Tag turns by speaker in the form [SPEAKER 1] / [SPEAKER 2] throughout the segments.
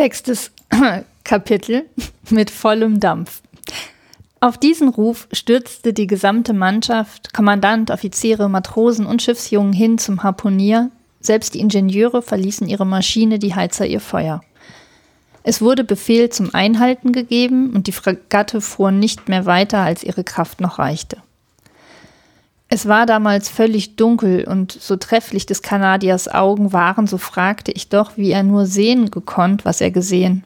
[SPEAKER 1] Sechstes Kapitel mit vollem Dampf. Auf diesen Ruf stürzte die gesamte Mannschaft, Kommandant, Offiziere, Matrosen und Schiffsjungen hin zum Harpunier. Selbst die Ingenieure verließen ihre Maschine, die Heizer ihr Feuer. Es wurde Befehl zum Einhalten gegeben und die Fregatte fuhr nicht mehr weiter, als ihre Kraft noch reichte. Es war damals völlig dunkel und so trefflich des Kanadiers Augen waren, so fragte ich doch, wie er nur sehen gekonnt, was er gesehen.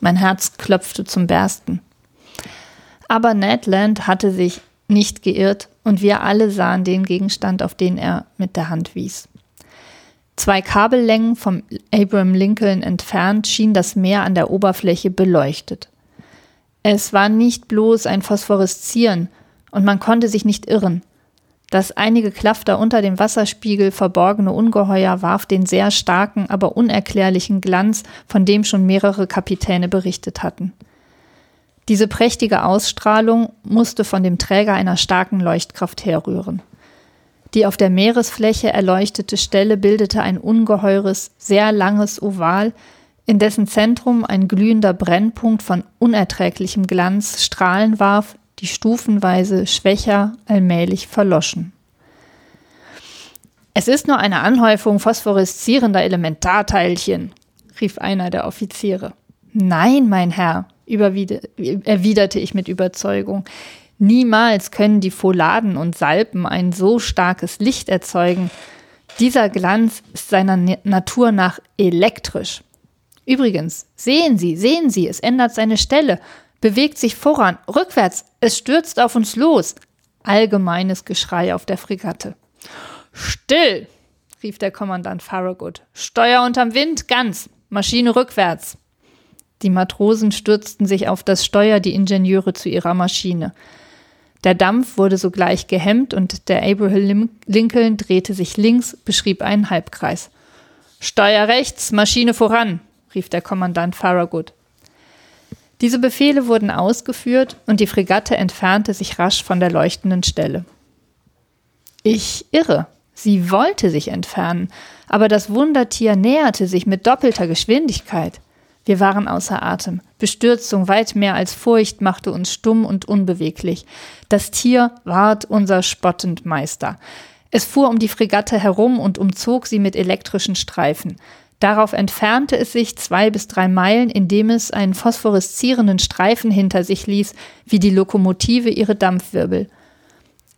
[SPEAKER 1] Mein Herz klopfte zum Bersten. Aber Ned Land hatte sich nicht geirrt und wir alle sahen den Gegenstand, auf den er mit der Hand wies. Zwei Kabellängen vom Abraham Lincoln entfernt schien das Meer an der Oberfläche beleuchtet. Es war nicht bloß ein Phosphoreszieren, und man konnte sich nicht irren. Das einige Klafter unter dem Wasserspiegel verborgene Ungeheuer warf den sehr starken, aber unerklärlichen Glanz, von dem schon mehrere Kapitäne berichtet hatten. Diese prächtige Ausstrahlung musste von dem Träger einer starken Leuchtkraft herrühren. Die auf der Meeresfläche erleuchtete Stelle bildete ein ungeheures, sehr langes Oval, in dessen Zentrum ein glühender Brennpunkt von unerträglichem Glanz Strahlen warf, die stufenweise schwächer allmählich verloschen. Es ist nur eine Anhäufung phosphoreszierender Elementarteilchen, rief einer der Offiziere. Nein, mein Herr, erwiderte ich mit Überzeugung. Niemals können die Foladen und Salpen ein so starkes Licht erzeugen. Dieser Glanz ist seiner Natur nach elektrisch. Übrigens, sehen Sie, sehen Sie, es ändert seine Stelle, bewegt sich voran, rückwärts, es stürzt auf uns los. Allgemeines Geschrei auf der Fregatte. Still, rief der Kommandant Farragut. Steuer unterm Wind, ganz, Maschine rückwärts. Die Matrosen stürzten sich auf das Steuer, die Ingenieure zu ihrer Maschine. Der Dampf wurde sogleich gehemmt und der Abraham Lincoln drehte sich links, beschrieb einen Halbkreis. Steuer rechts, Maschine voran, rief der Kommandant Farragut. Diese Befehle wurden ausgeführt und die Fregatte entfernte sich rasch von der leuchtenden Stelle. Ich irre. Sie wollte sich entfernen, aber das Wundertier näherte sich mit doppelter Geschwindigkeit. Wir waren außer Atem. Bestürzung weit mehr als Furcht machte uns stumm und unbeweglich. Das Tier ward unser spottend Meister. Es fuhr um die Fregatte herum und umzog sie mit elektrischen Streifen. Darauf entfernte es sich zwei bis drei Meilen, indem es einen phosphoreszierenden Streifen hinter sich ließ, wie die Lokomotive ihre Dampfwirbel.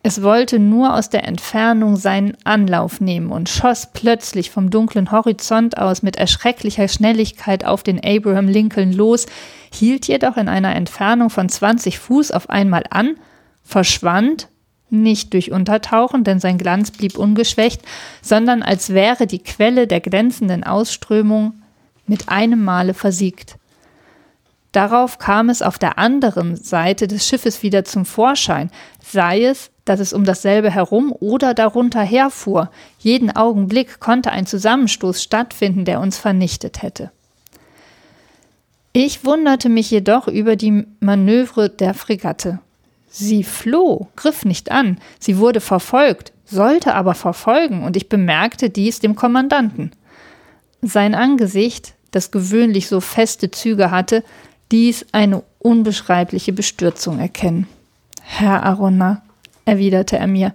[SPEAKER 1] Es wollte nur aus der Entfernung seinen Anlauf nehmen und schoss plötzlich vom dunklen Horizont aus mit erschrecklicher Schnelligkeit auf den Abraham Lincoln los, hielt jedoch in einer Entfernung von 20 Fuß auf einmal an, verschwand, nicht durch Untertauchen, denn sein Glanz blieb ungeschwächt, sondern als wäre die Quelle der glänzenden Ausströmung mit einem Male versiegt. Darauf kam es auf der anderen Seite des Schiffes wieder zum Vorschein, sei es, dass es um dasselbe herum oder darunter herfuhr. Jeden Augenblick konnte ein Zusammenstoß stattfinden, der uns vernichtet hätte. Ich wunderte mich jedoch über die Manöuvre der Fregatte. Sie floh, griff nicht an, sie wurde verfolgt, sollte aber verfolgen, und ich bemerkte dies dem Kommandanten. Sein Angesicht, das gewöhnlich so feste Züge hatte, ließ eine unbeschreibliche Bestürzung erkennen. Herr Arona, erwiderte er mir,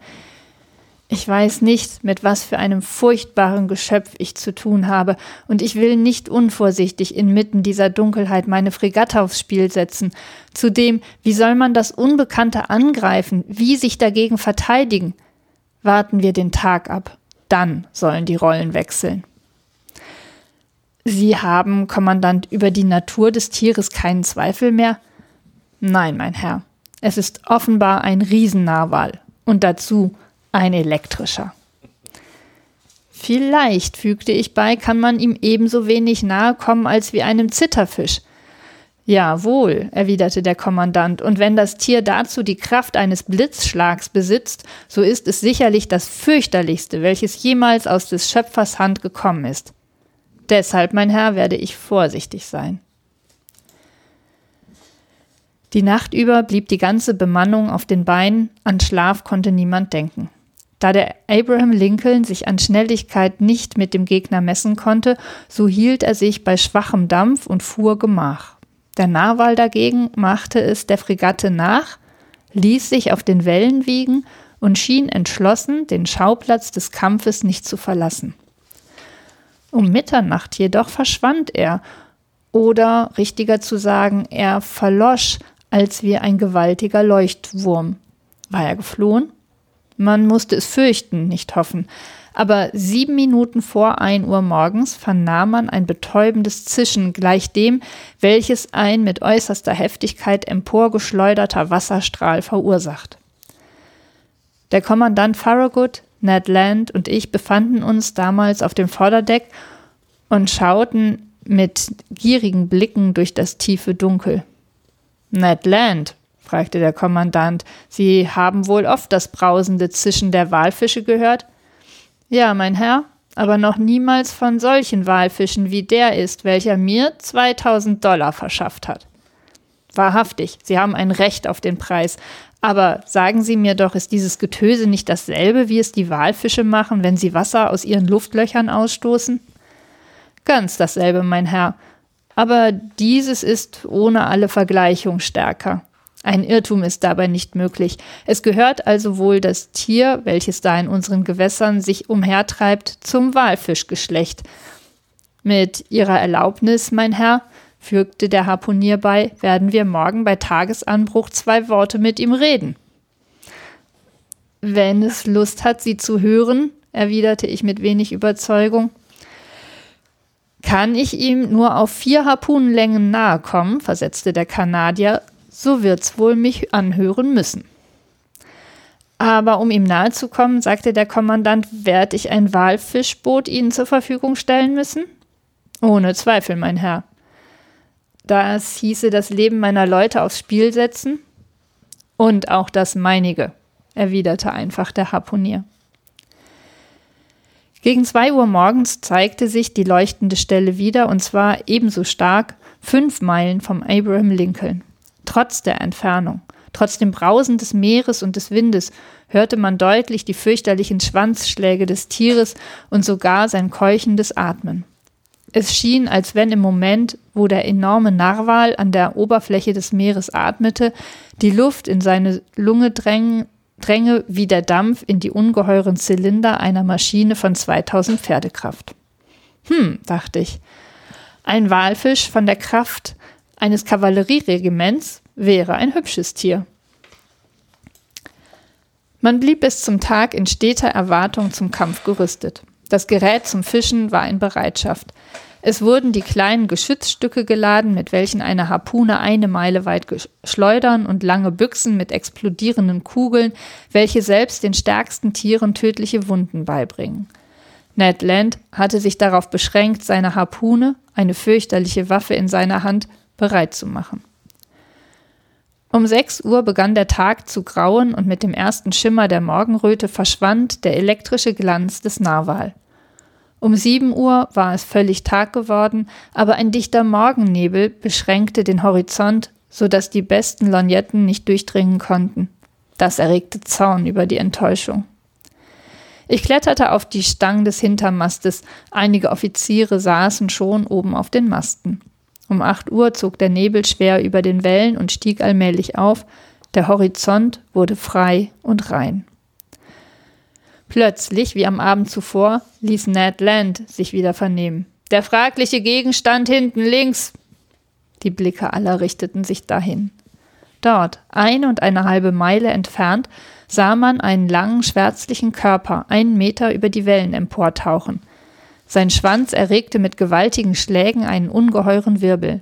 [SPEAKER 1] ich weiß nicht, mit was für einem furchtbaren Geschöpf ich zu tun habe, und ich will nicht unvorsichtig inmitten dieser Dunkelheit meine Fregatte aufs Spiel setzen. Zudem, wie soll man das Unbekannte angreifen, wie sich dagegen verteidigen? Warten wir den Tag ab, dann sollen die Rollen wechseln. Sie haben, Kommandant, über die Natur des Tieres keinen Zweifel mehr? Nein, mein Herr. Es ist offenbar ein Riesennarwal und dazu ein elektrischer. Vielleicht, fügte ich bei, kann man ihm ebenso wenig nahe kommen als wie einem Zitterfisch. Jawohl, erwiderte der Kommandant, und wenn das Tier dazu die Kraft eines Blitzschlags besitzt, so ist es sicherlich das fürchterlichste, welches jemals aus des Schöpfers Hand gekommen ist. Deshalb, mein Herr, werde ich vorsichtig sein. Die Nacht über blieb die ganze Bemannung auf den Beinen, an Schlaf konnte niemand denken. Da der Abraham Lincoln sich an Schnelligkeit nicht mit dem Gegner messen konnte, so hielt er sich bei schwachem Dampf und fuhr Gemach. Der Narwal dagegen machte es der Fregatte nach, ließ sich auf den Wellen wiegen und schien entschlossen, den Schauplatz des Kampfes nicht zu verlassen. Um Mitternacht jedoch verschwand er, oder richtiger zu sagen, er verlosch als wie ein gewaltiger Leuchtwurm. War er geflohen? Man musste es fürchten, nicht hoffen. Aber sieben Minuten vor ein Uhr morgens vernahm man ein betäubendes Zischen gleich dem, welches ein mit äußerster Heftigkeit emporgeschleuderter Wasserstrahl verursacht. Der Kommandant Farragut, Ned Land und ich befanden uns damals auf dem Vorderdeck und schauten mit gierigen Blicken durch das tiefe Dunkel. Ned Land, fragte der Kommandant. Sie haben wohl oft das brausende Zischen der Walfische gehört? Ja, mein Herr, aber noch niemals von solchen Walfischen wie der ist, welcher mir 2000 Dollar verschafft hat. Wahrhaftig, Sie haben ein Recht auf den Preis. Aber sagen Sie mir doch, ist dieses Getöse nicht dasselbe, wie es die Walfische machen, wenn sie Wasser aus ihren Luftlöchern ausstoßen? Ganz dasselbe, mein Herr. Aber dieses ist ohne alle Vergleichung stärker. Ein Irrtum ist dabei nicht möglich. Es gehört also wohl das Tier, welches da in unseren Gewässern sich umhertreibt, zum Walfischgeschlecht. Mit Ihrer Erlaubnis, mein Herr, fügte der Harpunier bei, werden wir morgen bei Tagesanbruch zwei Worte mit ihm reden. Wenn es Lust hat, Sie zu hören, erwiderte ich mit wenig Überzeugung. Kann ich ihm nur auf vier Harpunenlängen nahe kommen, versetzte der Kanadier, so wird's wohl mich anhören müssen. Aber um ihm nahe zu kommen, sagte der Kommandant, werde ich ein Walfischboot Ihnen zur Verfügung stellen müssen? Ohne Zweifel, mein Herr. Das hieße das Leben meiner Leute aufs Spiel setzen? Und auch das meinige, erwiderte einfach der Harpunier. Gegen zwei Uhr morgens zeigte sich die leuchtende Stelle wieder, und zwar ebenso stark, fünf Meilen vom Abraham Lincoln. Trotz der Entfernung, trotz dem Brausen des Meeres und des Windes hörte man deutlich die fürchterlichen Schwanzschläge des Tieres und sogar sein keuchendes Atmen. Es schien, als wenn im Moment, wo der enorme Narwal an der Oberfläche des Meeres atmete, die Luft in seine Lunge drängen, dränge wie der Dampf in die ungeheuren Zylinder einer Maschine von 2000 Pferdekraft. Hm, dachte ich, ein Walfisch von der Kraft eines Kavallerieregiments wäre ein hübsches Tier. Man blieb bis zum Tag in steter Erwartung zum Kampf gerüstet. Das Gerät zum Fischen war in Bereitschaft. Es wurden die kleinen Geschützstücke geladen, mit welchen eine Harpune eine Meile weit schleudern und lange Büchsen mit explodierenden Kugeln, welche selbst den stärksten Tieren tödliche Wunden beibringen. Ned Land hatte sich darauf beschränkt, seine Harpune, eine fürchterliche Waffe in seiner Hand, bereit zu machen. Um sechs Uhr begann der Tag zu grauen und mit dem ersten Schimmer der Morgenröte verschwand der elektrische Glanz des Narwal. Um sieben Uhr war es völlig Tag geworden, aber ein dichter Morgennebel beschränkte den Horizont, so dass die besten Lorgnetten nicht durchdringen konnten. Das erregte Zorn über die Enttäuschung. Ich kletterte auf die Stangen des Hintermastes, einige Offiziere saßen schon oben auf den Masten. Um acht Uhr zog der Nebel schwer über den Wellen und stieg allmählich auf, der Horizont wurde frei und rein. Plötzlich, wie am Abend zuvor, ließ Ned Land sich wieder vernehmen. Der fragliche Gegenstand hinten links. Die Blicke aller richteten sich dahin. Dort, eine und eine halbe Meile entfernt, sah man einen langen schwärzlichen Körper einen Meter über die Wellen emportauchen – sein Schwanz erregte mit gewaltigen Schlägen einen ungeheuren Wirbel.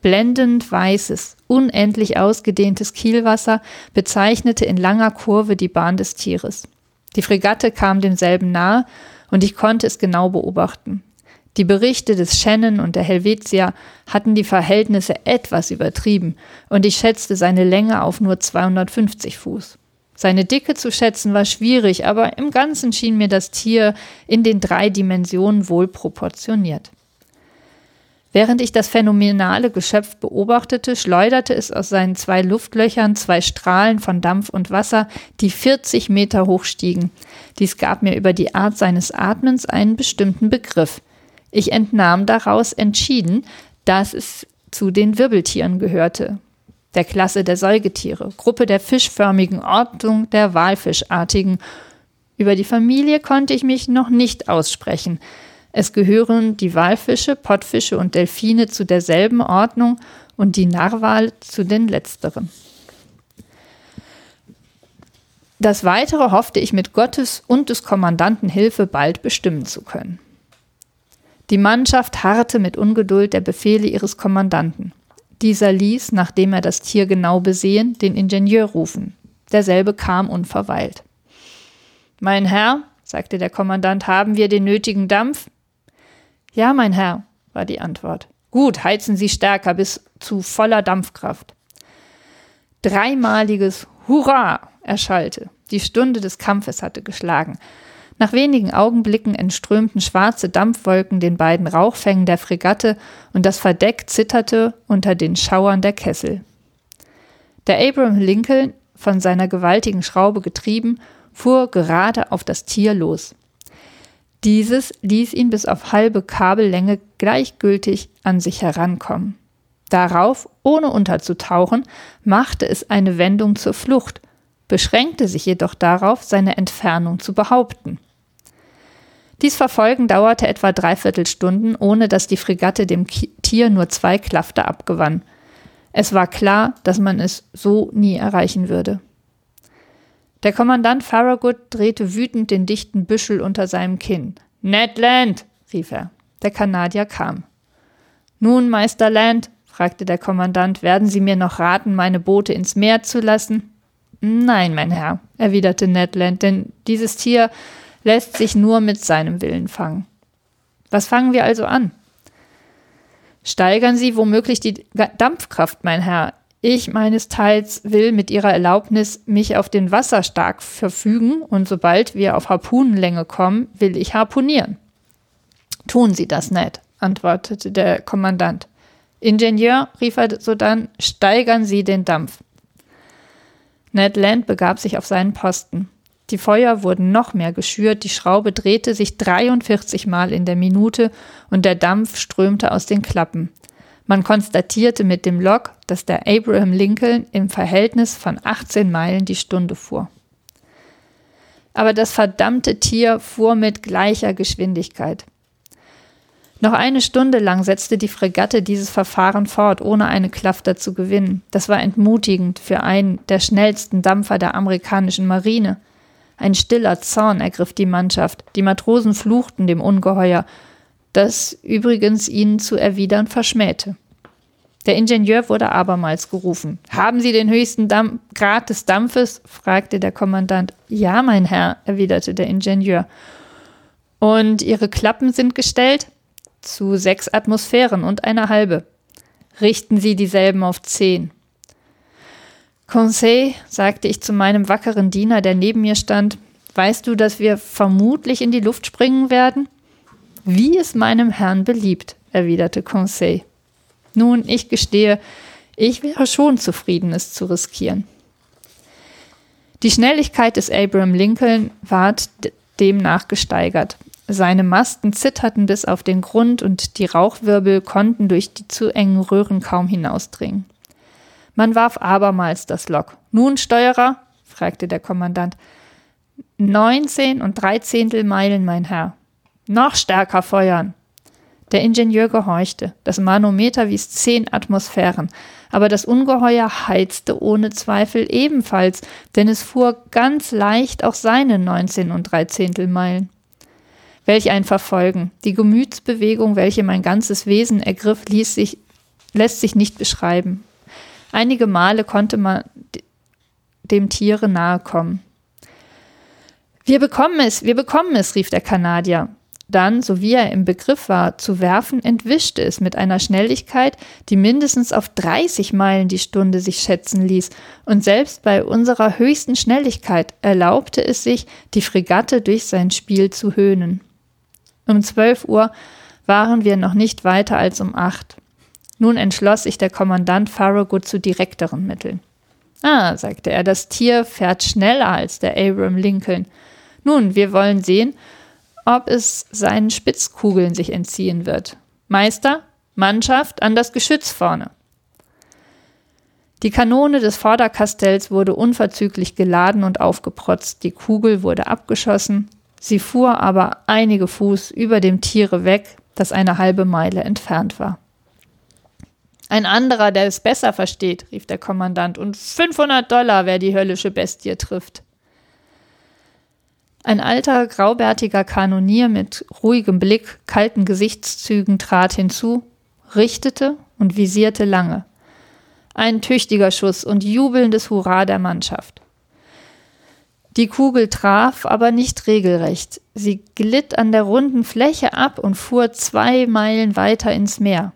[SPEAKER 1] Blendend weißes, unendlich ausgedehntes Kielwasser bezeichnete in langer Kurve die Bahn des Tieres. Die Fregatte kam demselben nahe, und ich konnte es genau beobachten. Die Berichte des Shannon und der Helvetia hatten die Verhältnisse etwas übertrieben, und ich schätzte seine Länge auf nur 250 Fuß. Seine Dicke zu schätzen war schwierig, aber im Ganzen schien mir das Tier in den drei Dimensionen wohl proportioniert. Während ich das phänomenale Geschöpf beobachtete, schleuderte es aus seinen zwei Luftlöchern zwei Strahlen von Dampf und Wasser, die 40 Meter hoch stiegen. Dies gab mir über die Art seines Atmens einen bestimmten Begriff. Ich entnahm daraus entschieden, dass es zu den Wirbeltieren gehörte, der Klasse der Säugetiere, Gruppe der fischförmigen Ordnung der Walfischartigen. Über die Familie konnte ich mich noch nicht aussprechen. Es gehören die Walfische, Pottfische und Delfine zu derselben Ordnung und die Narwal zu den letzteren. Das Weitere hoffte ich mit Gottes und des Kommandanten Hilfe bald bestimmen zu können. Die Mannschaft harrte mit Ungeduld der Befehle ihres Kommandanten. Dieser ließ, nachdem er das Tier genau besehen, den Ingenieur rufen. Derselbe kam unverweilt. Mein Herr, sagte der Kommandant, haben wir den nötigen Dampf? Ja, mein Herr, war die Antwort. Gut, heizen Sie stärker bis zu voller Dampfkraft. Dreimaliges Hurra erschallte. Die Stunde des Kampfes hatte geschlagen. Nach wenigen Augenblicken entströmten schwarze Dampfwolken den beiden Rauchfängen der Fregatte und das Verdeck zitterte unter den Schauern der Kessel. Der Abraham Lincoln, von seiner gewaltigen Schraube getrieben, fuhr gerade auf das Tier los. Dieses ließ ihn bis auf halbe Kabellänge gleichgültig an sich herankommen. Darauf, ohne unterzutauchen, machte es eine Wendung zur Flucht, beschränkte sich jedoch darauf, seine Entfernung zu behaupten. Dies Verfolgen dauerte etwa dreiviertel Stunden, ohne dass die Fregatte dem Tier nur zwei Klafter abgewann. Es war klar, dass man es so nie erreichen würde. Der Kommandant Farragut drehte wütend den dichten Büschel unter seinem Kinn. Ned Land, rief er. Der Kanadier kam. Nun, Meister Land, fragte der Kommandant, werden Sie mir noch raten, meine Boote ins Meer zu lassen? Nein, mein Herr, erwiderte Ned Land, denn dieses Tier lässt sich nur mit seinem Willen fangen. Was fangen wir also an? Steigern Sie womöglich die Dampfkraft, mein Herr. Ich meines Teils will mit Ihrer Erlaubnis mich auf den Wasser stark verfügen und sobald wir auf Harpunenlänge kommen, will ich harpunieren. Tun Sie das, Ned, antwortete der Kommandant. Ingenieur, rief er sodann, steigern Sie den Dampf. Ned Land begab sich auf seinen Posten. Die Feuer wurden noch mehr geschürt, die Schraube drehte sich 43 Mal in der Minute und der Dampf strömte aus den Klappen. Man konstatierte mit dem Log, dass der Abraham Lincoln im Verhältnis von 18 Meilen die Stunde fuhr. Aber das verdammte Tier fuhr mit gleicher Geschwindigkeit. Noch eine Stunde lang setzte die Fregatte dieses Verfahren fort, ohne eine Klafter zu gewinnen. Das war entmutigend für einen der schnellsten Dampfer der amerikanischen Marine. Ein stiller Zorn ergriff die Mannschaft. Die Matrosen fluchten dem Ungeheuer das übrigens ihn zu erwidern verschmähte. Der Ingenieur wurde abermals gerufen. Haben Sie den höchsten Dampf Grad des Dampfes? fragte der Kommandant. Ja, mein Herr, erwiderte der Ingenieur. Und Ihre Klappen sind gestellt? Zu sechs Atmosphären und eine halbe. Richten Sie dieselben auf zehn. Conseil, sagte ich zu meinem wackeren Diener, der neben mir stand, weißt du, dass wir vermutlich in die Luft springen werden? Wie es meinem Herrn beliebt, erwiderte Conseil. Nun, ich gestehe, ich wäre schon zufrieden, es zu riskieren. Die Schnelligkeit des Abraham Lincoln ward demnach gesteigert. Seine Masten zitterten bis auf den Grund und die Rauchwirbel konnten durch die zu engen Röhren kaum hinausdringen. Man warf abermals das Lok. Nun, Steuerer? fragte der Kommandant. Neunzehn und drei Zehntel Meilen, mein Herr. Noch stärker feuern. Der Ingenieur gehorchte. Das Manometer wies zehn Atmosphären. Aber das Ungeheuer heizte ohne Zweifel ebenfalls, denn es fuhr ganz leicht auch seine 19 und drei Meilen. Welch ein Verfolgen. Die Gemütsbewegung, welche mein ganzes Wesen ergriff, ließ sich, lässt sich nicht beschreiben. Einige Male konnte man dem Tiere nahe kommen. Wir bekommen es, wir bekommen es, rief der Kanadier dann, so wie er im Begriff war, zu werfen, entwischte es mit einer Schnelligkeit, die mindestens auf 30 Meilen die Stunde sich schätzen ließ, und selbst bei unserer höchsten Schnelligkeit erlaubte es sich, die Fregatte durch sein Spiel zu höhnen. Um 12 Uhr waren wir noch nicht weiter als um acht. Nun entschloss sich der Kommandant Farragut zu direkteren Mitteln. Ah, sagte er, das Tier fährt schneller als der Abraham Lincoln. Nun, wir wollen sehen, ob es seinen Spitzkugeln sich entziehen wird. Meister, Mannschaft an das Geschütz vorne. Die Kanone des Vorderkastells wurde unverzüglich geladen und aufgeprotzt, die Kugel wurde abgeschossen, sie fuhr aber einige Fuß über dem Tiere weg, das eine halbe Meile entfernt war. Ein anderer, der es besser versteht, rief der Kommandant, und 500 Dollar, wer die höllische Bestie trifft. Ein alter, graubärtiger Kanonier mit ruhigem Blick, kalten Gesichtszügen trat hinzu, richtete und visierte lange. Ein tüchtiger Schuss und jubelndes Hurra der Mannschaft. Die Kugel traf, aber nicht regelrecht. Sie glitt an der runden Fläche ab und fuhr zwei Meilen weiter ins Meer.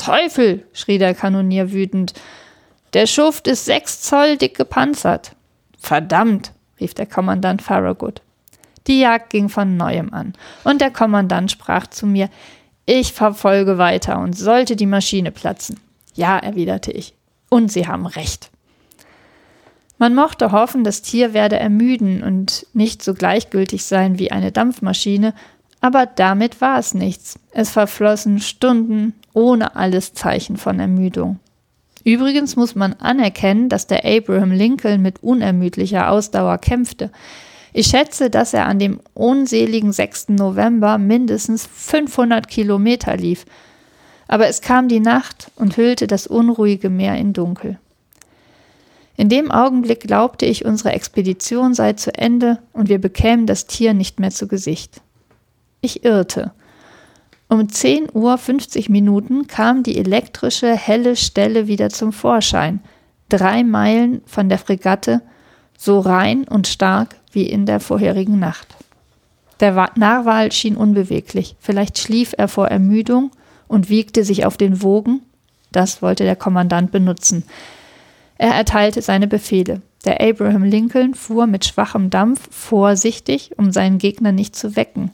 [SPEAKER 1] Teufel! schrie der Kanonier wütend. Der Schuft ist sechs Zoll dick gepanzert. Verdammt! rief der Kommandant Farragut. Die Jagd ging von neuem an, und der Kommandant sprach zu mir Ich verfolge weiter, und sollte die Maschine platzen. Ja, erwiderte ich. Und Sie haben recht. Man mochte hoffen, das Tier werde ermüden und nicht so gleichgültig sein wie eine Dampfmaschine, aber damit war es nichts. Es verflossen Stunden ohne alles Zeichen von Ermüdung. Übrigens muss man anerkennen, dass der Abraham Lincoln mit unermüdlicher Ausdauer kämpfte. Ich schätze, dass er an dem unseligen 6. November mindestens 500 Kilometer lief. Aber es kam die Nacht und hüllte das unruhige Meer in Dunkel. In dem Augenblick glaubte ich, unsere Expedition sei zu Ende und wir bekämen das Tier nicht mehr zu Gesicht. Ich irrte. Um 10 Uhr 50 Minuten kam die elektrische helle Stelle wieder zum Vorschein, drei Meilen von der Fregatte, so rein und stark wie in der vorherigen Nacht. Der Narwal schien unbeweglich, vielleicht schlief er vor Ermüdung und wiegte sich auf den Wogen, das wollte der Kommandant benutzen. Er erteilte seine Befehle. Der Abraham Lincoln fuhr mit schwachem Dampf vorsichtig, um seinen Gegner nicht zu wecken.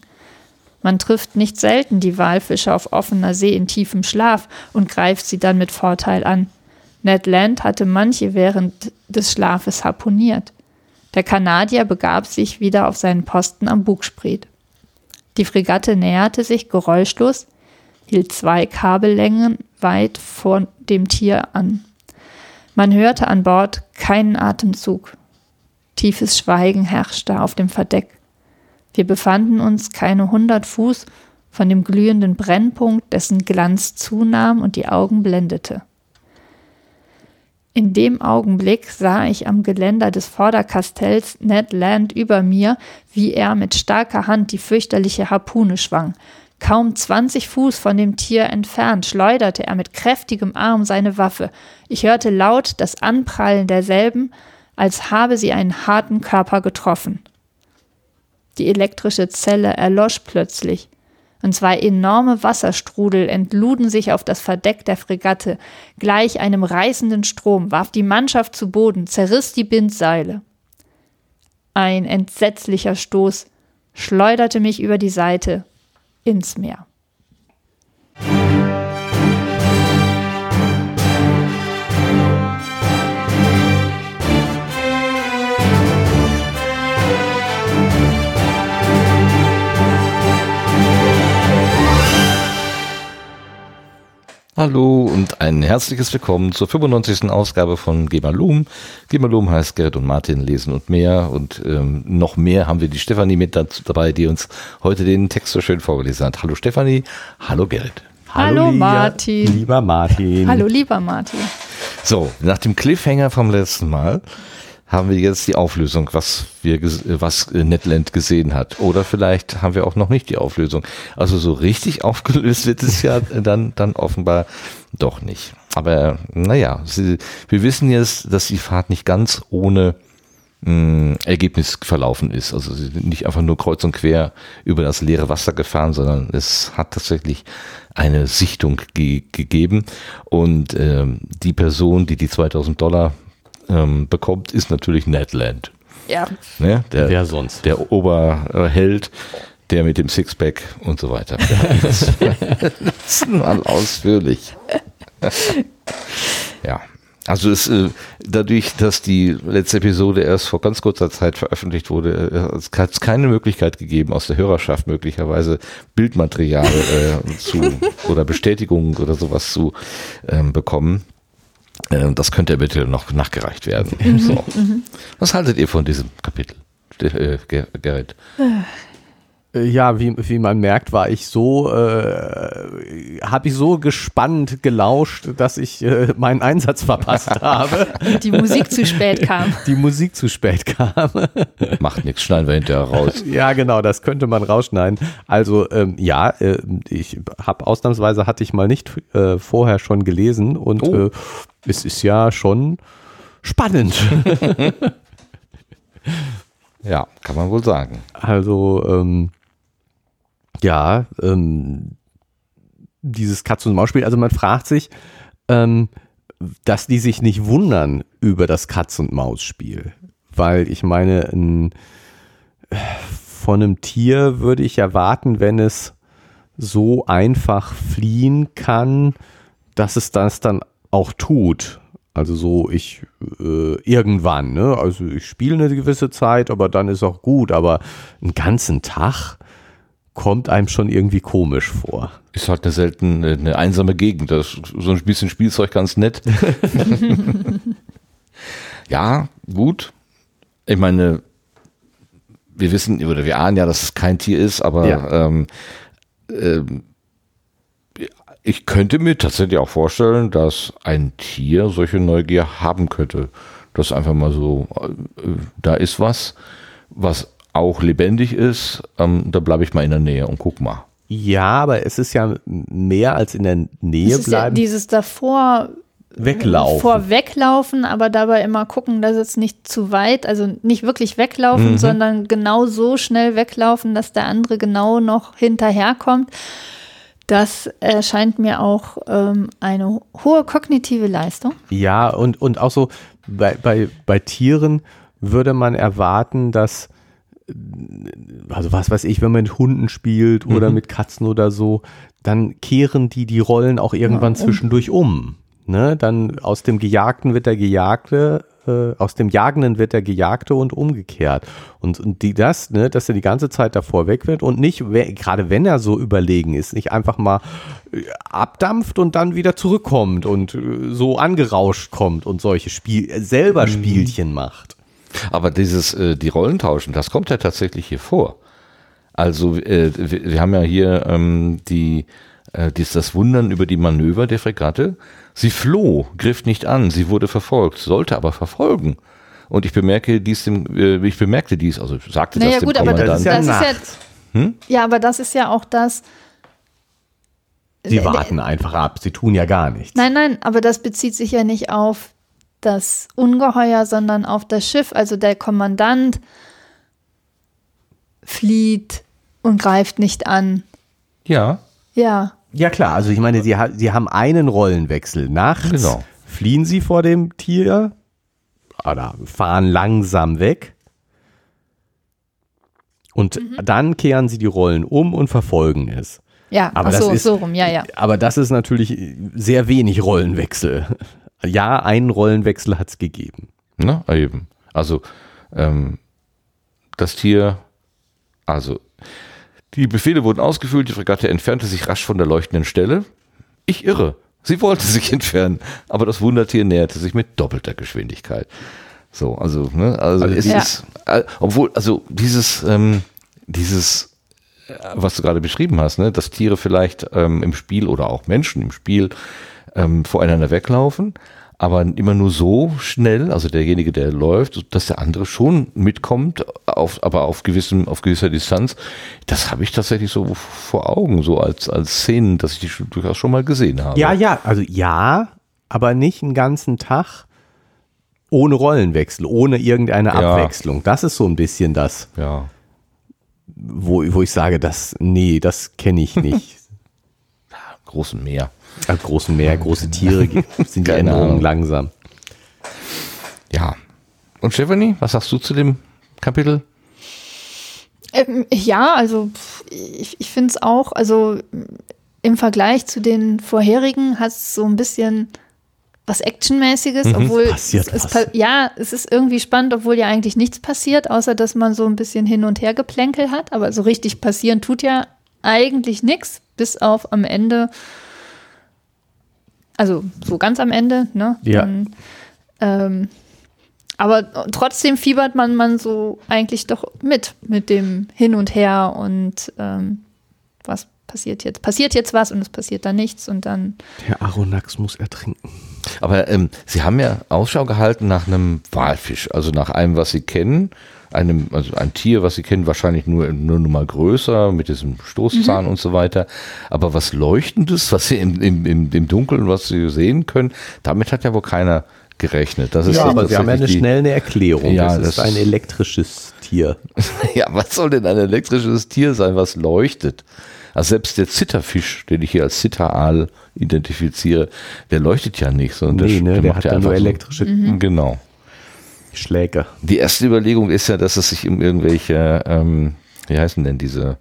[SPEAKER 1] Man trifft nicht selten die Walfische auf offener See in tiefem Schlaf und greift sie dann mit Vorteil an. Ned Land hatte manche während des Schlafes harponiert. Der Kanadier begab sich wieder auf seinen Posten am Bugspriet. Die Fregatte näherte sich geräuschlos, hielt zwei Kabellängen weit vor dem Tier an. Man hörte an Bord keinen Atemzug. Tiefes Schweigen herrschte auf dem Verdeck. Wir befanden uns keine hundert Fuß von dem glühenden Brennpunkt, dessen Glanz zunahm und die Augen blendete. In dem Augenblick sah ich am Geländer des Vorderkastells Ned Land über mir, wie er mit starker Hand die fürchterliche Harpune schwang. Kaum zwanzig Fuß von dem Tier entfernt schleuderte er mit kräftigem Arm seine Waffe. Ich hörte laut das Anprallen derselben, als habe sie einen harten Körper getroffen. Die elektrische Zelle erlosch plötzlich, und zwei enorme Wasserstrudel entluden sich auf das Verdeck der Fregatte. Gleich einem reißenden Strom warf die Mannschaft zu Boden, zerriss die Bindseile. Ein entsetzlicher Stoß schleuderte mich über die Seite ins Meer.
[SPEAKER 2] Hallo und ein herzliches Willkommen zur 95. Ausgabe von Gemalum. Gemalum heißt Gerrit und Martin lesen und mehr und ähm, noch mehr haben wir die Stefanie mit dazu dabei, die uns heute den Text so schön vorgelesen hat. Hallo Stefanie, hallo Gerrit.
[SPEAKER 1] Hallo, hallo Martin.
[SPEAKER 3] Lieber Martin.
[SPEAKER 1] Hallo lieber Martin.
[SPEAKER 2] So, nach dem Cliffhanger vom letzten Mal haben wir jetzt die Auflösung, was wir, was Netland gesehen hat. Oder vielleicht haben wir auch noch nicht die Auflösung. Also so richtig aufgelöst wird es ja dann, dann offenbar doch nicht. Aber naja, sie, wir wissen jetzt, dass die Fahrt nicht ganz ohne mh, hm, Ergebnis verlaufen ist. Also sie sind nicht einfach nur kreuz und quer über das leere Wasser gefahren, sondern es hat tatsächlich eine Sichtung ge gegeben. Und ähm, die Person, die die 2000 Dollar ähm, bekommt, ist natürlich Ned Land.
[SPEAKER 1] Ja.
[SPEAKER 2] Ne? Der,
[SPEAKER 3] Wer sonst?
[SPEAKER 2] Der Oberheld, der mit dem Sixpack und so weiter. das mal ausführlich. ja. Also es, äh, dadurch, dass die letzte Episode erst vor ganz kurzer Zeit veröffentlicht wurde, äh, es hat es keine Möglichkeit gegeben, aus der Hörerschaft möglicherweise Bildmaterial äh, zu oder Bestätigungen oder sowas zu ähm, bekommen. Ähm, das könnte bitte noch nachgereicht werden.
[SPEAKER 1] Mhm,
[SPEAKER 2] so. Was haltet ihr von diesem Kapitel, äh, Gerrit?
[SPEAKER 3] Äh, Ja, wie, wie man merkt, war ich so, äh, habe ich so gespannt gelauscht, dass ich äh, meinen Einsatz verpasst habe.
[SPEAKER 1] Die Musik zu spät kam.
[SPEAKER 3] Die Musik zu spät kam.
[SPEAKER 2] Macht nichts, schneiden wir hinterher raus.
[SPEAKER 3] ja, genau, das könnte man rausschneiden. Also ähm, ja, äh, ich habe ausnahmsweise hatte ich mal nicht äh, vorher schon gelesen und
[SPEAKER 2] Oh.
[SPEAKER 3] äh, es ist ja schon spannend.
[SPEAKER 2] Ja, kann man wohl sagen.
[SPEAKER 3] Also, ähm, ja, ähm, dieses Katz- und Maus-Spiel, also man fragt sich, ähm, dass die sich nicht wundern über das Katz- und Maus-Spiel. Weil ich meine, ein, von einem Tier würde ich erwarten, wenn es so einfach fliehen kann, dass es das dann auch tut. Also so, ich äh, irgendwann, ne? Also ich spiele eine gewisse Zeit, aber dann ist auch gut. Aber einen ganzen Tag kommt einem schon irgendwie komisch vor.
[SPEAKER 2] Ist halt eine selten äh, eine einsame Gegend. Das ist so ein bisschen Spielzeug ganz nett. ja, gut. Ich meine, wir wissen oder wir ahnen ja, dass es kein Tier ist, aber
[SPEAKER 3] Ja.
[SPEAKER 2] ähm, ähm, ich könnte mir tatsächlich auch vorstellen, dass ein Tier solche Neugier haben könnte. Das einfach mal so, äh, da ist was, was auch lebendig ist, ähm, da bleibe ich mal in der Nähe und guck mal.
[SPEAKER 3] Ja, aber es ist ja mehr als in der Nähe
[SPEAKER 1] Es ist ja
[SPEAKER 3] bleiben,
[SPEAKER 1] dieses davor
[SPEAKER 3] weglaufen.
[SPEAKER 1] vorweglaufen, aber dabei immer gucken, dass es nicht zu weit, also nicht wirklich weglaufen,
[SPEAKER 3] Mhm.
[SPEAKER 1] sondern genau so schnell weglaufen, dass der andere genau noch hinterherkommt. Das erscheint mir auch ähm, eine hohe kognitive Leistung.
[SPEAKER 3] Ja, und, und auch so bei, bei, bei Tieren würde man erwarten, dass, äh, also was weiß ich, wenn man mit Hunden spielt oder mit Katzen oder so, dann kehren die die Rollen auch irgendwann zwischendurch um. Ne? Dann aus dem Gejagten wird der Gejagte, äh, aus dem Jagenden wird der Gejagte und umgekehrt. Und, und die das, ne, dass er die ganze Zeit davor weg wird und nicht, gerade wenn er so überlegen ist, nicht einfach mal äh, abdampft und dann wieder zurückkommt und äh, so angerauscht kommt und solche Spiel äh, selber Spielchen macht.
[SPEAKER 2] Aber dieses, äh, die Rollen tauschen, das kommt ja tatsächlich hier vor. Also äh, wir, wir haben ja hier ähm, die, äh, dies, das Wundern über die Manöver der Fregatte. Sie floh, griff nicht an, sie wurde verfolgt, sollte aber verfolgen. Und ich bemerke dies dem, äh, ich bemerkte dies, also sagte
[SPEAKER 1] Naja
[SPEAKER 2] das dem
[SPEAKER 1] gut, aber
[SPEAKER 2] Kommandant.
[SPEAKER 3] das ist ja
[SPEAKER 1] das ist jetzt,
[SPEAKER 2] Hm?
[SPEAKER 1] ja, aber das ist ja auch das.
[SPEAKER 3] Sie warten einfach ab, sie tun ja gar nichts.
[SPEAKER 1] Nein, nein, aber das bezieht sich ja nicht auf das Ungeheuer, sondern auf das Schiff. Also der Kommandant flieht und greift nicht an.
[SPEAKER 2] ja,
[SPEAKER 1] Ja,
[SPEAKER 3] Ja klar, also ich meine, sie, ha sie haben einen Rollenwechsel. Nachts
[SPEAKER 2] Genau.
[SPEAKER 3] fliehen sie vor dem Tier oder fahren langsam weg. Und dann kehren sie die Rollen um und verfolgen es.
[SPEAKER 1] ja,
[SPEAKER 3] Aber
[SPEAKER 1] ach
[SPEAKER 3] das
[SPEAKER 1] so,
[SPEAKER 3] ist-
[SPEAKER 1] so rum, ja, ja.
[SPEAKER 3] Aber das ist natürlich sehr wenig Rollenwechsel. Ja, einen Rollenwechsel hat es gegeben.
[SPEAKER 2] ne, eben. Also ähm, das Tier, also die Befehle wurden ausgefüllt, die Fregatte entfernte sich rasch von der leuchtenden Stelle. Ich irre. Sie wollte sich entfernen, aber das Wundertier näherte sich mit doppelter Geschwindigkeit. So, also, ne, also,
[SPEAKER 3] Also
[SPEAKER 2] es
[SPEAKER 1] die-
[SPEAKER 2] ist, äh, obwohl, also dieses, ähm, dieses, äh, was du gerade beschrieben hast, ne, dass Tiere vielleicht ähm, im Spiel oder auch Menschen im Spiel ähm, voreinander weglaufen, aber immer nur so schnell, also derjenige, der läuft, dass der andere schon mitkommt, auf, aber auf gewissem, auf gewisser Distanz. Das habe ich tatsächlich so vor Augen, so als, als Szenen, dass ich die schon, durchaus schon mal gesehen habe.
[SPEAKER 3] Ja, ja, also ja, aber nicht einen ganzen Tag ohne Rollenwechsel, ohne irgendeine
[SPEAKER 2] Ja.
[SPEAKER 3] Abwechslung. Das ist so ein bisschen das,
[SPEAKER 2] Ja.
[SPEAKER 3] wo, wo ich sage, das, nee, das kenne ich nicht.
[SPEAKER 2] Großen Meer.
[SPEAKER 3] Am großen Meer, große Tiere sind die
[SPEAKER 2] Ahnung.
[SPEAKER 3] langsam.
[SPEAKER 2] Ja. Und Stephanie, was sagst du zu dem Kapitel?
[SPEAKER 1] Ähm, ja, also ich, ich finde es auch, also im Vergleich zu den vorherigen hat es so ein bisschen was Actionmäßiges, obwohl
[SPEAKER 3] passiert
[SPEAKER 1] es, es ja, es ist irgendwie spannend, obwohl ja eigentlich nichts passiert, außer dass man so ein bisschen hin und her geplänkel hat. Aber so richtig passieren tut ja eigentlich nichts, bis auf am Ende, also so ganz am Ende, ne?
[SPEAKER 3] Ja.
[SPEAKER 1] Dann, ähm, aber trotzdem fiebert man, man so eigentlich doch mit, mit dem Hin und Her und ähm, was passiert jetzt? Passiert jetzt was und es passiert dann nichts und dann
[SPEAKER 3] Der Aronax muss ertrinken.
[SPEAKER 2] Aber ähm, Sie haben ja Ausschau gehalten nach einem Walfisch, also nach einem, was Sie kennen, einem, also ein Tier, was Sie kennen, wahrscheinlich nur, nur, nur mal größer, mit diesem Stoßzahn
[SPEAKER 3] Mhm.
[SPEAKER 2] und so weiter. Aber was Leuchtendes, was Sie im, im, im, im Dunkeln, was Sie sehen können, damit hat ja wohl keiner gerechnet. Das ist
[SPEAKER 3] Ja, aber Sie haben ja eine
[SPEAKER 2] die-
[SPEAKER 3] schnelle Erklärung.
[SPEAKER 2] Ja,
[SPEAKER 3] das ist
[SPEAKER 2] das-
[SPEAKER 3] ein elektrisches Tier.
[SPEAKER 2] Ja, was soll denn ein elektrisches Tier sein, was leuchtet? Also selbst der Zitterfisch, den ich hier als Zitteraal identifiziere, der leuchtet ja nicht, sondern
[SPEAKER 3] Nee, ne, der
[SPEAKER 2] macht
[SPEAKER 3] hat
[SPEAKER 2] ja
[SPEAKER 3] nur
[SPEAKER 2] einfach so-
[SPEAKER 3] elektrische
[SPEAKER 2] Genau.
[SPEAKER 3] Schläge.
[SPEAKER 2] Die erste Überlegung ist ja, dass es sich um irgendwelche, ähm, wie heißen denn diese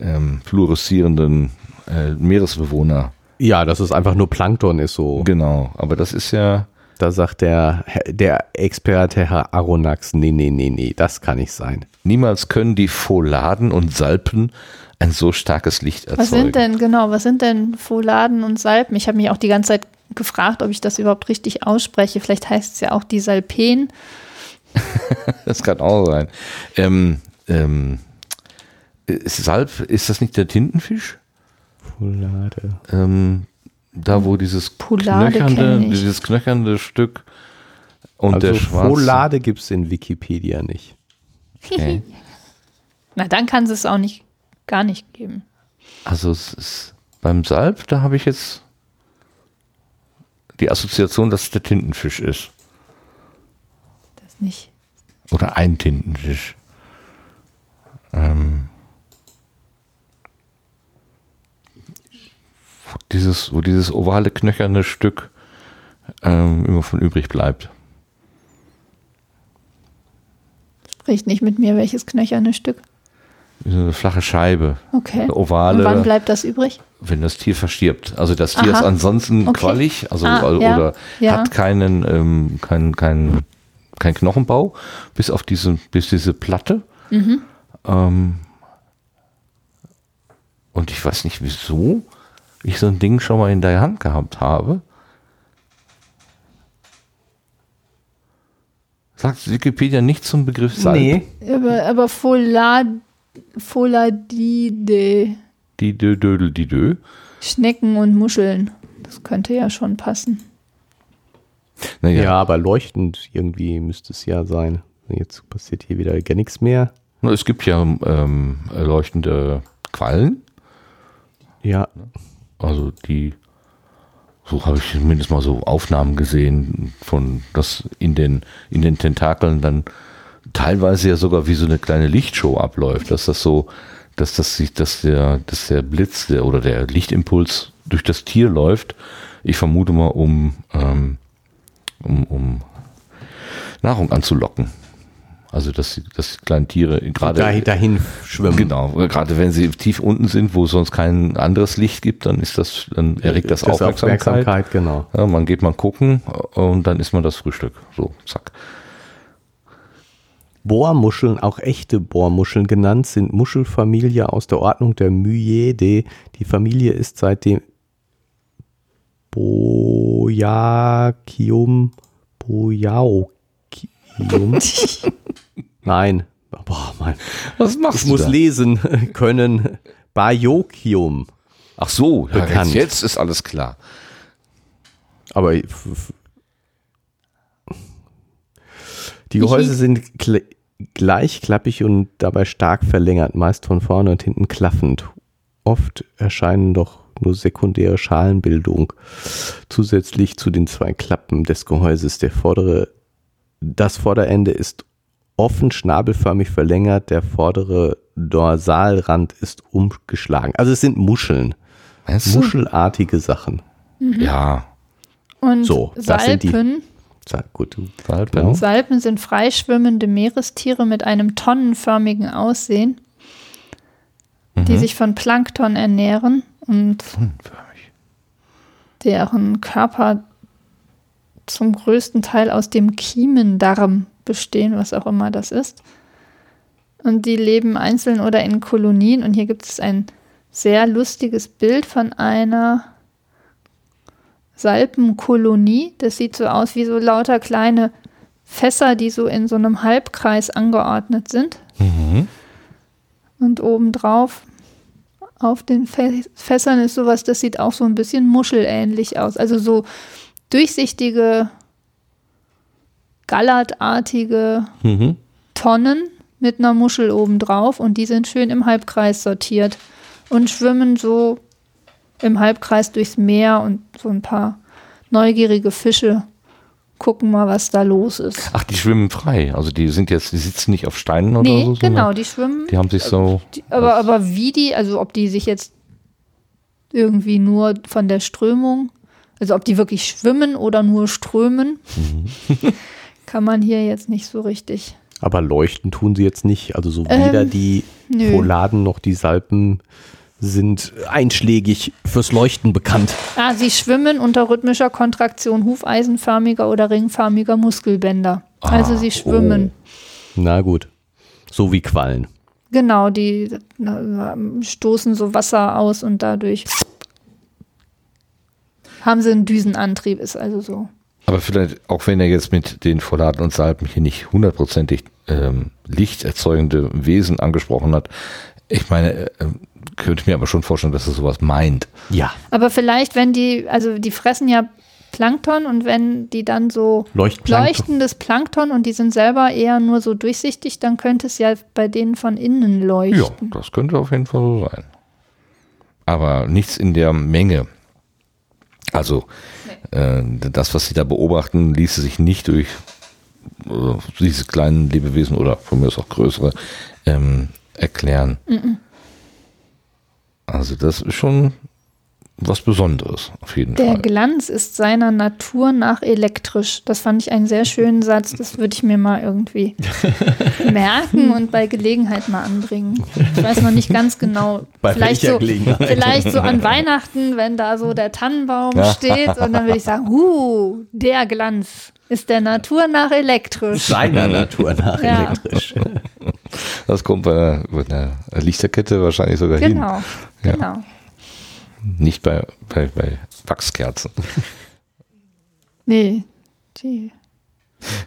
[SPEAKER 2] ähm, fluoreszierenden äh, Meeresbewohner.
[SPEAKER 3] Ja, dass es einfach nur Plankton ist so.
[SPEAKER 2] Genau, aber das ist ja,
[SPEAKER 3] Da sagt der, der Experte Herr Aronax, nee, nee, nee, nee, das kann nicht sein.
[SPEAKER 2] niemals können die Pholaden und Salpen ein so starkes Licht erzeugen.
[SPEAKER 1] Was sind denn, genau, was sind denn Pholaden und Salpen? Ich habe mich auch die ganze Zeit gefragt, ob ich das überhaupt richtig ausspreche. Vielleicht heißt es ja auch die Salpen.
[SPEAKER 2] Das kann auch sein. Ähm, ähm, ist Salp, ist das nicht der Tintenfisch?
[SPEAKER 3] Polade.
[SPEAKER 2] Ähm, da wo dieses
[SPEAKER 1] Poulade
[SPEAKER 2] knöchernde, dieses knöchernde Stück und
[SPEAKER 3] Also
[SPEAKER 2] der schwarze.
[SPEAKER 3] Folade gibt es in Wikipedia nicht.
[SPEAKER 2] Okay.
[SPEAKER 1] Na, dann kann es es auch nicht, gar nicht geben.
[SPEAKER 2] Also es ist beim Salb, da habe ich jetzt die Assoziation, dass es der Tintenfisch ist.
[SPEAKER 1] Das nicht.
[SPEAKER 2] Oder ein Tintenfisch. Ähm, wo dieses, wo dieses ovale, knöcherne Stück ähm, immer von übrig bleibt.
[SPEAKER 1] Spricht nicht mit mir, welches knöcherne Stück.
[SPEAKER 2] So Eine flache Scheibe.
[SPEAKER 1] Okay.
[SPEAKER 2] Eine ovale,
[SPEAKER 1] Und wann bleibt das übrig?
[SPEAKER 2] Wenn das Tier verstirbt. Also das Tier
[SPEAKER 1] Aha.
[SPEAKER 2] ist ansonsten
[SPEAKER 1] Okay.
[SPEAKER 2] quallig, also
[SPEAKER 1] Ah,
[SPEAKER 2] also-
[SPEAKER 1] ja,
[SPEAKER 2] oder
[SPEAKER 1] ja.
[SPEAKER 2] hat keinen, ähm, keinen, keinen, keinen Knochenbau, bis auf diese, bis diese Platte.
[SPEAKER 1] Mhm.
[SPEAKER 2] Ähm, und ich weiß nicht, wieso ich so ein Ding schon mal in der Hand gehabt habe. Sagt Wikipedia nicht zum Begriff Salb?
[SPEAKER 1] Aber, aber Folad, Foladide,
[SPEAKER 2] Die Dö, Dödel, die Dö.
[SPEAKER 1] Schnecken und Muscheln. Das könnte ja schon passen.
[SPEAKER 2] Naja,
[SPEAKER 3] Ja. aber leuchtend irgendwie müsste es ja sein. Jetzt passiert hier wieder gar nichts mehr.
[SPEAKER 2] Es gibt ja ähm, leuchtende Quallen,
[SPEAKER 3] Ja,
[SPEAKER 2] also die, so habe ich zumindest mal so Aufnahmen gesehen, von das in den, in den Tentakeln dann teilweise ja sogar wie so eine kleine Lichtshow abläuft, dass das so, dass das sich, dass der, dass der Blitz der, oder der Lichtimpuls durch das Tier läuft. Ich vermute mal, um, ähm, um, um Nahrung anzulocken. Also dass, die- dass die kleinen Tiere gerade
[SPEAKER 3] dahin, dahin schwimmen.
[SPEAKER 2] Genau, gerade wenn sie tief unten sind, wo es sonst kein anderes Licht gibt, dann ist das, dann erregt das, Aufmerksamkeit.
[SPEAKER 3] genau.
[SPEAKER 2] Ja, man geht mal gucken und dann isst man das Frühstück. So, zack.
[SPEAKER 3] Bohrmuscheln, auch echte Bohrmuscheln genannt, sind Muschelfamilie aus der Ordnung der Myidae. Die Familie ist seit dem Bojakium, Bojaokium. Nein, boah, Mann.
[SPEAKER 2] Was machst
[SPEAKER 3] Ich muss lesen können. Bajokium.
[SPEAKER 2] Ach so,
[SPEAKER 3] Bekannt.
[SPEAKER 2] jetzt, ist alles klar.
[SPEAKER 3] Aber die Gehäuse sind gleichklappig und dabei stark verlängert, meist von vorne und hinten klaffend. Oft erscheinen doch nur sekundäre Schalenbildung zusätzlich zu den zwei Klappen des Gehäuses. Der vordere, das Vorderende ist offen schnabelförmig verlängert, der vordere Dorsalrand ist umgeschlagen. Also es sind Muscheln,
[SPEAKER 2] du?
[SPEAKER 3] muschelartige Sachen.
[SPEAKER 2] Ja.
[SPEAKER 1] Und
[SPEAKER 3] So, das sind die-
[SPEAKER 1] Salpen,
[SPEAKER 3] gut, du.
[SPEAKER 2] Salpen.
[SPEAKER 3] Genau.
[SPEAKER 1] Salpen sind freischwimmende Meerestiere mit einem tonnenförmigen Aussehen die sich von Plankton ernähren und
[SPEAKER 2] Unförmig.
[SPEAKER 1] deren Körper zum größten Teil aus dem Kiemendarm bestehen, was auch immer das ist. Und die leben einzeln oder in Kolonien. Und hier gibt es ein sehr lustiges Bild von einer Salpenkolonie. Das sieht so aus wie so lauter kleine Fässer, die so in so einem Halbkreis angeordnet sind.
[SPEAKER 2] Mhm.
[SPEAKER 1] Und obendrauf auf den Fä- Fässern ist sowas, das sieht auch so ein bisschen muschelähnlich aus. Also so durchsichtige, gallertartige
[SPEAKER 2] Mhm.
[SPEAKER 1] Tonnen mit einer Muschel obendrauf und die sind schön im Halbkreis sortiert und schwimmen so im Halbkreis durchs Meer und so ein paar neugierige Fische gucken mal, was da los ist.
[SPEAKER 2] Ach, die schwimmen frei. Also die sind jetzt, die sitzen nicht auf Steinen oder
[SPEAKER 1] Nee,
[SPEAKER 2] so.
[SPEAKER 1] genau, die schwimmen.
[SPEAKER 2] Die haben sich so.
[SPEAKER 1] Die, aber, aber wie die, also ob die sich jetzt irgendwie nur von der Strömung, also ob die wirklich schwimmen oder nur strömen, kann man hier jetzt nicht so richtig.
[SPEAKER 3] Aber leuchten tun sie jetzt nicht. Also so
[SPEAKER 1] Ähm,
[SPEAKER 3] weder die
[SPEAKER 1] nö.
[SPEAKER 3] Proladen noch die Salpen sind einschlägig fürs Leuchten bekannt.
[SPEAKER 1] Ah, sie schwimmen unter rhythmischer Kontraktion hufeisenförmiger oder ringförmiger Muskelbänder. also sie schwimmen.
[SPEAKER 3] Na gut. So wie Quallen.
[SPEAKER 1] Genau, die stoßen so Wasser aus und dadurch haben sie einen Düsenantrieb, ist also so.
[SPEAKER 2] Aber vielleicht, auch wenn er jetzt mit den Pholaten und Salpen hier nicht hundertprozentig ähm, lichterzeugende Wesen angesprochen hat, ich meine, äh, könnte ich mir aber schon vorstellen, dass er sowas meint.
[SPEAKER 3] Ja.
[SPEAKER 1] Aber vielleicht, wenn die, also die fressen ja Plankton und wenn die dann so
[SPEAKER 3] Leuchtplankton.
[SPEAKER 1] leuchtendes Plankton und die sind selber eher nur so durchsichtig, dann könnte es ja bei denen von innen
[SPEAKER 2] Ja,
[SPEAKER 1] leuchten.
[SPEAKER 2] das könnte auf jeden Fall so sein. Aber nichts in der Menge. Also äh, das, was Sie da beobachten, ließe sich nicht durch äh, diese kleinen Lebewesen oder von mir aus auch größere ähm, erklären. Also das ist schon was Besonderes, auf jeden
[SPEAKER 1] Der
[SPEAKER 2] Fall.
[SPEAKER 1] Glanz ist seiner Natur nach elektrisch. Das fand ich einen sehr schönen Satz. Das würde ich mir mal irgendwie merken und bei Gelegenheit mal anbringen. Ich weiß noch nicht ganz genau.
[SPEAKER 3] Bei
[SPEAKER 1] vielleicht so? Vielleicht so an Weihnachten, wenn da so der Tannenbaum steht und dann würde ich sagen, huh, der Glanz ist der Natur nach elektrisch.
[SPEAKER 3] Seiner Natur nach
[SPEAKER 1] Ja.
[SPEAKER 3] elektrisch.
[SPEAKER 2] Das kommt bei einer, bei einer Lichterkette wahrscheinlich sogar hin.
[SPEAKER 1] Genau,
[SPEAKER 2] Ja.
[SPEAKER 1] genau.
[SPEAKER 2] Nicht bei, bei, bei Wachskerzen.
[SPEAKER 1] Nee, die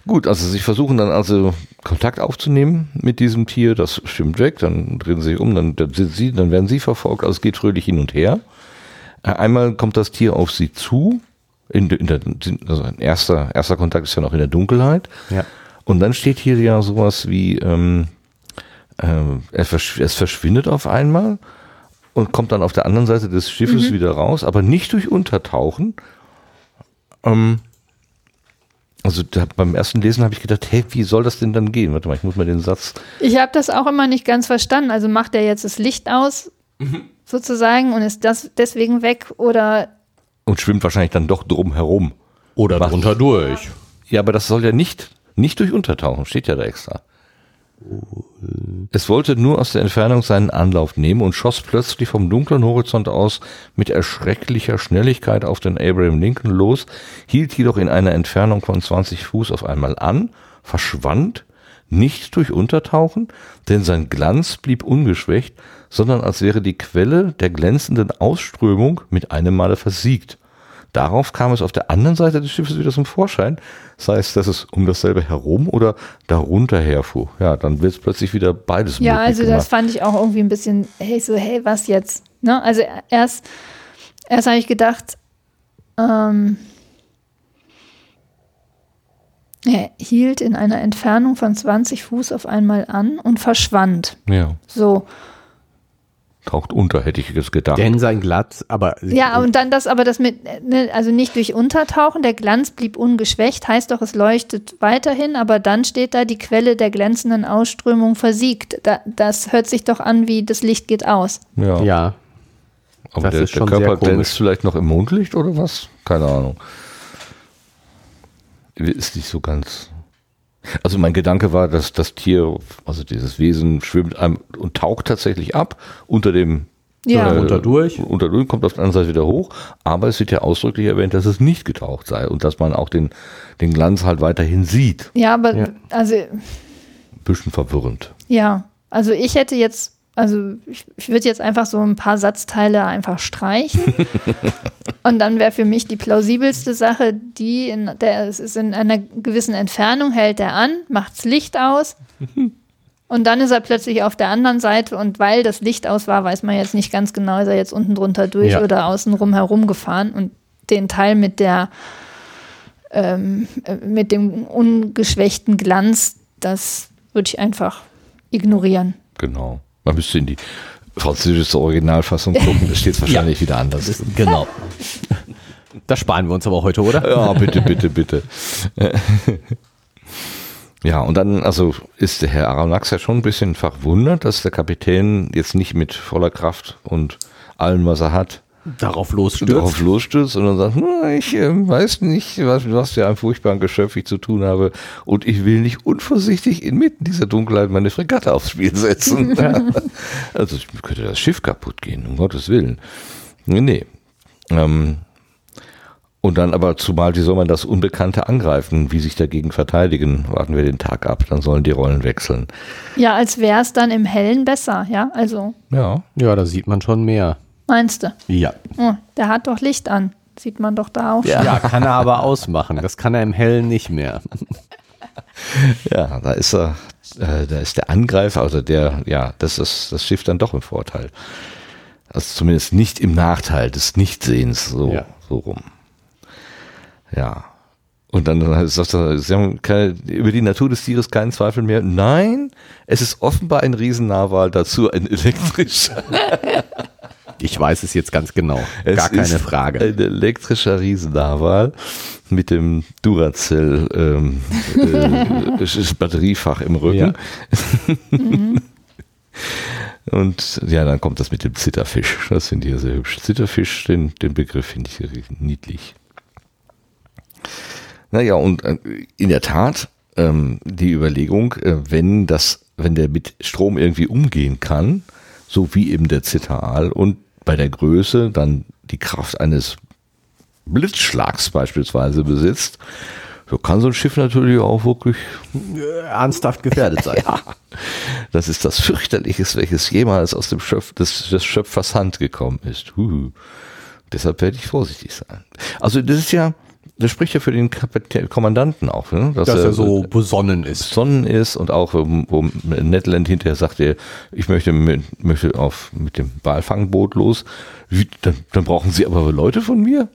[SPEAKER 2] Gut, also sie versuchen dann also Kontakt aufzunehmen mit diesem Tier, das schwimmt weg, dann drehen sie sich um, dann, dann sind sie, dann werden sie verfolgt, also es geht fröhlich hin und her. Äh, Einmal kommt das Tier auf sie zu, in, in der, also ein erster, erster Kontakt ist ja noch in der Dunkelheit.
[SPEAKER 3] Ja.
[SPEAKER 2] Und dann steht hier ja sowas wie, ähm, äh, es verschwindet auf einmal und kommt dann auf der anderen Seite des Schiffes wieder raus, aber nicht durch Untertauchen. Ähm, also da, beim ersten Lesen habe ich gedacht, hey, wie soll das denn dann gehen? Warte mal, ich muss mal den Satz.
[SPEAKER 1] Ich habe das auch immer nicht ganz verstanden. Also macht er jetzt das Licht aus, sozusagen, und ist das deswegen weg? Oder
[SPEAKER 2] Und schwimmt wahrscheinlich dann doch drum herum.
[SPEAKER 3] Oder
[SPEAKER 2] Was?
[SPEAKER 3] drunter durch.
[SPEAKER 2] Ja, aber das soll ja nicht, nicht durch Untertauchen, steht ja da extra. Es wollte nur aus der Entfernung seinen Anlauf nehmen und schoss plötzlich vom dunklen Horizont aus mit erschrecklicher Schnelligkeit auf den Abraham Lincoln los, hielt jedoch in einer Entfernung von 20 Fuß auf einmal an, verschwand, nicht durch Untertauchen, denn sein Glanz blieb ungeschwächt, sondern als wäre die Quelle der glänzenden Ausströmung mit einem Male versiegt. Darauf kam es auf der anderen Seite des Schiffes wieder zum Vorschein. Das heißt, dass es um dasselbe herum oder darunter herfuhr. Ja, dann wird es plötzlich wieder beides
[SPEAKER 1] ja, also das
[SPEAKER 2] gemacht.
[SPEAKER 1] fand ich auch irgendwie ein bisschen, hey, so, hey, was jetzt? Ne? Also erst, erst habe ich gedacht, ähm, er hielt in einer Entfernung von 20 Fuß auf einmal an und verschwand.
[SPEAKER 2] Ja,
[SPEAKER 1] So.
[SPEAKER 2] Taucht unter, hätte ich jetzt gedacht.
[SPEAKER 3] Denn sein Glatz, aber
[SPEAKER 1] Ja, und dann das, aber das mit, ne, also nicht durch Untertauchen, der Glanz blieb ungeschwächt, heißt doch, es leuchtet weiterhin, aber dann steht da, die Quelle der glänzenden Ausströmung versiegt. Da, das hört sich doch an, wie das Licht geht aus.
[SPEAKER 2] ja.
[SPEAKER 3] ja,
[SPEAKER 2] aber
[SPEAKER 3] das
[SPEAKER 2] der,
[SPEAKER 3] ist
[SPEAKER 2] der Körper glänzt vielleicht noch im Mondlicht oder was? Keine Ahnung. Ist nicht so ganz Also mein Gedanke war, dass das Tier, also dieses Wesen schwimmt einem und taucht tatsächlich ab unter dem
[SPEAKER 1] Ja.
[SPEAKER 2] äh,
[SPEAKER 3] Unterdurch.
[SPEAKER 2] Unterdurch kommt auf der anderen Seite wieder hoch, aber es wird ja ausdrücklich erwähnt, dass es nicht getaucht sei und dass man auch den, den Glanz halt weiterhin sieht.
[SPEAKER 1] Ja, aber
[SPEAKER 3] Ja.
[SPEAKER 1] also
[SPEAKER 2] Bisschen verwirrend.
[SPEAKER 1] ja, also ich hätte jetzt, also ich, ich würde jetzt einfach so ein paar Satzteile einfach streichen. und dann wäre für mich die plausibelste Sache, die in der es ist in einer gewissen Entfernung, hält er an, macht's Licht aus. Und dann ist er plötzlich auf der anderen Seite und weil das Licht aus war, weiß man jetzt nicht ganz genau, ist er jetzt unten drunter durch
[SPEAKER 3] Ja.
[SPEAKER 1] oder außen rum herum gefahren und den Teil mit der ähm, äh, mit dem ungeschwächten Glanz, das würde ich einfach ignorieren.
[SPEAKER 2] Genau. Man müsste in die französische Originalfassung gucken, das steht wahrscheinlich wieder anders.
[SPEAKER 3] Genau. Das sparen wir uns aber heute, oder?
[SPEAKER 2] Ja, bitte, bitte, bitte. Ja, und dann, also ist der Herr Aranax ja schon ein bisschen verwundert, dass der Kapitän jetzt nicht mit voller Kraft und allem, was er hat,
[SPEAKER 3] Darauf losstürzt.
[SPEAKER 2] darauf losstürzt und dann sagt, "Hm, ich äh, weiß nicht, was, was für einem furchtbaren Geschöpf ich zu tun habe und ich will nicht unvorsichtig inmitten dieser Dunkelheit meine Fregatte aufs Spiel setzen. Also ich könnte das Schiff kaputt gehen, um Gottes Willen. Nee, nee. Ähm, und dann aber, zumal, wie soll man das Unbekannte angreifen, wie sich dagegen verteidigen? Warten wir den Tag ab, dann sollen die Rollen wechseln.
[SPEAKER 1] Ja, als wäre es dann im Hellen besser, ja? Also,
[SPEAKER 2] Ja,
[SPEAKER 3] Ja, da sieht man schon mehr.
[SPEAKER 1] Meinst du?
[SPEAKER 3] Ja.
[SPEAKER 1] Oh, der hat doch Licht an. Sieht man doch da auch. schon.
[SPEAKER 3] Ja, kann er aber ausmachen. Das kann er im Hellen nicht mehr.
[SPEAKER 2] ja, da ist er, äh, da ist der Angreifer, also der, ja, das ist das Schiff dann doch im Vorteil. Also zumindest nicht im Nachteil des Nichtsehens, so,
[SPEAKER 3] Ja.
[SPEAKER 2] so rum. Ja. Und dann sagt er, Sie haben keine, über die Natur des Tieres keinen Zweifel mehr. Nein, es ist offenbar ein Riesennarwal, dazu ein elektrischer.
[SPEAKER 3] Ich weiß es jetzt ganz genau.
[SPEAKER 2] Es
[SPEAKER 3] Gar keine Frage.
[SPEAKER 2] Ein elektrischer Riesennarwal mit dem Duracell ähm, äh, Batteriefach im Rücken. Und ja, dann kommt das mit dem Zitterfisch. Das finde ich ja sehr hübsch. Zitterfisch, den, den Begriff finde ich niedlich. Naja, und äh, in der Tat, ähm, die Überlegung, äh, wenn das, wenn der mit Strom irgendwie umgehen kann, so wie eben der Zitteraal und bei der Größe dann die Kraft eines Blitzschlags beispielsweise besitzt, so kann so ein Schiff natürlich auch wirklich,
[SPEAKER 3] Ernsthaft gefährdet sein.
[SPEAKER 2] ja, das ist das Fürchterliches, welches jemals aus dem Schöpf, des, des Schöpfers Hand gekommen ist. Huhu. Deshalb werde ich vorsichtig sein. Also das ist ja, das spricht ja für den Kapitän, Kommandanten auch, ne?
[SPEAKER 3] Dass er so besonnen ist.
[SPEAKER 2] Sonnen ist und auch, wo Netland hinterher sagte, ich möchte mit, möchte auf, mit dem Walfangboot los. Wie, dann, dann brauchen Sie aber Leute von mir?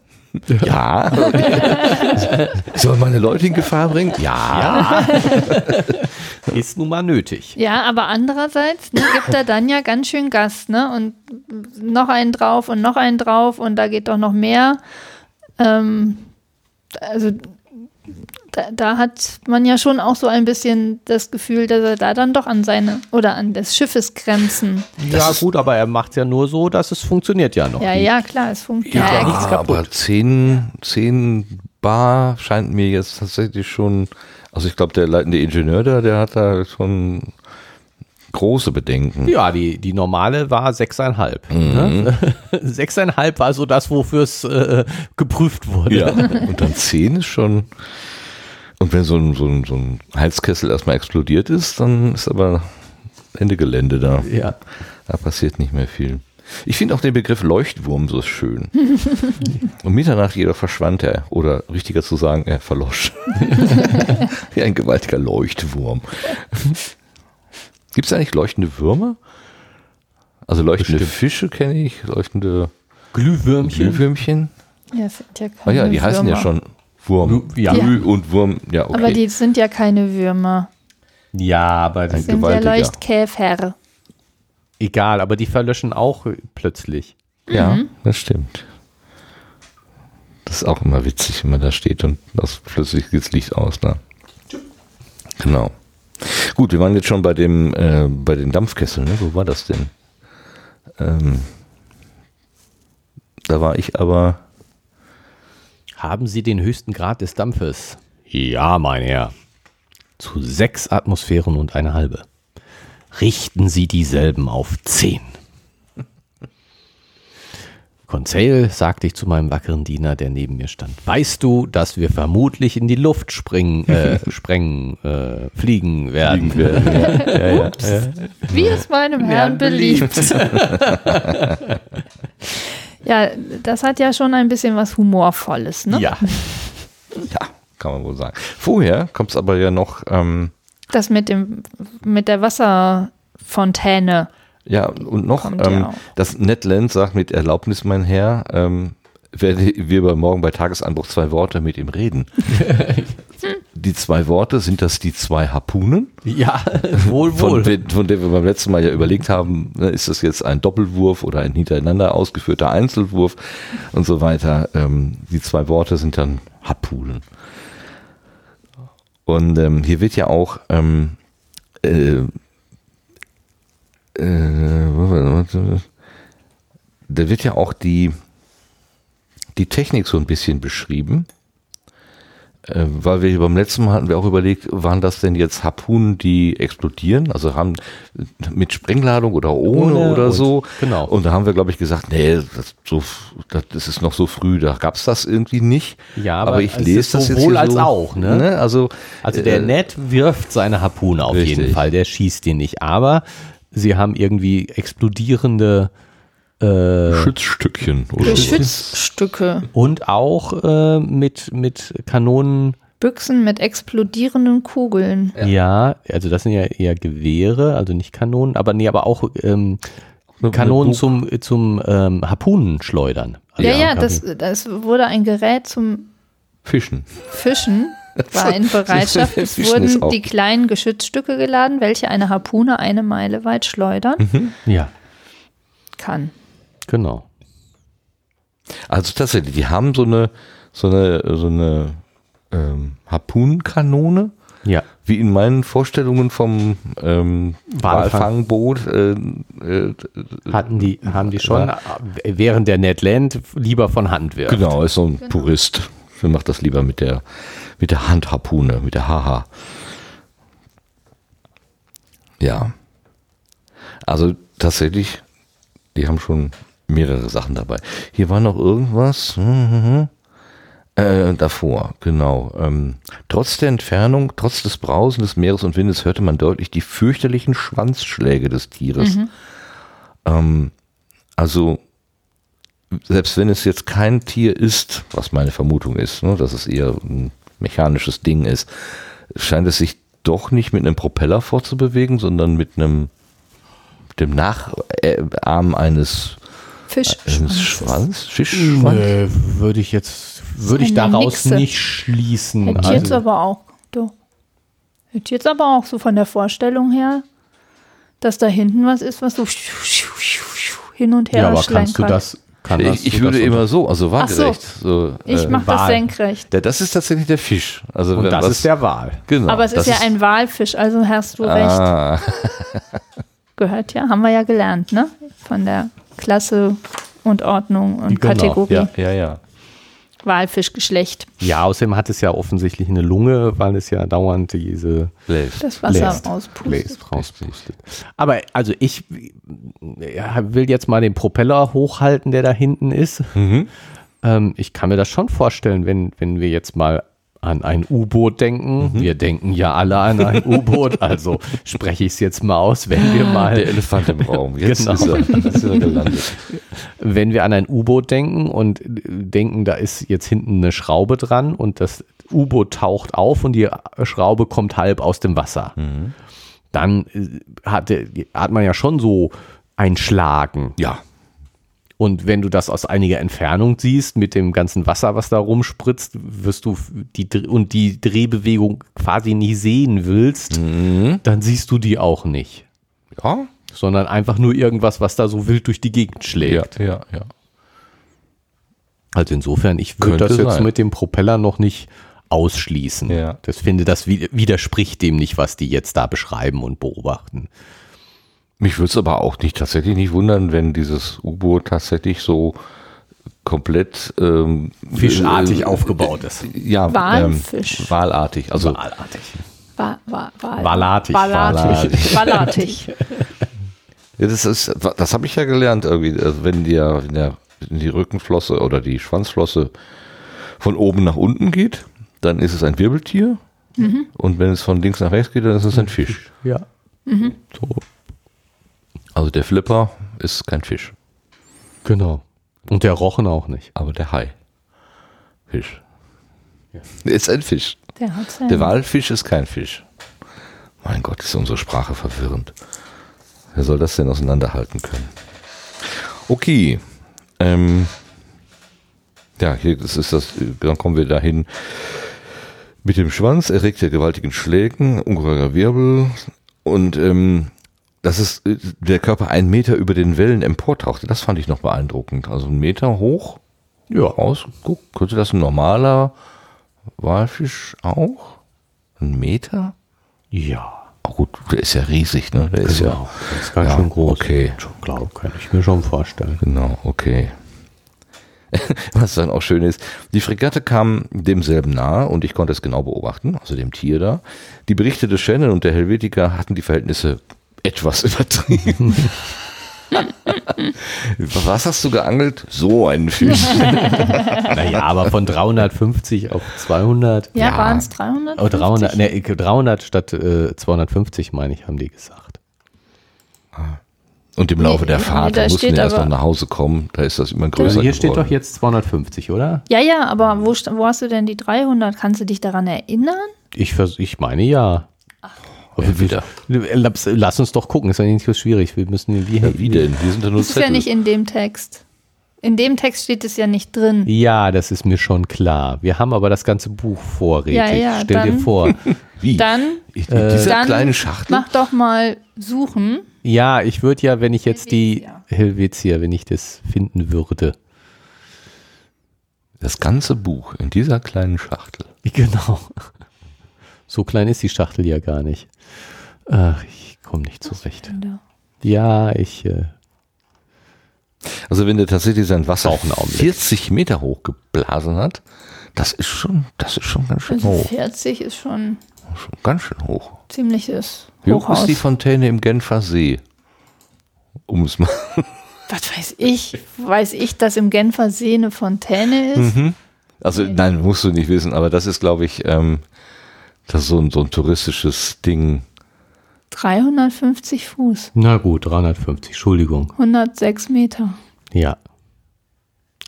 [SPEAKER 2] Ja. Soll meine Leute in Gefahr bringen? Ja.
[SPEAKER 3] Ist nun mal nötig.
[SPEAKER 1] Ja, aber andererseits ne, gibt er dann ja ganz schön Gas, ne? Und noch einen drauf und noch einen drauf und da geht doch noch mehr. Ähm, also da, da hat man ja schon auch so ein bisschen das Gefühl, dass er da dann doch an seine oder an des Schiffes Grenzen.
[SPEAKER 3] ja, gut, aber er macht ja nur so, dass es funktioniert ja noch.
[SPEAKER 1] Ja, ja, klar, es funktioniert.
[SPEAKER 2] Ja,
[SPEAKER 1] Ja,
[SPEAKER 2] aber 10, 10 Bar scheint mir jetzt tatsächlich schon, also ich glaube, der leitende Ingenieur da, der hat da schon große Bedenken.
[SPEAKER 3] Ja, die, die normale war 6,5. Ne? 6,5 war so das, wofür es äh, geprüft wurde.
[SPEAKER 2] Ja, und dann 10 ist schon. Und wenn so ein, so, ein, so ein Heizkessel erstmal explodiert ist, dann ist aber Ende Gelände da.
[SPEAKER 3] Ja.
[SPEAKER 2] Da passiert nicht mehr viel. Ich finde auch den Begriff Leuchtwurm so schön. Und Mitternacht jedoch verschwand er, oder richtiger zu sagen, er verlosch. Wie ein gewaltiger Leuchtwurm. Gibt es eigentlich leuchtende Würmer? Also leuchtende
[SPEAKER 3] Bestimmt.
[SPEAKER 2] Fische kenne ich, leuchtende
[SPEAKER 3] Glühwürmchen.
[SPEAKER 2] Glühwürmchen.
[SPEAKER 1] Ja, sind ja
[SPEAKER 2] Ah ja,
[SPEAKER 1] keine
[SPEAKER 2] die heißen ja
[SPEAKER 1] Würmer.
[SPEAKER 2] schon Wurm.
[SPEAKER 3] Ja.
[SPEAKER 2] Glüh und Wurm, ja, okay.
[SPEAKER 1] Aber die sind ja keine Würmer.
[SPEAKER 3] Ja, aber das
[SPEAKER 1] Das sind ja. Leuchtkäfer.
[SPEAKER 3] egal, aber die verlöschen auch plötzlich.
[SPEAKER 2] ja,
[SPEAKER 1] Mhm.
[SPEAKER 2] das stimmt. Das ist auch immer witzig, wenn man da steht und das plötzlich geht das Licht aus. Ne? Genau. Gut, wir waren jetzt schon bei dem, äh, bei den Dampfkesseln. Ne? Wo war das denn? Ähm, da war ich aber.
[SPEAKER 3] Haben Sie den höchsten Grad des Dampfes? Ja, mein Herr. zu sechs Atmosphären und eine halbe. Richten Sie dieselben auf zehn. Conseil, sagte ich zu meinem wackeren Diener, der neben mir stand. Weißt du, dass wir vermutlich in die Luft springen, äh, sprengen, äh, fliegen werden?
[SPEAKER 2] Fliegen werden, ja. ja, ja, ja.
[SPEAKER 1] Wie es meinem Herrn beliebt. ja, das hat ja schon ein bisschen was Humorvolles, ne?
[SPEAKER 3] Ja.
[SPEAKER 2] Ja, kann man wohl sagen. Vorher kommt es aber ja noch, ähm,
[SPEAKER 1] Das mit dem, mit der Wasserfontäne.
[SPEAKER 2] Ja, und noch, ähm, das Ned Land sagt mit Erlaubnis, mein Herr, ähm, werden wir bei morgen bei Tagesanbruch zwei Worte mit ihm reden. die zwei Worte, sind das die zwei Harpunen?
[SPEAKER 3] Ja, wohl,
[SPEAKER 2] Von,
[SPEAKER 3] wohl.
[SPEAKER 2] de- von der wir beim letzten Mal ja überlegt haben, ne, ist das jetzt ein Doppelwurf oder ein hintereinander ausgeführter Einzelwurf und so weiter. Ähm, die zwei Worte sind dann Harpunen. Und ähm, hier wird ja auch ähm, äh, äh, da wird ja auch die, die Technik so ein bisschen beschrieben. Äh, weil wir beim letzten Mal hatten wir auch überlegt, waren das denn jetzt Harpunen, die explodieren? Also haben mit Sprengladung oder ohne,
[SPEAKER 3] Ohne
[SPEAKER 2] oder
[SPEAKER 3] und-
[SPEAKER 2] so.
[SPEAKER 3] genau.
[SPEAKER 2] Und da haben wir, glaube ich, gesagt, nee, das, so, das, ist noch so früh, da gab es das irgendwie nicht.
[SPEAKER 3] Ja, aber
[SPEAKER 2] ich
[SPEAKER 3] es
[SPEAKER 2] lese das jetzt
[SPEAKER 3] sowohl als
[SPEAKER 2] so,
[SPEAKER 3] auch, ne?
[SPEAKER 2] Also,
[SPEAKER 3] Also der
[SPEAKER 2] äh,
[SPEAKER 3] Ned wirft seine Harpune auf
[SPEAKER 2] Richtig.
[SPEAKER 3] jeden Fall, der schießt die nicht. Aber sie haben irgendwie explodierende äh,
[SPEAKER 2] Schützstückchen. Oder so.
[SPEAKER 1] Geschützstücke.
[SPEAKER 3] und auch äh, mit, mit Kanonen.
[SPEAKER 1] Büchsen mit explodierenden Kugeln.
[SPEAKER 3] Ja. also das sind ja eher Gewehre, also nicht Kanonen, aber nee, aber auch ähm, Kanonen zum, zum ähm, Harpunenschleudern. Also
[SPEAKER 1] Ja, ja, das, das wurde ein Gerät zum
[SPEAKER 2] Fischen.
[SPEAKER 1] Fischen, war in Bereitschaft. Es wurden die kleinen Geschützstücke geladen, welche eine Harpune eine Meile weit schleudern
[SPEAKER 3] Ja,
[SPEAKER 1] kann.
[SPEAKER 3] genau.
[SPEAKER 2] Also tatsächlich, die haben so eine, so eine, so eine ähm, Harpunenkanone,
[SPEAKER 3] Ja,
[SPEAKER 2] wie in meinen Vorstellungen vom ähm,
[SPEAKER 3] Walfang.
[SPEAKER 2] Walfangboot. Äh, äh,
[SPEAKER 3] hatten die, haben die schon, während der Ned Land lieber von Hand wirft.
[SPEAKER 2] genau, ist so ein Purist. Der macht das lieber mit der, mit der Handharpune, mit der Haha. Ja. Also tatsächlich, die haben schon mehrere Sachen dabei. Hier war noch irgendwas. Mhm. Äh, davor, genau. Ähm, trotz der Entfernung, trotz des Brausen des Meeres und Windes hörte man deutlich die fürchterlichen Schwanzschläge des Tieres. Ähm, also, selbst wenn es jetzt kein Tier ist, was meine Vermutung ist, ne, dass es eher ein mechanisches Ding ist, scheint es sich doch nicht mit einem Propeller fortzubewegen, sondern mit einem dem Nacharm eines,
[SPEAKER 1] Fisch.
[SPEAKER 2] eines Schwanz, Fischschwanz.
[SPEAKER 3] Äh, würde ich jetzt, würde ich daraus
[SPEAKER 1] Nixe.
[SPEAKER 3] nicht schließen.
[SPEAKER 1] Hätte ich
[SPEAKER 3] Also-
[SPEAKER 1] jetzt aber auch, doch. Hätte jetzt aber auch so von der Vorstellung her, dass da hinten was ist, was so hin und her
[SPEAKER 3] ja, aber kannst du das, kann das
[SPEAKER 2] Ich, ich
[SPEAKER 3] du
[SPEAKER 2] würde
[SPEAKER 3] das
[SPEAKER 2] immer so, also
[SPEAKER 1] Ach so.
[SPEAKER 2] waagerecht. So,
[SPEAKER 1] Ich
[SPEAKER 2] äh,
[SPEAKER 1] mache das
[SPEAKER 3] Wal.
[SPEAKER 1] senkrecht.
[SPEAKER 2] der, das ist tatsächlich der Fisch. Also
[SPEAKER 3] Und das
[SPEAKER 2] was-
[SPEAKER 3] ist der Wal.
[SPEAKER 2] Genau.
[SPEAKER 1] Aber es
[SPEAKER 2] das
[SPEAKER 1] ist ja ein Walfisch, also hast du recht.
[SPEAKER 2] Ah,
[SPEAKER 1] Gehört ja, haben wir ja gelernt, ne? Von der Klasse und Ordnung und
[SPEAKER 3] Genau,
[SPEAKER 1] Kategorie.
[SPEAKER 2] ja, ja, ja.
[SPEAKER 1] Walfischgeschlecht.
[SPEAKER 3] Ja, außerdem hat es ja offensichtlich eine Lunge, weil es ja dauernd diese
[SPEAKER 2] Bläst.
[SPEAKER 1] Das Wasser
[SPEAKER 3] Bläst.
[SPEAKER 1] auspustet.
[SPEAKER 3] Bläst rauspustet. Aber also ich will jetzt mal den Propeller hochhalten, der da hinten ist.
[SPEAKER 2] Mhm.
[SPEAKER 3] Ähm, ich kann mir das schon vorstellen, wenn, wenn wir jetzt mal an ein U-Boot denken.
[SPEAKER 2] Mhm.
[SPEAKER 3] Wir denken ja alle an ein U-Boot, also spreche ich es jetzt mal aus, wenn wir
[SPEAKER 2] Der
[SPEAKER 3] mal,
[SPEAKER 2] Elefant im Raum. Jetzt
[SPEAKER 3] Genau.
[SPEAKER 2] ist, er, ist er gelandet.
[SPEAKER 3] wenn wir an ein U-Boot denken und denken, da ist jetzt hinten eine Schraube dran und das U-Boot taucht auf und die Schraube kommt halb aus dem Wasser. Dann äh, hat, der- hat man ja schon so ein Schlagen.
[SPEAKER 2] Ja.
[SPEAKER 3] Und wenn du das aus einiger Entfernung siehst, mit dem ganzen Wasser, was da rumspritzt, wirst du die und die Drehbewegung quasi nie sehen willst, dann siehst du die auch nicht.
[SPEAKER 2] Ja,
[SPEAKER 3] Sondern einfach nur irgendwas, was da so wild durch die Gegend schlägt.
[SPEAKER 2] ja, ja, ja.
[SPEAKER 3] Also insofern, ich würde das jetzt
[SPEAKER 2] sein.
[SPEAKER 3] mit dem Propeller noch nicht ausschließen.
[SPEAKER 2] Ja.
[SPEAKER 3] Das finde, das wi- widerspricht dem nicht, was die jetzt da beschreiben und beobachten.
[SPEAKER 2] Mich würde es aber auch nicht tatsächlich nicht wundern, wenn dieses U-Boot tatsächlich so komplett ähm,
[SPEAKER 3] Fischartig
[SPEAKER 2] äh,
[SPEAKER 3] aufgebaut ist.
[SPEAKER 2] Ja,
[SPEAKER 1] Walfisch.
[SPEAKER 2] Ähm, walartig. Also
[SPEAKER 3] Wahlartig.
[SPEAKER 1] Wa wa wa
[SPEAKER 3] Walatig.
[SPEAKER 1] Walatig. Walatig.
[SPEAKER 2] Ja, das ist, das habe ich ja gelernt irgendwie. Also wenn die, wenn die Rückenflosse oder die Schwanzflosse von oben nach unten geht, dann ist es ein Wirbeltier. Und wenn es von links nach rechts geht, dann ist es ein Fisch.
[SPEAKER 3] Ja. So,
[SPEAKER 2] Also der Flipper ist kein Fisch,
[SPEAKER 3] genau. Und der Rochen auch nicht.
[SPEAKER 2] aber der Hai. Fisch. Ist ein Fisch.
[SPEAKER 1] Der hat sein.
[SPEAKER 2] Der Walfisch ist kein Fisch. Mein Gott, ist unsere Sprache verwirrend. Wer soll das denn auseinanderhalten können? Okay. Ähm, ja, hier das ist das, dann kommen wir dahin. Mit dem Schwanz erregt er gewaltigen Schlägen, ungeheurer Wirbel und ähm, dass es äh, der Körper einen Meter über den Wellen emportauchte, das fand ich noch beeindruckend. Also einen Meter hoch, ja, rausguckt, könnte das ein normaler Walfisch auch? Ein Meter?
[SPEAKER 3] Ja.
[SPEAKER 2] Oh gut, der ist ja riesig, ne? Der ist ja.
[SPEAKER 3] Das ist ganz
[SPEAKER 2] Ja,
[SPEAKER 3] schön groß.
[SPEAKER 2] okay.
[SPEAKER 3] Schon, glaube kann ich mir schon vorstellen.
[SPEAKER 2] genau, okay. Was dann auch schön ist, die Fregatte kam demselben nahe und ich konnte es genau beobachten, also dem Tier da. Die Berichte des Shannon und der Helvetica hatten die Verhältnisse etwas übertrieben. Was hast du geangelt? So einen Fisch.
[SPEAKER 3] Naja, aber von 350 auf 200.
[SPEAKER 1] ja,
[SPEAKER 2] Ja.
[SPEAKER 1] waren es 300?
[SPEAKER 3] Oh, 300, ne, 300 statt äh, 250, meine ich, haben die gesagt.
[SPEAKER 2] Und im Laufe
[SPEAKER 1] Nee,
[SPEAKER 2] der
[SPEAKER 1] nee,
[SPEAKER 2] Fahrt,
[SPEAKER 1] da
[SPEAKER 2] mussten
[SPEAKER 1] steht
[SPEAKER 2] wir erst noch nach Hause kommen, da ist das immer größer
[SPEAKER 3] Also hier steht
[SPEAKER 2] geworden.
[SPEAKER 3] doch jetzt 250, oder?
[SPEAKER 1] Ja, ja, aber wo, wo hast du denn die 300? Kannst du dich daran erinnern?
[SPEAKER 3] Ich, ich meine ja.
[SPEAKER 2] Wieder.
[SPEAKER 3] lass, lass uns doch gucken, ist ja nicht so schwierig. Wir müssen wie,
[SPEAKER 2] Ja, wie denn? Wir sind ja nur
[SPEAKER 1] Das ist ja nicht in dem Text. In dem Text steht es ja nicht drin.
[SPEAKER 3] Ja, das ist mir schon klar. Wir haben aber das ganze Buch vorrätig.
[SPEAKER 1] Ja, ja,
[SPEAKER 3] Stell dir
[SPEAKER 1] dann-
[SPEAKER 3] vor.
[SPEAKER 2] Wie?
[SPEAKER 1] Dann,
[SPEAKER 2] Ich, dieser
[SPEAKER 1] dann
[SPEAKER 2] kleine Schachtel?
[SPEAKER 1] mach doch mal suchen.
[SPEAKER 3] Ja, ich würde ja, wenn ich jetzt die
[SPEAKER 1] Helvetia.
[SPEAKER 3] Helvetia, wenn ich das finden würde.
[SPEAKER 2] Das ganze Buch in dieser kleinen Schachtel.
[SPEAKER 3] Genau. So klein ist die Schachtel ja gar nicht. Ach, ich komme nicht zurecht. Ja, ich. Äh,
[SPEAKER 2] Also wenn der tatsächlich sein Wasser
[SPEAKER 3] Auch einen Augenblick.
[SPEAKER 2] 40 Meter hoch geblasen hat, das ist schon, das ist schon ganz schön
[SPEAKER 1] Also
[SPEAKER 2] hoch.
[SPEAKER 1] 40 ist schon
[SPEAKER 2] Schon ganz schön hoch.
[SPEAKER 1] ziemliches
[SPEAKER 2] Wie hoch ist die Fontäne im Genfer See? Um es mal.
[SPEAKER 1] Was weiß ich? Weiß ich, dass im Genfer See eine Fontäne ist?
[SPEAKER 2] Also nein, musst du nicht wissen, aber das ist, glaube ich, ähm, das ist so ein, so ein touristisches Ding.
[SPEAKER 1] 350 Fuß,
[SPEAKER 3] na gut, 350, Entschuldigung.
[SPEAKER 1] 106 Meter.
[SPEAKER 3] Ja.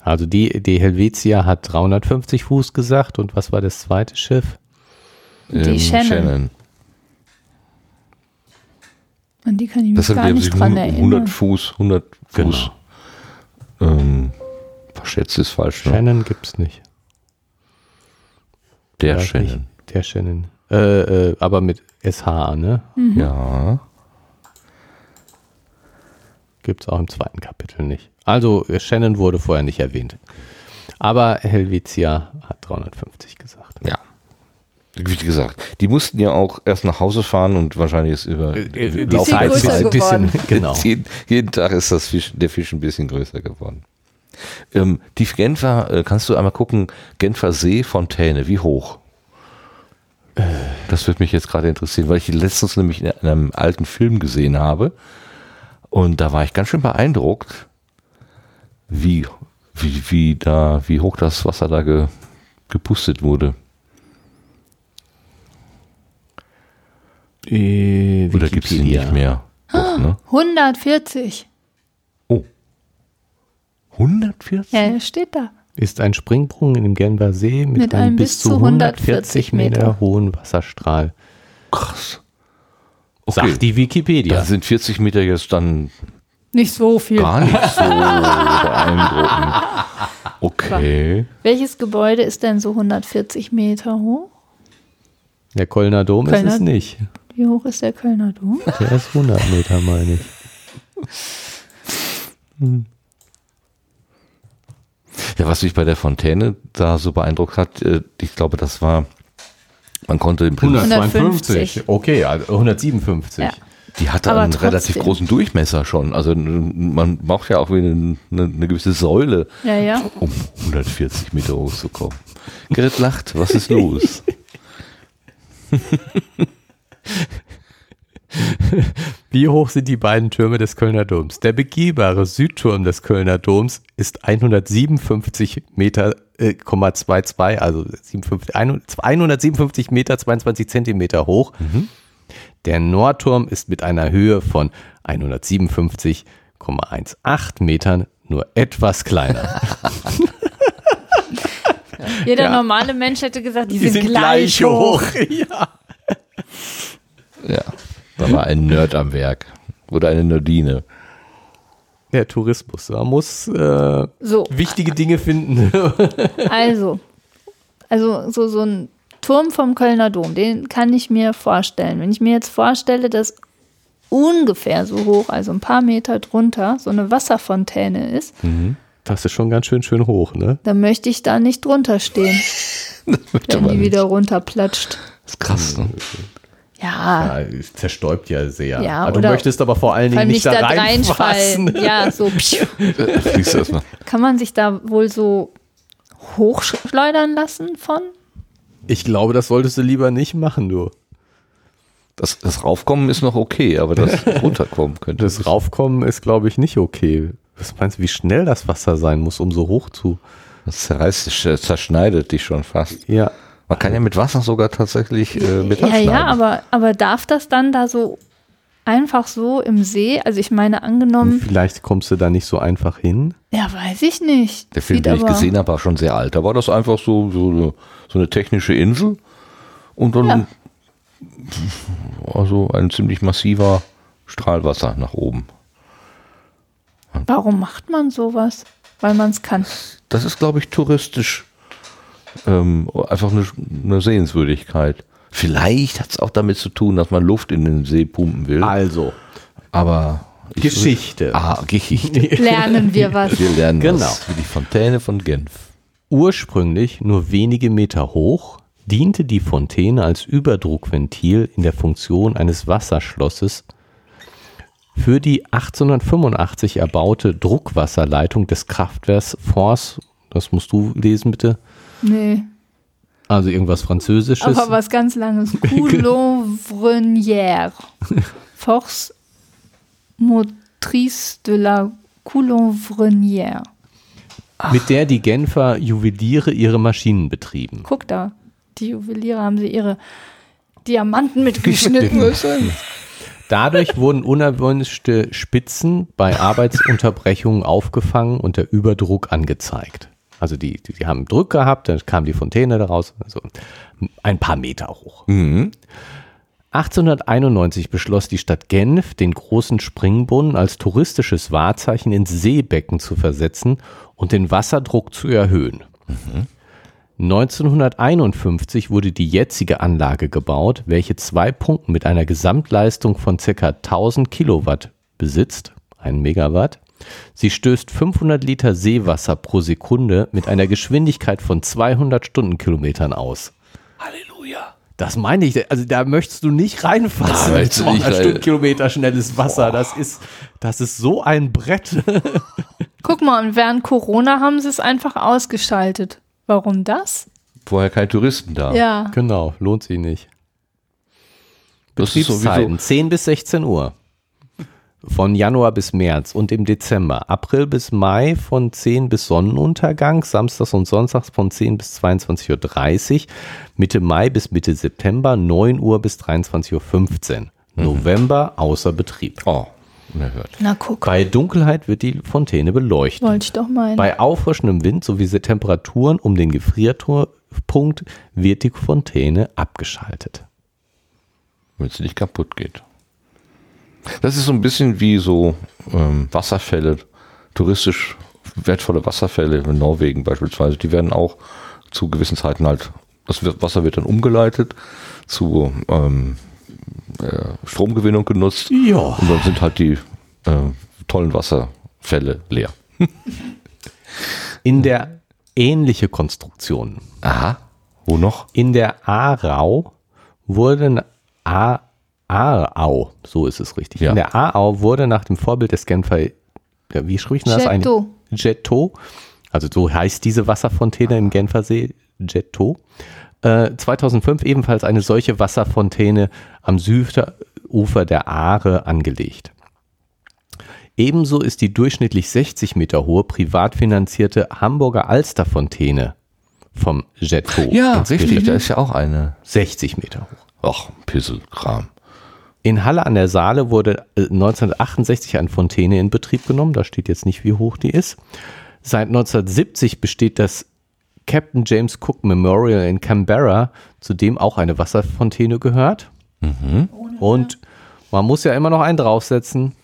[SPEAKER 3] Also die, die Helvetia hat 350 Fuß gesagt und was war das zweite Schiff?
[SPEAKER 1] Die Shannon. An die kann ich mich
[SPEAKER 2] Das
[SPEAKER 1] gar nicht dran erinnern.
[SPEAKER 2] 100 Fuß, 100 Fuß. Ähm, verschätzt ist falsch. Ne?
[SPEAKER 3] Shannon gibt's nicht.
[SPEAKER 2] Der
[SPEAKER 3] Weiß nicht.
[SPEAKER 2] Shannon.
[SPEAKER 3] Der Shannon. Äh, äh, aber mit SH, ne?
[SPEAKER 1] Mhm.
[SPEAKER 2] Ja.
[SPEAKER 3] Gibt's auch im zweiten Kapitel nicht. Also äh, Shannon wurde vorher nicht erwähnt. Aber Helvetia hat 350 gesagt.
[SPEAKER 2] Ja. Wie gesagt, die mussten ja auch erst nach Hause fahren und wahrscheinlich ist über
[SPEAKER 3] Die
[SPEAKER 1] Laufe
[SPEAKER 3] Zeit
[SPEAKER 1] größer
[SPEAKER 3] ist ein bisschen,
[SPEAKER 1] geworden.
[SPEAKER 3] genau.
[SPEAKER 2] jeden, jeden Tag ist das Fisch, der Fisch ein bisschen größer geworden. Ähm, die Genfer, äh, kannst du einmal gucken, Genfer See, Fontäne, wie hoch? Das würde mich jetzt gerade interessieren, weil ich die letztens nämlich in einem alten Film gesehen habe. Und da war ich ganz schön beeindruckt, wie, wie, wie da, wie hoch das Wasser da ge, gepustet wurde.
[SPEAKER 3] Äh,
[SPEAKER 2] Oder gibt es die nicht mehr? Doch, ne?
[SPEAKER 1] 140.
[SPEAKER 2] Oh. 140?
[SPEAKER 1] Ja, steht da.
[SPEAKER 3] Ist ein Springbrunnen in dem Genfer See mit,
[SPEAKER 1] Mit
[SPEAKER 3] einem bis zu 140 Meter, hohen Wasserstrahl.
[SPEAKER 2] Krass. Okay.
[SPEAKER 3] Sagt die Wikipedia.
[SPEAKER 2] Da sind 40 Meter jetzt dann
[SPEAKER 1] Nicht so viel.
[SPEAKER 2] gar nicht so beeindruckend. Okay.
[SPEAKER 1] Welches Gebäude ist denn so 140 Meter hoch?
[SPEAKER 3] Der Kölner Dom ist
[SPEAKER 1] Kölner-
[SPEAKER 3] es nicht.
[SPEAKER 1] Wie hoch ist der Kölner Dom?
[SPEAKER 3] Der ist 100 Meter, meine ich.
[SPEAKER 2] Ja, was mich bei der Fontäne da so beeindruckt hat, äh, ich glaube, das war, man konnte im Prinzip,
[SPEAKER 1] 152.
[SPEAKER 3] Okay, also 157.
[SPEAKER 1] Ja.
[SPEAKER 2] die hatte
[SPEAKER 1] Aber
[SPEAKER 2] einen
[SPEAKER 1] trotzdem.
[SPEAKER 2] relativ großen Durchmesser schon. Also man braucht ja auch wieder eine, eine gewisse Säule,
[SPEAKER 1] Ja, ja.
[SPEAKER 2] um 140 Meter hochzukommen. Gerrit lacht, was ist los?
[SPEAKER 3] Wie hoch sind die beiden Türme des Kölner Doms? Der begehbare Südturm des Kölner Doms ist 157 Meter, äh, 22, also 57, 157 Meter 22 Zentimeter hoch. Der Nordturm ist mit einer Höhe von 157,18 Metern nur etwas kleiner.
[SPEAKER 1] Jeder
[SPEAKER 3] Ja.
[SPEAKER 1] normale Mensch hätte gesagt, die, sind, gleich, hoch.
[SPEAKER 3] Ja.
[SPEAKER 2] Ja, da war ein Nerd am Werk. Oder eine Nerdine.
[SPEAKER 3] Der Tourismus, man muss äh,
[SPEAKER 1] So,
[SPEAKER 3] wichtige Dinge finden.
[SPEAKER 1] also, also so, so ein Turm vom Kölner Dom, den kann ich mir vorstellen. Wenn ich mir jetzt vorstelle, dass ungefähr so hoch, also ein paar Meter drunter, so eine Wasserfontäne ist,
[SPEAKER 3] Das ist schon ganz schön schön hoch, ne?
[SPEAKER 1] dann möchte ich da nicht drunter stehen, wenn die
[SPEAKER 2] nicht.
[SPEAKER 1] wieder runterplatscht.
[SPEAKER 2] Das ist krass. Ne?
[SPEAKER 1] Ja,
[SPEAKER 3] Ja, es zerstäubt ja sehr.
[SPEAKER 1] Ja,
[SPEAKER 3] Aber du möchtest aber vor allen Dingen nicht
[SPEAKER 1] nicht
[SPEAKER 3] da
[SPEAKER 1] da reinfallen. Ja, so. pschuh.
[SPEAKER 2] Da fliegst du erstmal.
[SPEAKER 1] Kann man sich da wohl so hochschleudern lassen von?
[SPEAKER 3] Ich glaube, das solltest du lieber nicht machen, du.
[SPEAKER 2] Das, das Raufkommen ist noch okay, aber das Runterkommen könnte.
[SPEAKER 3] Das Raufkommen ist, glaube ich, nicht okay. Was meinst du, wie schnell das Wasser sein muss, um so hoch zu?
[SPEAKER 2] Das zerreißt zerschneidet dich schon fast.
[SPEAKER 3] Ja.
[SPEAKER 2] Man kann ja mit Wasser sogar tatsächlich äh, Metall
[SPEAKER 1] Ja, ja, aber, aber darf das dann da so einfach so im See? Also ich meine, angenommen,
[SPEAKER 3] Vielleicht kommst du da nicht so einfach hin.
[SPEAKER 1] ja, weiß ich nicht.
[SPEAKER 2] Der Film,
[SPEAKER 1] Sieht
[SPEAKER 2] den ich
[SPEAKER 1] aber-
[SPEAKER 2] gesehen habe, war schon sehr alt. Da war das einfach so, so, eine- so eine technische Insel und dann
[SPEAKER 1] Ja.
[SPEAKER 2] also ein ziemlich massiver Strahlwasser nach oben.
[SPEAKER 1] Warum macht man sowas? Weil man es kann.
[SPEAKER 2] Das ist, glaube ich, touristisch ähm, einfach eine, eine Sehenswürdigkeit. Vielleicht hat es auch damit zu tun, dass man Luft in den See pumpen will.
[SPEAKER 3] Also,
[SPEAKER 2] Aber ich-
[SPEAKER 3] Geschichte.
[SPEAKER 2] Ah, Geschichte.
[SPEAKER 1] Lernen wir was.
[SPEAKER 2] Wir lernen
[SPEAKER 3] Genau.
[SPEAKER 2] was. Wie die Fontäne von Genf.
[SPEAKER 3] Ursprünglich nur wenige Meter hoch, diente die Fontäne als Überdruckventil in der Funktion eines Wasserschlosses für die 1885 erbaute Druckwasserleitung des Kraftwerks Force. Das musst du lesen, bitte.
[SPEAKER 1] Nee,
[SPEAKER 3] Also irgendwas Französisches.
[SPEAKER 1] aber was ganz Langes. Coulomvrenière. Force motrice de la Coulomvrenière.
[SPEAKER 3] mit der die Genfer Juweliere ihre Maschinen betrieben.
[SPEAKER 1] Guck da, die Juweliere haben sie ihre Diamanten mitgeschnitten.
[SPEAKER 3] Dadurch wurden unerwünschte Spitzen bei Arbeitsunterbrechungen aufgefangen und der Überdruck angezeigt. Also die, die, die haben Druck gehabt, dann kam die Fontäne daraus, also ein paar Meter hoch.
[SPEAKER 2] Mhm.
[SPEAKER 3] 1891 beschloss die Stadt Genf, den großen Springbrunnen als touristisches Wahrzeichen ins Seebecken zu versetzen und den Wasserdruck zu erhöhen. 1951 wurde die jetzige Anlage gebaut, welche zwei Pumpen mit einer Gesamtleistung von ca. 1000 Kilowatt besitzt, ein Megawatt. Sie stößt 500 Liter Seewasser pro Sekunde mit einer Geschwindigkeit von 200 Stundenkilometern aus.
[SPEAKER 2] Halleluja.
[SPEAKER 3] Das meine ich, also da möchtest du nicht reinfassen.
[SPEAKER 2] Da
[SPEAKER 3] mit
[SPEAKER 2] möchtest du nicht
[SPEAKER 3] 200
[SPEAKER 2] rein.
[SPEAKER 3] Stundenkilometer schnelles Wasser, das ist, das ist so ein Brett.
[SPEAKER 1] Guck mal, und während Corona haben sie es einfach ausgeschaltet. Warum das?
[SPEAKER 2] Vorher keine Touristen da.
[SPEAKER 1] Ja.
[SPEAKER 3] genau, lohnt sich nicht.
[SPEAKER 2] das ist
[SPEAKER 3] Betriebszeiten
[SPEAKER 2] sowieso.
[SPEAKER 3] 10 bis 16 Uhr. Von Januar bis März und im Dezember. April bis Mai von 10 bis Sonnenuntergang, samstags und sonntags von 10 bis 22.30 Uhr. Mitte Mai bis Mitte September 9 Uhr bis 23.15 Uhr. November außer Betrieb.
[SPEAKER 2] Oh, unerhört.
[SPEAKER 1] Na guck,
[SPEAKER 3] Bei Dunkelheit wird die Fontäne beleuchtet.
[SPEAKER 1] wollte ich doch meinen.
[SPEAKER 3] Bei auffrischendem Wind sowie Temperaturen um den Gefrierpunkt wird die Fontäne abgeschaltet.
[SPEAKER 2] Wenn es nicht kaputt geht. Das ist so ein bisschen wie so ähm, Wasserfälle, touristisch wertvolle Wasserfälle in Norwegen beispielsweise. Die werden auch zu gewissen Zeiten halt, das Wasser wird dann umgeleitet zu ähm, äh, Stromgewinnung genutzt.
[SPEAKER 3] Ja.
[SPEAKER 2] Und dann sind halt die äh, tollen Wasserfälle leer.
[SPEAKER 3] In der ähnliche Konstruktion.
[SPEAKER 2] Aha. Wo noch?
[SPEAKER 3] In der Aarau wurden A Aarau, so ist es richtig.
[SPEAKER 2] Ja.
[SPEAKER 3] In der Aarau wurde nach dem Vorbild des Genfer, ja, wie spricht man das ein?
[SPEAKER 1] Jetto.
[SPEAKER 3] Jetto. Also so heißt diese Wasserfontäne im Genfersee, Jetto. Äh, 2005 ebenfalls eine solche Wasserfontäne am Süder, Ufer der Aare angelegt. Ebenso ist die durchschnittlich 60 Meter hohe privat finanzierte Hamburger Alsterfontäne vom Jetco.
[SPEAKER 2] Ja, richtig, da ist ja auch eine.
[SPEAKER 3] 60 Meter hoch.
[SPEAKER 2] Ach, Pisselkram.
[SPEAKER 3] In Halle an der Saale wurde äh, 1968 eine Fontäne in Betrieb genommen. Da steht jetzt nicht, wie hoch die ist. Seit 1970 besteht das Captain James Cook Memorial in Canberra, zu dem auch eine Wasserfontäne gehört. Und man muss ja immer noch einen draufsetzen.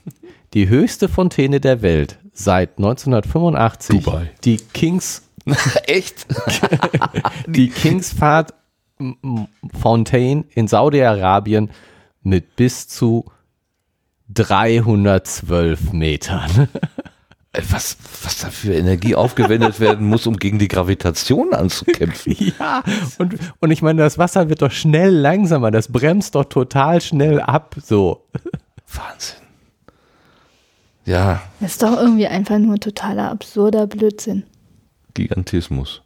[SPEAKER 3] Die höchste Fontäne der Welt seit 1985.
[SPEAKER 2] Dubai.
[SPEAKER 3] Die Kings,
[SPEAKER 2] Echt?
[SPEAKER 3] die Kingsfahrt Fountain in Saudi-Arabien mit bis zu 312 Metern.
[SPEAKER 2] Äh, Was, was da für Energie aufgewendet werden muss, um gegen die Gravitation anzukämpfen.
[SPEAKER 3] Ja, und, und ich meine, das Wasser wird doch schnell langsamer, das bremst doch total schnell ab, so.
[SPEAKER 2] Wahnsinn. Ja,
[SPEAKER 1] Das ist doch irgendwie einfach nur totaler absurder Blödsinn.
[SPEAKER 2] Gigantismus.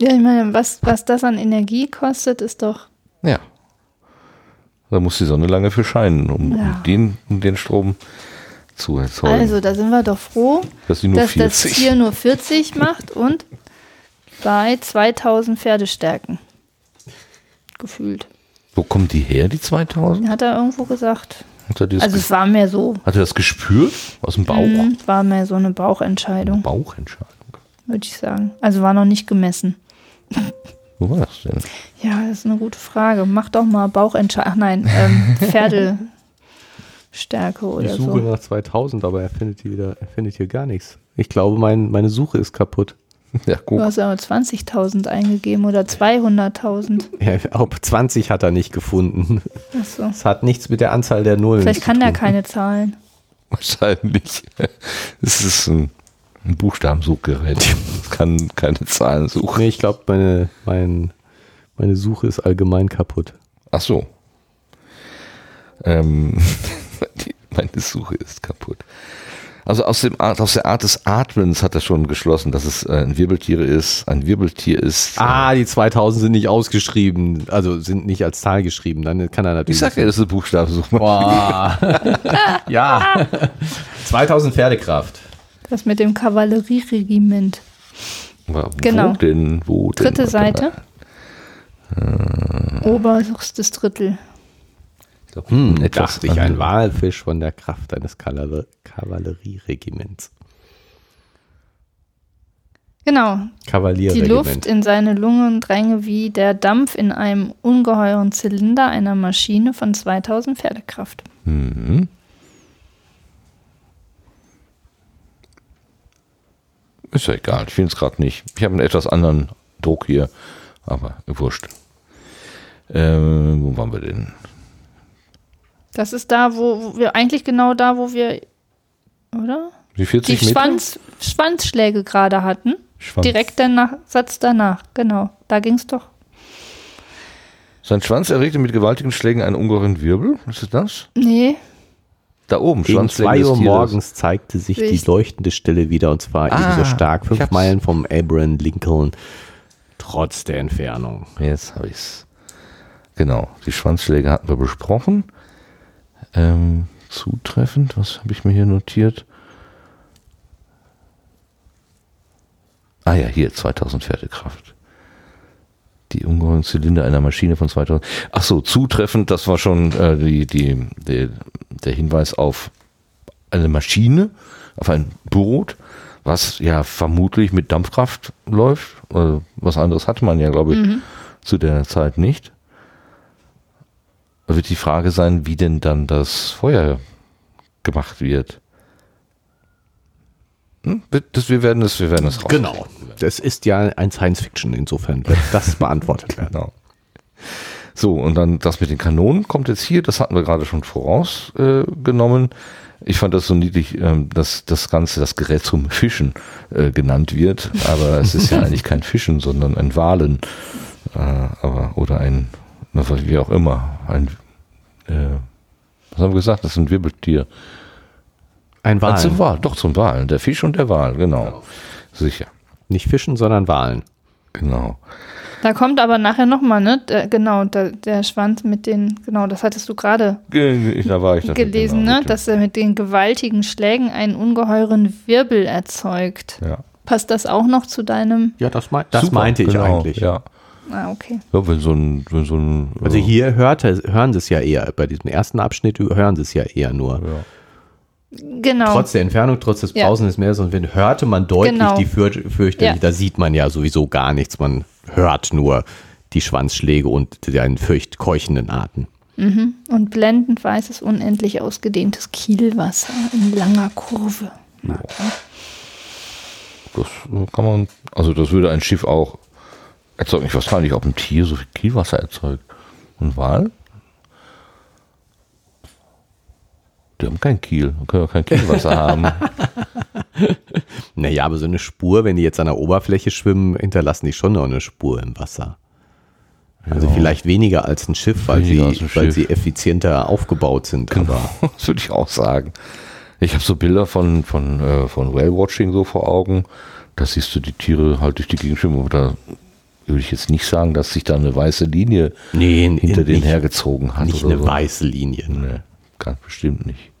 [SPEAKER 1] Ja, ich meine, was, was das an Energie kostet, ist doch.
[SPEAKER 2] Ja. Da muss die Sonne lange für scheinen, um
[SPEAKER 1] Ja.
[SPEAKER 2] den, um den Strom zu erzeugen.
[SPEAKER 1] Also, da sind wir doch froh,
[SPEAKER 2] dass
[SPEAKER 1] dass das
[SPEAKER 2] 40.
[SPEAKER 1] Tier nur 40 macht und bei 2000 Pferdestärken. Gefühlt.
[SPEAKER 2] Wo kommen die her, die 2000?
[SPEAKER 1] Hat er irgendwo gesagt. Also, es war mehr so.
[SPEAKER 2] hat er das gespürt? Aus dem Bauch?
[SPEAKER 1] Mhm, war mehr so eine Bauchentscheidung,
[SPEAKER 2] Bauchentscheidung.
[SPEAKER 1] würde ich sagen. Also, war noch nicht gemessen.
[SPEAKER 2] Wo war das denn?
[SPEAKER 1] Ja, das ist eine gute Frage. Mach doch mal Bauchentscheidung. Ach nein, ähm, Pferdestärke oder
[SPEAKER 3] Ich suche
[SPEAKER 1] so.
[SPEAKER 3] nach 2000, aber er findet hier wieder, er findet hier gar nichts. Ich glaube, mein, meine Suche ist kaputt.
[SPEAKER 2] Ja,
[SPEAKER 1] Du hast aber 20.000 eingegeben oder 200.000.
[SPEAKER 3] Ja, ob 20 hat er nicht gefunden.
[SPEAKER 1] Achso.
[SPEAKER 3] Das hat nichts mit der Anzahl der Nullen
[SPEAKER 1] Vielleicht
[SPEAKER 3] zu
[SPEAKER 1] kann der
[SPEAKER 3] tun.
[SPEAKER 1] keine Zahlen.
[SPEAKER 2] Wahrscheinlich. Es ist ein, ein Buchstabensuchgerät. Es kann keine Zahlen suchen.
[SPEAKER 3] Nee, ich glaube, meine, mein, meine Suche ist allgemein kaputt.
[SPEAKER 2] Ach so. Ähm, meine Suche ist kaputt. Also aus, dem Art, aus der Art des Atmens hat er schon geschlossen, dass es äh, ein Wirbeltier ist. Ein Wirbeltier ist. äh,
[SPEAKER 3] Ah, die 2000 sind nicht ausgeschrieben, also sind nicht als Zahl geschrieben. Dann kann er
[SPEAKER 2] ich
[SPEAKER 3] natürlich.
[SPEAKER 2] sag ja, das ist eine Buchstabensuche.
[SPEAKER 3] Boah. ja. 2000 Pferdekraft.
[SPEAKER 1] Das mit dem Kavallerieregiment.
[SPEAKER 2] Wo
[SPEAKER 1] Genau.
[SPEAKER 2] denn? Wo denn?
[SPEAKER 1] Dritte
[SPEAKER 2] Warte
[SPEAKER 1] Seite.
[SPEAKER 2] mal.
[SPEAKER 1] Oberstes Drittel.
[SPEAKER 2] Ich glaub,
[SPEAKER 3] Hm,
[SPEAKER 2] etwas
[SPEAKER 3] dachte ich, ein. Walfisch von der Kraft eines Kaval- Kavallerieregiments.
[SPEAKER 1] Genau. Die
[SPEAKER 3] Kavalierregiment.
[SPEAKER 1] Luft in seine Lungen dränge wie der Dampf in einem ungeheuren Zylinder einer Maschine von 2000 Pferdekraft.
[SPEAKER 2] Mhm. Ist ja egal, ich finde es gerade nicht. Ich habe einen etwas anderen Druck hier, aber wurscht. Ähm, wo waren wir denn?
[SPEAKER 1] Das ist da, wo, wo wir eigentlich genau da, wo wir, oder?
[SPEAKER 2] Die
[SPEAKER 1] Die
[SPEAKER 2] 40 Meter?
[SPEAKER 1] Schwanz, Schwanzschläge gerade hatten.
[SPEAKER 2] Schwanz.
[SPEAKER 1] Direkt der Nach Satz danach. Genau. Da ging es doch.
[SPEAKER 2] Sein Schwanz erregte mit gewaltigen Schlägen einen ungeheuren Wirbel. Ist es das?
[SPEAKER 1] Nee.
[SPEAKER 2] Da oben,
[SPEAKER 3] Gegen
[SPEAKER 2] Schwanzschläge
[SPEAKER 3] 2
[SPEAKER 2] des
[SPEAKER 3] Uhr morgens zeigte sich die
[SPEAKER 1] Ich-
[SPEAKER 3] leuchtende Stelle wieder und zwar
[SPEAKER 2] Ah,
[SPEAKER 3] ebenso stark, fünf. Meilen vom Abraham Lincoln, trotz der Entfernung.
[SPEAKER 2] Jetzt habe ich es. Genau, die Schwanzschläge hatten wir besprochen. Ähm, zutreffend, was habe ich mir hier notiert? Ah ja, hier, 2000 Pferdekraft. Die ungeheuren Zylinder einer Maschine von 2000. Ach so, zutreffend, das war schon äh, die, die, die, der Hinweis auf eine Maschine, auf ein Boot, was ja vermutlich mit Dampfkraft läuft. Äh, was anderes hatte man ja, glaube ich, zu der Zeit nicht. Da wird die Frage sein, wie denn dann das Feuer gemacht wird. Hm? Das, wir werden es, wir werden es raus.
[SPEAKER 3] Genau. Das ist ja ein Science-Fiction, insofern wird das beantwortet werden.
[SPEAKER 2] Genau. So, und dann das mit den Kanonen kommt jetzt hier, das hatten wir gerade schon vorausgenommen. Äh, ich fand das so niedlich, ähm, dass das Ganze, das Gerät zum Fischen äh, genannt wird, aber es ist ja eigentlich kein Fischen, sondern ein Walen. Äh, aber, oder ein, wie auch immer, ein, äh, was haben wir gesagt, das ist ein Wirbeltier.
[SPEAKER 3] Ein
[SPEAKER 2] Ah, zum
[SPEAKER 3] Wal.
[SPEAKER 2] Wal, doch zum Wal, der Fisch und der Wal, genau. Sicher.
[SPEAKER 3] Nicht Fischen, sondern Walen.
[SPEAKER 2] Genau.
[SPEAKER 1] Da kommt aber nachher nochmal, ne? Der, genau, der, der Schwanz mit den, genau, das hattest du gerade
[SPEAKER 2] Ge- Da
[SPEAKER 1] gelesen,
[SPEAKER 2] genau,
[SPEAKER 1] ne? Dass er mit den gewaltigen Schlägen einen ungeheuren Wirbel erzeugt.
[SPEAKER 2] ja.
[SPEAKER 1] Passt das auch noch zu deinem?
[SPEAKER 3] Ja, das, mein, das
[SPEAKER 2] Super,
[SPEAKER 3] meinte ich
[SPEAKER 2] genau,
[SPEAKER 3] eigentlich.
[SPEAKER 2] Ja.
[SPEAKER 1] Ah, okay.
[SPEAKER 2] ja, wenn so ein, wenn so ein
[SPEAKER 3] Also
[SPEAKER 2] äh,
[SPEAKER 3] hier hört, hören sie es ja eher, bei diesem ersten Abschnitt hören sie es ja eher nur.
[SPEAKER 2] ja.
[SPEAKER 1] Genau.
[SPEAKER 3] Trotz der Entfernung, trotz des
[SPEAKER 1] Ja.
[SPEAKER 3] Pausen des Meeres und wenn hörte man deutlich
[SPEAKER 1] Genau.
[SPEAKER 3] die für, fürchterlich,
[SPEAKER 1] Ja.
[SPEAKER 3] da sieht man ja sowieso gar nichts, man hört nur die Schwanzschläge und den fürcht keuchenden Atem.
[SPEAKER 1] Und blendend weißes, unendlich ausgedehntes Kielwasser in langer Kurve.
[SPEAKER 2] Das kann man, also das würde ein Schiff auch erzeugen. Ich weiß gar nicht, ob ein Tier so viel Kielwasser erzeugt. Und Wal? Die haben kein Kiel, können auch kein Kielwasser haben.
[SPEAKER 3] Naja, aber so eine Spur, wenn die jetzt an der Oberfläche schwimmen, hinterlassen die schon noch eine Spur im Wasser. Also vielleicht weniger als ein Schiff, weil, sie,
[SPEAKER 2] ein
[SPEAKER 3] weil
[SPEAKER 2] Schiff.
[SPEAKER 3] sie effizienter aufgebaut sind. Aber
[SPEAKER 2] Das würde ich auch sagen. Ich habe so Bilder von, von, äh, von Whale-Watching so vor Augen. Da siehst du die Tiere halt durch die Gegend schwimmen. Aber da würde ich jetzt nicht sagen, dass sich da eine weiße Linie
[SPEAKER 3] nee,
[SPEAKER 2] hinter denen hergezogen hat.
[SPEAKER 3] nicht eine
[SPEAKER 2] so.
[SPEAKER 3] weiße Linie.
[SPEAKER 2] Nee, ganz bestimmt nicht.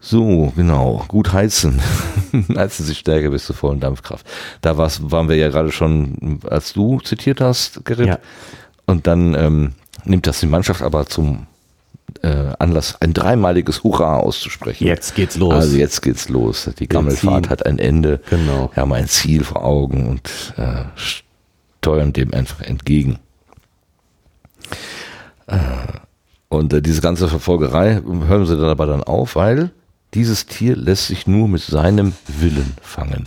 [SPEAKER 2] So, genau. Gut heizen. heizen sich stärker bis zur vollen Dampfkraft. Da war's, waren wir ja gerade schon, als du zitiert hast, Gerrit.
[SPEAKER 3] Ja.
[SPEAKER 2] Und dann ähm, nimmt das die Mannschaft aber zum äh, Anlass, ein dreimaliges Hurra auszusprechen.
[SPEAKER 3] Jetzt geht's los.
[SPEAKER 2] Also jetzt geht's los. Die Gammelfahrt hat ein Ende.
[SPEAKER 3] Genau.
[SPEAKER 2] Wir haben ein Ziel vor Augen und äh, steuern dem einfach entgegen. Äh, und äh, diese ganze Verfolgerei hören sie dann aber dann auf, weil dieses Tier lässt sich nur mit seinem Willen fangen.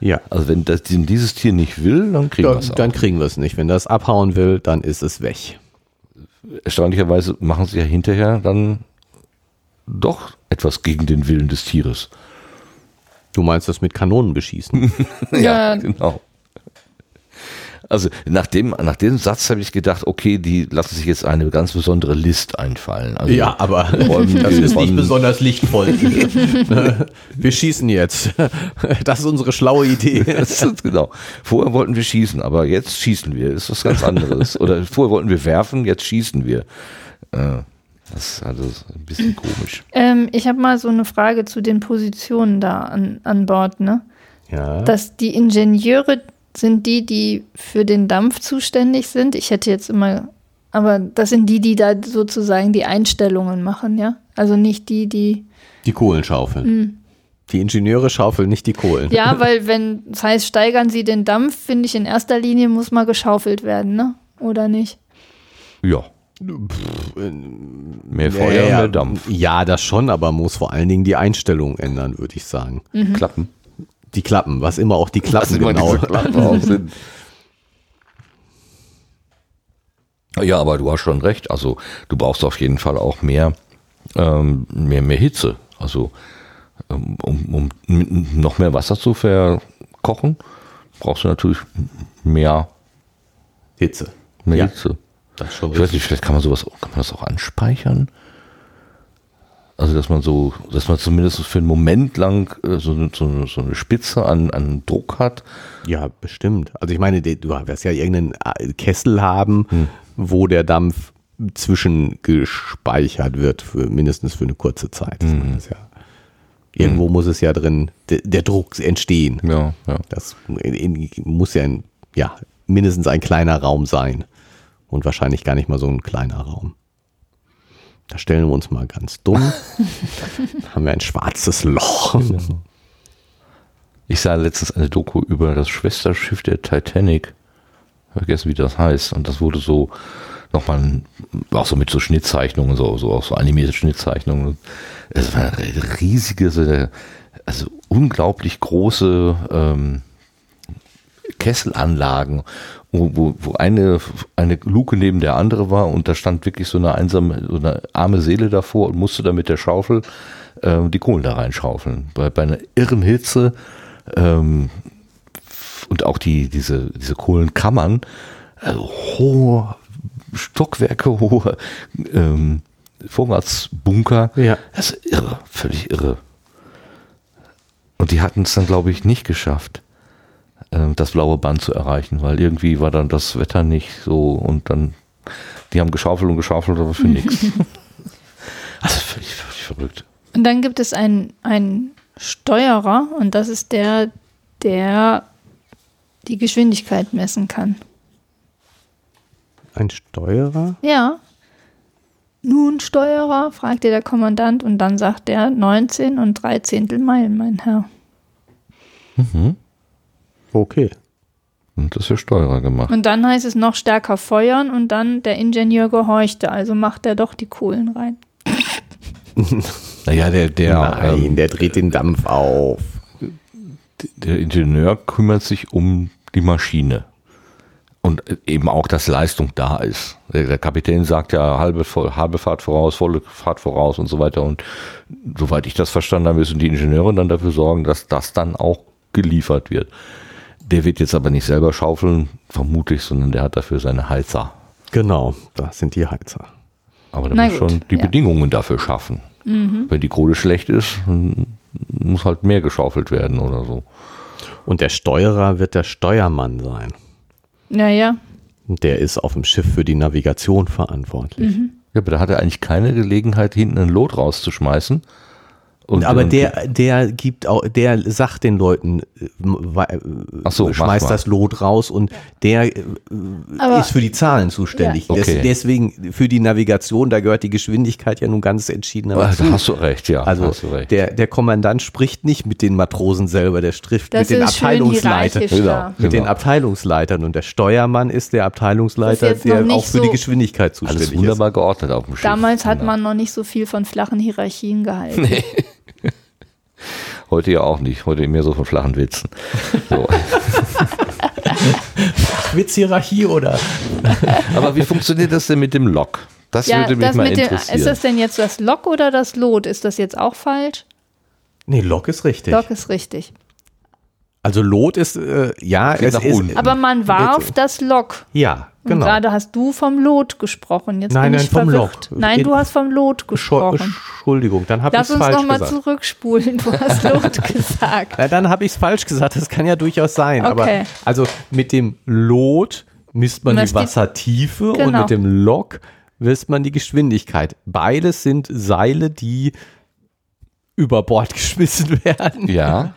[SPEAKER 3] ja.
[SPEAKER 2] Also wenn das, dieses Tier nicht will, dann kriegen wir es
[SPEAKER 3] dann kriegen wir es nicht. Wenn das abhauen will, dann ist es weg.
[SPEAKER 2] Erstaunlicherweise machen sie ja hinterher dann doch etwas gegen den Willen des Tieres.
[SPEAKER 3] Du meinst das mit Kanonen beschießen?
[SPEAKER 1] Ja.
[SPEAKER 2] genau. Also nach dem, nach dem Satz habe ich gedacht, okay, die lassen sich jetzt eine ganz besondere List einfallen. Also
[SPEAKER 3] aber
[SPEAKER 2] Räumen
[SPEAKER 3] das ist nicht besonders lichtvoll. wir schießen jetzt. Das ist unsere schlaue Idee.
[SPEAKER 2] Das ist, genau. Vorher wollten wir schießen, aber jetzt schießen wir. Das ist was ganz anderes. Oder vorher wollten wir werfen, jetzt schießen wir. Äh, Das ist also ein bisschen komisch.
[SPEAKER 1] Ähm, ich habe mal so eine Frage zu den Positionen da an, an Bord, ne?
[SPEAKER 3] Ja.
[SPEAKER 1] Dass die Ingenieure sind die, die für den Dampf zuständig sind. Ich hätte jetzt immer, aber das sind die, die da sozusagen die Einstellungen machen, ja? Also nicht die, die.
[SPEAKER 3] Die Kohlen schaufeln. Die Ingenieure schaufeln nicht die Kohlen.
[SPEAKER 1] Ja, weil wenn das heißt, steigern sie den Dampf, finde ich in erster Linie muss mal geschaufelt werden, ne? Oder nicht?
[SPEAKER 2] Ja. Mehr Feuer,
[SPEAKER 3] ja, ja,
[SPEAKER 2] mehr Dampf.
[SPEAKER 3] Ja, das schon, aber muss vor allen Dingen die Einstellung ändern, würde ich sagen.
[SPEAKER 2] Klappen.
[SPEAKER 3] Die Klappen, was immer auch die Klappen
[SPEAKER 2] immer
[SPEAKER 3] genau.
[SPEAKER 2] diese Klappen auch sind. Ja, aber du hast schon recht. Also du brauchst auf jeden Fall auch mehr, ähm, mehr, mehr Hitze. Also ähm, um, um noch mehr Wasser zu verkochen, brauchst du natürlich mehr,
[SPEAKER 3] Hitze.
[SPEAKER 2] mehr
[SPEAKER 3] Ja.
[SPEAKER 2] Hitze.
[SPEAKER 3] Das ist schon
[SPEAKER 2] Ich weiß nicht, vielleicht kann man sowas, kann man das auch anspeichern? Also, dass man so, dass man zumindest für einen Moment lang äh, so, eine- so, so eine Spitze an, an Druck hat.
[SPEAKER 3] Ja, bestimmt. Also ich meine, du wirst ja irgendeinen äh, Kessel haben, wo der Dampf zwischengespeichert wird, für, mindestens für eine kurze Zeit. Ist ja, irgendwo muss es ja drin, der, der Druck entstehen.
[SPEAKER 2] Ja, ja.
[SPEAKER 3] Das in, muss ja, ein, ja mindestens ein kleiner Raum sein. Und wahrscheinlich gar nicht mal so ein kleiner Raum. Da stellen wir uns mal ganz dumm. haben wir ein schwarzes Loch.
[SPEAKER 2] Ich sah letztens eine Doku über das Schwesterschiff der Titanic. Vergessen, wie das heißt. Und das wurde so nochmal, auch so mit so Schnittzeichnungen, so, so auch so animierte Schnittzeichnungen. Es war eine riesige, so eine, also unglaublich große ähm, Kesselanlagen, wo, wo, wo eine, eine Luke neben der andere war und da stand wirklich so eine einsame, so eine arme Seele davor und musste da mit der Schaufel ähm, die Kohlen da reinschaufeln. Bei, bei einer irren Hitze ähm, und auch die, diese, diese Kohlenkammern, also hohe Stockwerke, hohe ähm, Vorratsbunker.
[SPEAKER 3] Ja.
[SPEAKER 2] Das ist irre, völlig irre. Und die hatten es dann, glaube ich, nicht geschafft. Äh, das blaue Band zu erreichen, weil irgendwie war dann das Wetter nicht so und dann, die haben geschaufelt und geschaufelt, aber für nichts. Also völlig, völlig verrückt.
[SPEAKER 1] Und dann gibt es einen, einen Steuerer und das ist der, der die Geschwindigkeit messen kann.
[SPEAKER 3] Ein Steuerer?
[SPEAKER 1] Ja. Nun, Steuerer, fragte der Kommandant und dann sagt er 19 und 13 Meilen, mein Herr.
[SPEAKER 2] Mhm.
[SPEAKER 3] Okay.
[SPEAKER 2] Und das ist der Steuerer gemacht.
[SPEAKER 1] Und dann heißt es noch stärker feuern und dann der Ingenieur gehorchte, also macht er doch die Kohlen rein.
[SPEAKER 2] Naja, der, der,
[SPEAKER 3] Nein,
[SPEAKER 2] ähm,
[SPEAKER 3] der dreht den Dampf auf.
[SPEAKER 2] der Ingenieur kümmert sich um die Maschine. Und eben auch, dass Leistung da ist. Der, der Kapitän sagt ja halbe, halbe Fahrt voraus, volle Fahrt voraus und so weiter. Und soweit ich das verstanden habe, müssen die Ingenieure dann dafür sorgen, dass das dann auch geliefert wird. Der wird jetzt aber nicht selber schaufeln, vermutlich, sondern der hat dafür seine Heizer.
[SPEAKER 3] Genau, das sind die Heizer.
[SPEAKER 2] Aber der
[SPEAKER 1] Na
[SPEAKER 2] muss
[SPEAKER 1] gut,
[SPEAKER 2] schon die
[SPEAKER 1] ja.
[SPEAKER 2] Bedingungen dafür schaffen. Wenn die Kohle schlecht ist, dann muss halt mehr geschaufelt werden oder so.
[SPEAKER 3] Und der Steuerer wird der Steuermann sein.
[SPEAKER 1] Naja,
[SPEAKER 3] Der ist auf dem Schiff für die Navigation verantwortlich.
[SPEAKER 2] Ja, aber da hat er eigentlich keine Gelegenheit, hinten ein Lot rauszuschmeißen. Und,
[SPEAKER 3] Aber
[SPEAKER 2] und-
[SPEAKER 3] der, der gibt auch, der sagt den Leuten, äh, äh,
[SPEAKER 2] so,
[SPEAKER 3] schmeißt das Lot raus und der äh,
[SPEAKER 1] Aber-
[SPEAKER 3] ist für die Zahlen zuständig.
[SPEAKER 2] Ja.
[SPEAKER 3] Des,
[SPEAKER 2] Okay.
[SPEAKER 3] deswegen für die Navigation, da gehört die Geschwindigkeit ja nun ganz entschieden
[SPEAKER 2] Ah,
[SPEAKER 3] dazu.
[SPEAKER 2] da hast du recht, ja.
[SPEAKER 3] Also
[SPEAKER 2] hast du recht.
[SPEAKER 3] der, der Kommandant spricht nicht mit den Matrosen selber, der spricht
[SPEAKER 1] das
[SPEAKER 3] mit den
[SPEAKER 1] ist
[SPEAKER 3] Abteilungsleitern.
[SPEAKER 2] Genau.
[SPEAKER 3] Mit den
[SPEAKER 2] Genau.
[SPEAKER 3] Abteilungsleitern und der Steuermann ist der Abteilungsleiter,
[SPEAKER 1] ist
[SPEAKER 3] der auch für die
[SPEAKER 1] so-
[SPEAKER 3] Geschwindigkeit zuständig
[SPEAKER 2] Alles wunderbar geordnet auf dem Schiff.
[SPEAKER 1] Damals hat
[SPEAKER 2] Genau.
[SPEAKER 1] man noch nicht so viel von flachen Hierarchien gehalten.
[SPEAKER 2] Heute ja auch nicht. Heute mehr so von flachen Witzen. So.
[SPEAKER 3] Witzhierarchie oder?
[SPEAKER 2] Aber wie funktioniert das denn mit dem Lok? Das
[SPEAKER 1] Ja,
[SPEAKER 2] würde mich
[SPEAKER 1] das
[SPEAKER 2] mal
[SPEAKER 1] mit dem,
[SPEAKER 2] interessieren.
[SPEAKER 1] ist das denn jetzt das Lok oder das Lot? Ist das jetzt auch falsch?
[SPEAKER 3] Nee, Lok ist richtig.
[SPEAKER 1] Lok ist richtig.
[SPEAKER 3] Also Lot ist, äh, ja,
[SPEAKER 2] geht
[SPEAKER 3] es
[SPEAKER 2] nach
[SPEAKER 3] ist,
[SPEAKER 2] unten.
[SPEAKER 1] Aber man warf das Lok.
[SPEAKER 3] ja,
[SPEAKER 1] Und
[SPEAKER 3] genau.
[SPEAKER 1] gerade hast du vom Lot gesprochen. Jetzt
[SPEAKER 3] Nein,
[SPEAKER 1] bin
[SPEAKER 3] nein,
[SPEAKER 1] ich
[SPEAKER 3] vom
[SPEAKER 1] verwirrt.
[SPEAKER 3] Lok.
[SPEAKER 1] Nein, du hast vom Lot gesprochen.
[SPEAKER 3] Entschuldigung, dann habe ich
[SPEAKER 1] Lass
[SPEAKER 3] es
[SPEAKER 1] uns
[SPEAKER 3] falsch
[SPEAKER 1] nochmal
[SPEAKER 3] gesagt.
[SPEAKER 1] zurückspulen. Du hast Lot gesagt.
[SPEAKER 3] Na, dann habe ich es falsch gesagt, das kann ja durchaus sein. Aber
[SPEAKER 1] Okay.
[SPEAKER 3] also mit dem Lot misst man
[SPEAKER 1] Misst
[SPEAKER 3] die
[SPEAKER 1] die-
[SPEAKER 3] Wassertiefe und
[SPEAKER 1] Genau.
[SPEAKER 3] mit dem Lok misst man die Geschwindigkeit. Beides sind Seile, die über Bord geschmissen werden.
[SPEAKER 2] ja,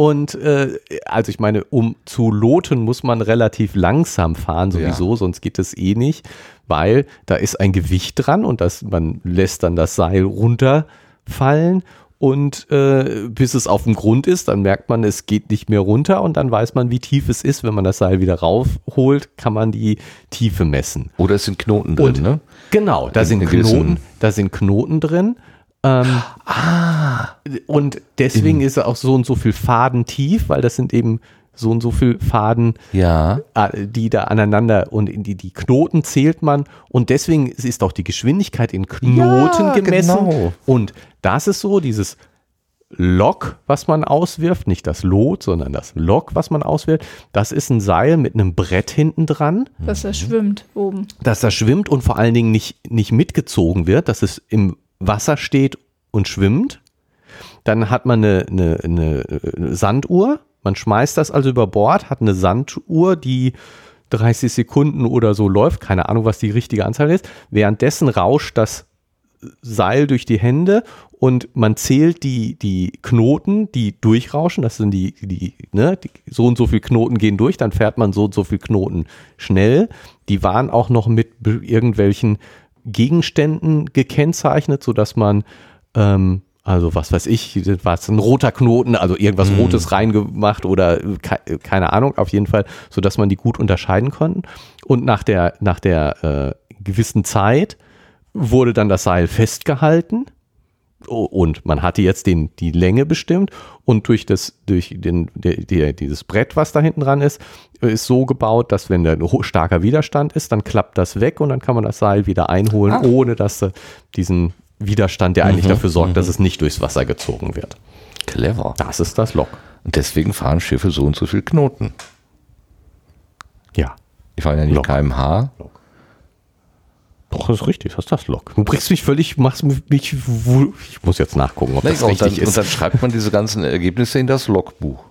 [SPEAKER 3] Und äh, also ich meine, um zu loten, muss man relativ langsam fahren sowieso, sonst geht es eh nicht, weil da ist ein Gewicht dran und das, man lässt dann das Seil runterfallen und äh, bis es auf dem Grund ist, dann merkt man, es geht nicht mehr runter und dann weiß man, wie tief es ist. Wenn man das Seil wieder raufholt, kann man die Tiefe messen.
[SPEAKER 2] oder es sind Knoten drin,
[SPEAKER 3] Und-
[SPEAKER 2] ne?
[SPEAKER 3] Genau, da
[SPEAKER 2] In-
[SPEAKER 3] sind Knoten, da sind Knoten drin. Ähm, Und deswegen ist auch so und so viel Faden tief, weil das sind eben so und so viel Faden,
[SPEAKER 2] Ja.
[SPEAKER 3] äh, die da aneinander und in die, die Knoten zählt man und deswegen ist auch die Geschwindigkeit in Knoten
[SPEAKER 2] Ja,
[SPEAKER 3] gemessen.
[SPEAKER 2] genau.
[SPEAKER 3] Und das ist so, dieses Lok, was man auswirft, nicht das Lot, sondern das Lok, was man auswirft, das ist ein Seil mit einem Brett hinten dran
[SPEAKER 1] Dass er schwimmt oben.
[SPEAKER 3] dass das schwimmt und vor allen Dingen nicht, nicht mitgezogen wird, dass es im Wasser steht und schwimmt. Dann hat man eine, eine, eine äh, Sanduhr. Man schmeißt das also über Bord, hat eine Sanduhr, die 30 Sekunden oder so läuft. Keine Ahnung, was die richtige Anzahl ist. Währenddessen rauscht das Seil durch die Hände und man zählt die, die Knoten, die durchrauschen. Das sind die, die, ne, die, so und so viel Knoten gehen durch, dann fährt man so und so viel Knoten schnell. Die waren auch noch mit irgendwelchen Gegenständen gekennzeichnet, sodass man, ähm, also was weiß ich, war es ein roter Knoten, also irgendwas Rotes reingemacht oder ke keine Ahnung, auf jeden Fall, sodass man die gut unterscheiden konnten. Und nach der, nach der äh, gewissen Zeit wurde dann das Seil festgehalten und man hatte jetzt den, die Länge bestimmt und durch das, durch den, der, der, dieses Brett, was da hinten dran ist, ist so gebaut, dass wenn da ein starker Widerstand ist, dann klappt das weg und dann kann man das Seil wieder einholen,
[SPEAKER 2] Ah.
[SPEAKER 3] ohne dass äh, diesen Widerstand, der eigentlich
[SPEAKER 2] Mhm,
[SPEAKER 3] dafür sorgt, dass es nicht durchs Wasser gezogen wird.
[SPEAKER 2] Clever.
[SPEAKER 3] Das ist das Lok.
[SPEAKER 2] Und deswegen fahren Schiffe so und so viel Knoten.
[SPEAKER 3] Ja.
[SPEAKER 2] Die fahren ja nicht
[SPEAKER 3] Lok.
[SPEAKER 2] kmh.
[SPEAKER 3] Doch, das ist richtig, das ist das Lok. Du bringst mich völlig, machst mich, ich muss jetzt nachgucken, ob das
[SPEAKER 2] und, dann,
[SPEAKER 3] richtig
[SPEAKER 2] und
[SPEAKER 3] ist.
[SPEAKER 2] dann schreibt man diese ganzen Ergebnisse in das Logbuch.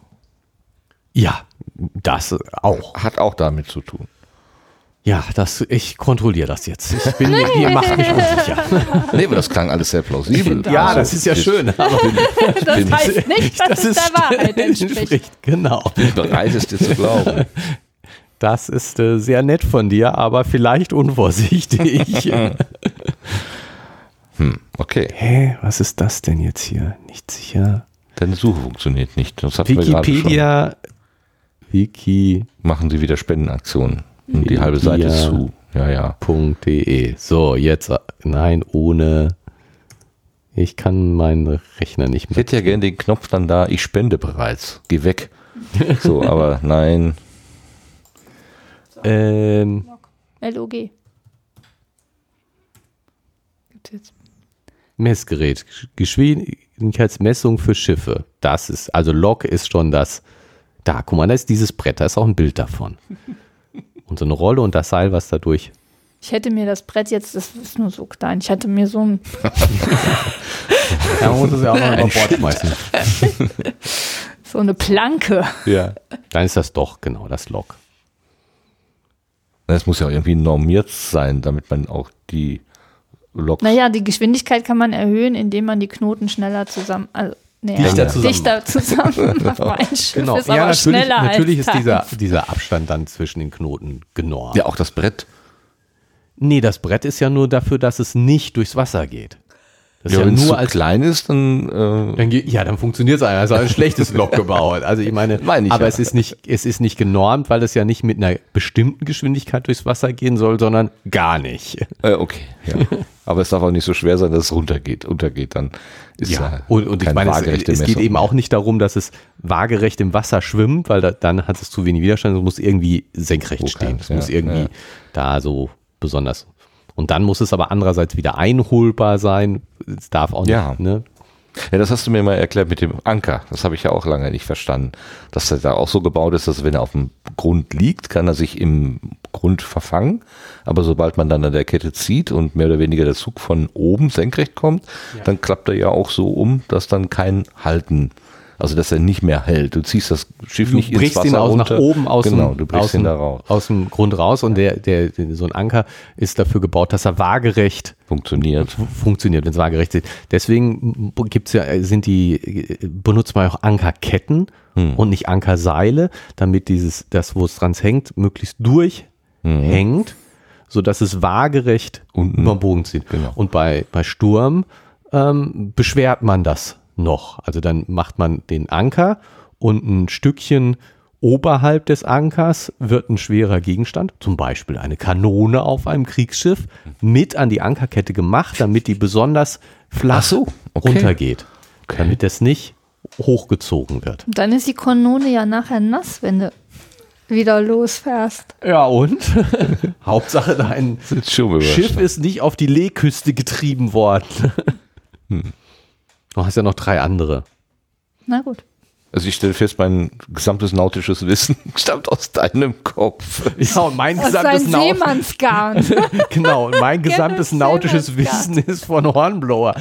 [SPEAKER 3] Ja, Das auch.
[SPEAKER 2] Hat auch damit zu tun.
[SPEAKER 3] Ja, das, ich kontrolliere das jetzt. Ich bin, ihr macht mich unsicher.
[SPEAKER 2] Nee, aber das klang alles sehr plausibel.
[SPEAKER 3] Ja,
[SPEAKER 2] Also,
[SPEAKER 3] das ist ja
[SPEAKER 2] ich
[SPEAKER 3] schön. Aber
[SPEAKER 1] Das
[SPEAKER 2] bin-
[SPEAKER 1] heißt nicht, dass es der Wahrheit entspricht.
[SPEAKER 3] Genau.
[SPEAKER 2] bin bereit, es dir zu glauben.
[SPEAKER 3] Das ist äh, sehr nett von dir, aber vielleicht unvorsichtig.
[SPEAKER 2] Hm, okay.
[SPEAKER 3] Hä, was ist das denn jetzt hier? Nicht sicher.
[SPEAKER 2] Deine Suche funktioniert nicht.
[SPEAKER 3] Wikipedia, Wiki.
[SPEAKER 2] Machen sie wieder Spendenaktionen. Und die halbe Seite ist zu. Ja, ja.
[SPEAKER 3] .de. So, jetzt, nein, ohne, ich kann meinen Rechner nicht
[SPEAKER 2] Ich
[SPEAKER 3] mehr.
[SPEAKER 2] hätte ja gerne den Knopf dann da, ich spende bereits. Geh weg. So, aber nein.
[SPEAKER 3] Ähm,
[SPEAKER 1] LOG. Gibt's jetzt.
[SPEAKER 3] Messgerät, Geschwindigkeitsmessung für Schiffe. Das ist, also Log ist schon das, da, guck mal, da ist dieses Brett, da ist auch ein Bild davon. Und so eine Rolle und das Seil, was dadurch.
[SPEAKER 1] Ich hätte mir das Brett jetzt, das ist nur so klein, ich hätte mir so ein,
[SPEAKER 3] Ja, man muss es ja auch noch über Bord schmeißen.
[SPEAKER 1] so eine Planke.
[SPEAKER 3] Ja. Dann ist das doch, genau, das Log.
[SPEAKER 2] Es muss ja auch irgendwie normiert sein, damit man auch die Loks.
[SPEAKER 1] Naja, die Geschwindigkeit kann man erhöhen, indem man die Knoten schneller zusammen, also, nee,
[SPEAKER 3] Dichter zusammen
[SPEAKER 1] dichter zusammen
[SPEAKER 3] Genau.
[SPEAKER 1] ist aber
[SPEAKER 3] natürlich,
[SPEAKER 1] schneller
[SPEAKER 3] natürlich
[SPEAKER 1] als
[SPEAKER 3] ist dieser, dieser Abstand dann zwischen den Knoten genormt.
[SPEAKER 2] Ja, auch das Brett.
[SPEAKER 3] Nee, das Brett ist ja nur dafür, dass es nicht durchs Wasser geht. Das
[SPEAKER 2] Ja,
[SPEAKER 3] ja
[SPEAKER 2] wenn es zu
[SPEAKER 3] nur als
[SPEAKER 2] klein ist, dann äh,
[SPEAKER 3] Dann ja, dann funktioniert es einfach. Also ein schlechtes Log gebaut. Also ich meine,
[SPEAKER 2] Meine ich
[SPEAKER 3] aber
[SPEAKER 2] ja.
[SPEAKER 3] es ist nicht, es ist nicht genormt, weil es ja nicht mit einer bestimmten Geschwindigkeit durchs Wasser gehen soll, sondern gar nicht.
[SPEAKER 2] äh, okay. Ja. aber es darf auch nicht so schwer sein, dass es runtergeht. Untergeht, dann ist ja,
[SPEAKER 3] und, und ich meine, es, es geht
[SPEAKER 2] Messung.
[SPEAKER 3] eben auch nicht darum, dass es waagerecht im Wasser schwimmt, weil da, dann hat es zu wenig Widerstand. Es muss irgendwie senkrecht
[SPEAKER 2] Wo
[SPEAKER 3] stehen. Es muss
[SPEAKER 2] ja,
[SPEAKER 3] irgendwie
[SPEAKER 2] ja.
[SPEAKER 3] da so besonders. Und dann muss es aber andererseits wieder einholbar sein. Es darf auch nicht,
[SPEAKER 2] Ja.
[SPEAKER 3] ne?
[SPEAKER 2] Ja, das hast du mir mal erklärt mit dem Anker. Das habe ich ja auch lange nicht verstanden. Dass er da auch so gebaut ist, dass wenn er auf dem Grund liegt, kann er sich im Grund verfangen. Aber sobald man dann an der Kette zieht und mehr oder weniger der Zug von oben senkrecht kommt, dann klappt er ja auch so um, dass dann kein Halten, also dass er nicht mehr hält. Du ziehst das Schiff
[SPEAKER 3] Du
[SPEAKER 2] nicht ins
[SPEAKER 3] brichst
[SPEAKER 2] Wasser
[SPEAKER 3] ihn aus
[SPEAKER 2] runter.
[SPEAKER 3] nach oben aus,
[SPEAKER 2] genau,
[SPEAKER 3] dem,
[SPEAKER 2] du brichst
[SPEAKER 3] aus,
[SPEAKER 2] ihn da raus.
[SPEAKER 3] aus dem Grund raus und der, der, so ein Anker ist dafür gebaut, dass er waagerecht
[SPEAKER 2] Funktioniert.
[SPEAKER 3] funktioniert, wenn es waagerecht ist. Deswegen gibt's ja, sind die, benutzt man auch Ankerketten
[SPEAKER 2] Hm.
[SPEAKER 3] und nicht Ankerseile, damit dieses, das, wo es dran hängt, möglichst durchhängt, sodass es waagerecht
[SPEAKER 2] Hm. Unten.
[SPEAKER 3] über den Bogen zieht.
[SPEAKER 2] Genau.
[SPEAKER 3] Und bei, bei Sturm ähm, beschwert man das noch. Also dann macht man den Anker und ein Stückchen oberhalb des Ankers wird ein schwerer Gegenstand, zum Beispiel eine Kanone auf einem Kriegsschiff, mit an die Ankerkette gemacht, damit die besonders flach
[SPEAKER 2] Ach so, okay.
[SPEAKER 3] runtergeht. Damit das nicht hochgezogen wird.
[SPEAKER 1] Dann ist die Kanone ja nachher nass, wenn du wieder losfährst.
[SPEAKER 3] Ja, und? Hauptsache dein Schiff ist nicht auf die Leeküste getrieben worden.
[SPEAKER 2] Hm.
[SPEAKER 3] Du hast ja noch drei andere.
[SPEAKER 1] Na gut.
[SPEAKER 2] Also ich stelle fest, mein gesamtes nautisches Wissen stammt aus deinem Kopf.
[SPEAKER 3] Ja, und mein
[SPEAKER 1] Das ist ein
[SPEAKER 3] gesamtes,
[SPEAKER 1] Seemannsgarn.
[SPEAKER 3] genau, und mein gesamtes
[SPEAKER 1] Genau,
[SPEAKER 3] nautisches
[SPEAKER 1] Seemannsgarn.
[SPEAKER 3] Wissen ist von Hornblower.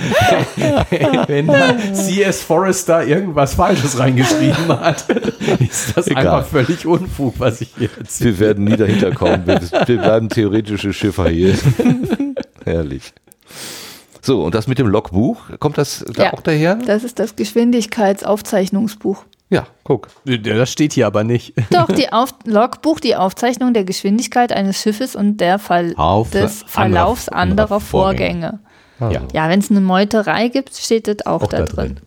[SPEAKER 3] Wenn C.S. Forrester irgendwas Falsches reingeschrieben hat, ist das
[SPEAKER 2] Egal.
[SPEAKER 3] einfach völlig Unfug, was ich hier erzähle.
[SPEAKER 2] Wir werden nie dahinter kommen. Wir, wir bleiben theoretische Schiffer hier. Herrlich. So, und das mit dem Logbuch, kommt das da
[SPEAKER 1] Ja.
[SPEAKER 2] auch daher?
[SPEAKER 1] Das ist das Geschwindigkeitsaufzeichnungsbuch.
[SPEAKER 2] Ja, guck.
[SPEAKER 3] Das steht hier aber nicht.
[SPEAKER 1] Doch, die Auf Logbuch, die Aufzeichnung der Geschwindigkeit eines Schiffes und der Fall
[SPEAKER 3] Auf-
[SPEAKER 1] des Verlaufs
[SPEAKER 3] anderer
[SPEAKER 1] anderer Vorgänge.
[SPEAKER 3] Ja.
[SPEAKER 1] Ja, wenn es eine Meuterei gibt, steht das auch,
[SPEAKER 3] Auch
[SPEAKER 1] da,
[SPEAKER 3] da
[SPEAKER 1] drin.
[SPEAKER 3] drin.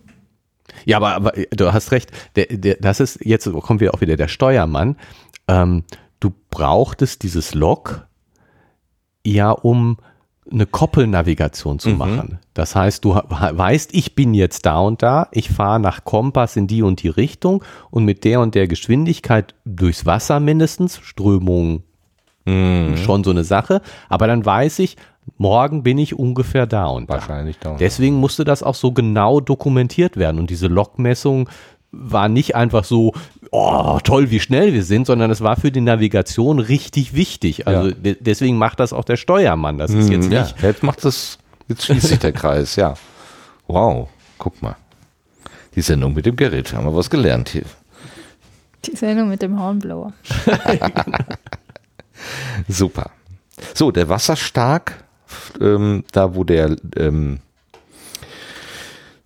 [SPEAKER 3] Ja, aber, aber du hast recht. Der, der, das ist, jetzt kommt wieder auch wieder der Steuermann. Ähm, du brauchtest dieses Log ja, um eine Koppelnavigation zu machen. Das heißt, du weißt, ich bin jetzt da und da, ich fahre nach Kompass in die und die Richtung und mit der und der Geschwindigkeit durchs Wasser mindestens, Strömung schon so eine Sache, aber dann weiß ich, morgen bin ich ungefähr da und da.
[SPEAKER 2] Wahrscheinlich da.
[SPEAKER 3] Deswegen musste das auch so genau dokumentiert werden. Und diese Logmessung war nicht einfach so, oh, toll, wie schnell wir sind, sondern es war für die Navigation richtig wichtig. Also
[SPEAKER 2] Ja.
[SPEAKER 3] de deswegen macht das auch der Steuermann. Das ist jetzt
[SPEAKER 2] Hm, ja,
[SPEAKER 3] nicht.
[SPEAKER 2] jetzt macht das, jetzt schließt sich der Kreis, ja. Wow, guck mal. Die Sendung mit dem Gerrit, haben wir was gelernt hier.
[SPEAKER 1] Die Sendung mit dem Hornblower.
[SPEAKER 2] Super. So, der Wasserstark, ähm, da wo der, ähm,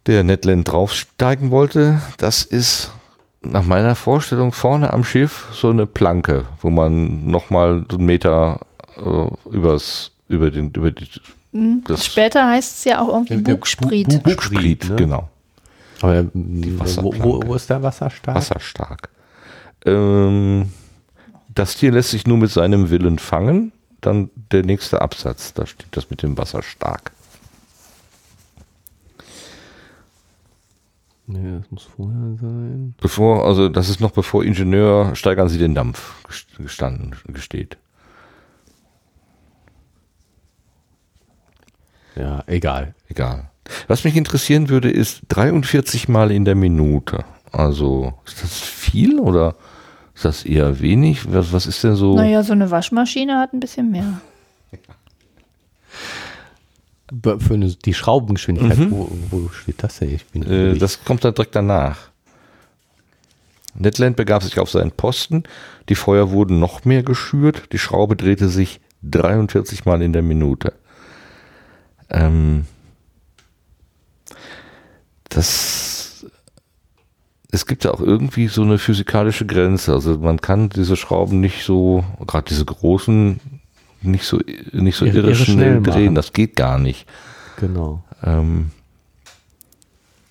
[SPEAKER 2] der Netland draufsteigen wollte, das ist nach meiner Vorstellung vorne am Schiff so eine Planke, wo man nochmal so einen Meter äh, übers, über den, über die, das
[SPEAKER 1] Später heißt es ja auch irgendwie Bugspriet.
[SPEAKER 3] Bu- Bu-
[SPEAKER 2] Bugspriet,
[SPEAKER 3] ne?
[SPEAKER 2] genau.
[SPEAKER 3] Aber äh, wo, wo, wo ist der Wasserstark?
[SPEAKER 2] Wasserstark. Ähm, das Tier lässt sich nur mit seinem Willen fangen. Dann der nächste Absatz, da steht das mit dem Wasserstark.
[SPEAKER 3] Nee, das muss vorher sein.
[SPEAKER 2] Bevor, also das ist noch bevor Ingenieur steigern Sie den Dampf gest- gestanden, gesteht.
[SPEAKER 3] Ja, egal.
[SPEAKER 2] Egal. Was mich interessieren würde, ist 43 Mal in der Minute. Also ist das viel oder ist das eher wenig? Was, was ist denn so?
[SPEAKER 1] Naja, so eine Waschmaschine hat ein bisschen mehr.
[SPEAKER 3] Für eine, die Schraubengeschwindigkeit, wo, wo steht das denn?
[SPEAKER 2] Mhm. Äh, das kommt dann direkt danach. Netland begab sich auf seinen Posten. Die Feuer wurden noch mehr geschürt. Die Schraube drehte sich 43 Mal in der Minute. Ähm, das, es gibt ja auch irgendwie so eine physikalische Grenze. Also man kann diese Schrauben nicht so, gerade diese großen, nicht so, nicht so
[SPEAKER 3] Irre-
[SPEAKER 2] irre, schnell
[SPEAKER 3] schnell
[SPEAKER 2] drehen. Das geht gar nicht.
[SPEAKER 3] genau.
[SPEAKER 2] Ähm,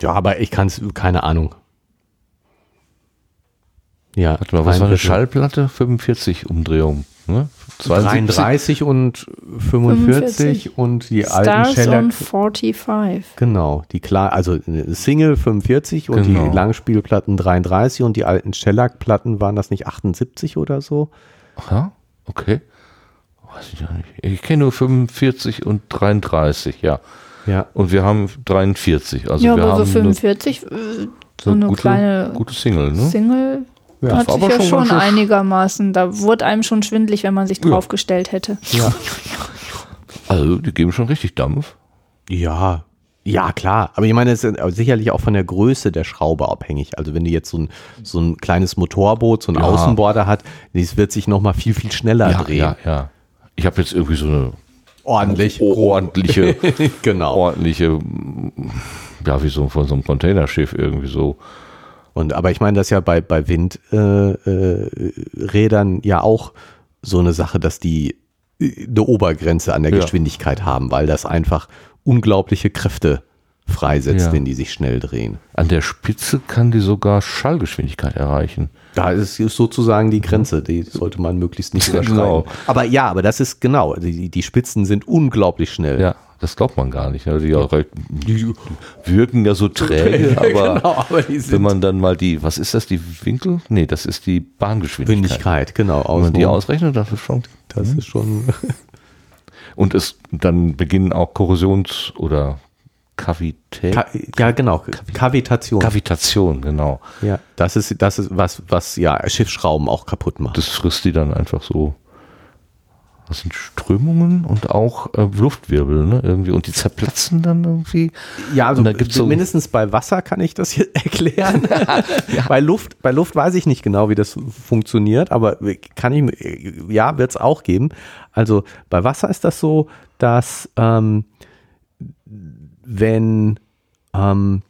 [SPEAKER 3] Ja, aber ich kann es, keine Ahnung. Ja,
[SPEAKER 2] Warte mal, was war eine. Schallplatte? 45 Umdrehungen. Ne? 72?
[SPEAKER 3] 33 und 45, und die alten
[SPEAKER 1] Stars on 45.
[SPEAKER 3] Genau, die klar, also eine Single 45 und
[SPEAKER 2] Genau.
[SPEAKER 3] die Langspielplatten 33 und die alten Shellac-Platten waren das nicht 78 oder so?
[SPEAKER 2] Aha, okay. Weiß ich ja nicht. Ich kenne nur 45 und 33, ja.
[SPEAKER 3] Ja.
[SPEAKER 2] Und wir haben 43. Also
[SPEAKER 1] ja,
[SPEAKER 2] wir
[SPEAKER 1] aber
[SPEAKER 2] haben
[SPEAKER 1] so 45, äh, so
[SPEAKER 2] eine,
[SPEAKER 1] eine
[SPEAKER 2] gute,
[SPEAKER 1] kleine
[SPEAKER 2] gute Single, ne?
[SPEAKER 1] Single
[SPEAKER 3] Ja,
[SPEAKER 1] hat sich
[SPEAKER 2] aber
[SPEAKER 1] ja
[SPEAKER 2] schon
[SPEAKER 1] einigermaßen, da wurde einem schon schwindlig, wenn man sich
[SPEAKER 2] Ja.
[SPEAKER 1] draufgestellt hätte.
[SPEAKER 3] Ja.
[SPEAKER 2] Also die geben schon richtig Dampf.
[SPEAKER 3] Ja, ja, klar. Aber ich meine, es ist sicherlich auch von der Größe der Schraube abhängig. Also wenn du jetzt so ein, so ein kleines Motorboot, so ein
[SPEAKER 2] Ja.
[SPEAKER 3] Außenborder hat, das wird sich nochmal viel, viel schneller
[SPEAKER 2] Ja,
[SPEAKER 3] drehen.
[SPEAKER 2] ja, ja. Ich habe jetzt irgendwie so eine
[SPEAKER 3] Ordentlich.
[SPEAKER 2] ordentliche,
[SPEAKER 3] genau.
[SPEAKER 2] ordentliche, ja, wie so von so einem Containerschiff irgendwie so.
[SPEAKER 3] Und aber ich meine, das ist ja bei, bei Windrädern äh, Rädern ja auch so eine Sache, dass die äh, eine Obergrenze an der
[SPEAKER 2] Ja.
[SPEAKER 3] Geschwindigkeit haben, weil das einfach unglaubliche Kräfte freisetzt,
[SPEAKER 2] Ja.
[SPEAKER 3] wenn die sich schnell drehen.
[SPEAKER 2] An der Spitze kann die sogar Schallgeschwindigkeit erreichen.
[SPEAKER 3] Da ist sozusagen die Grenze, die sollte man möglichst nicht überschreiten.
[SPEAKER 2] Genau.
[SPEAKER 3] Aber ja, aber das ist genau, die, die Spitzen sind unglaublich schnell.
[SPEAKER 2] Ja, das glaubt man gar nicht. ne? Die, die wirken ja so träge, aber
[SPEAKER 3] genau, aber
[SPEAKER 2] wenn man dann mal die, was ist das, die Winkel? Nee, das ist die Bahngeschwindigkeit.
[SPEAKER 3] Geschwindigkeit, genau.
[SPEAKER 2] Wenn man die ausrechnet, das ist schon.
[SPEAKER 3] das ist schon.
[SPEAKER 2] Und es dann beginnen auch Korrosions- oder Kavität.
[SPEAKER 3] Ka ja, genau. Kavitation.
[SPEAKER 2] Kavitation, genau.
[SPEAKER 3] ja, das ist, das ist was, was ja Schiffsschrauben auch kaputt macht.
[SPEAKER 2] Das frisst die dann einfach so. Das sind Strömungen und auch äh, Luftwirbel, ne? Irgendwie. Und die zerplatzen dann irgendwie.
[SPEAKER 3] Ja, also
[SPEAKER 2] so-
[SPEAKER 3] mindestens bei Wasser kann ich das hier erklären. Bei Luft, bei Luft weiß ich nicht genau, wie das funktioniert, aber kann ich, ja, wird es auch geben. Also bei Wasser ist das so, dass ähm, wenn ähm,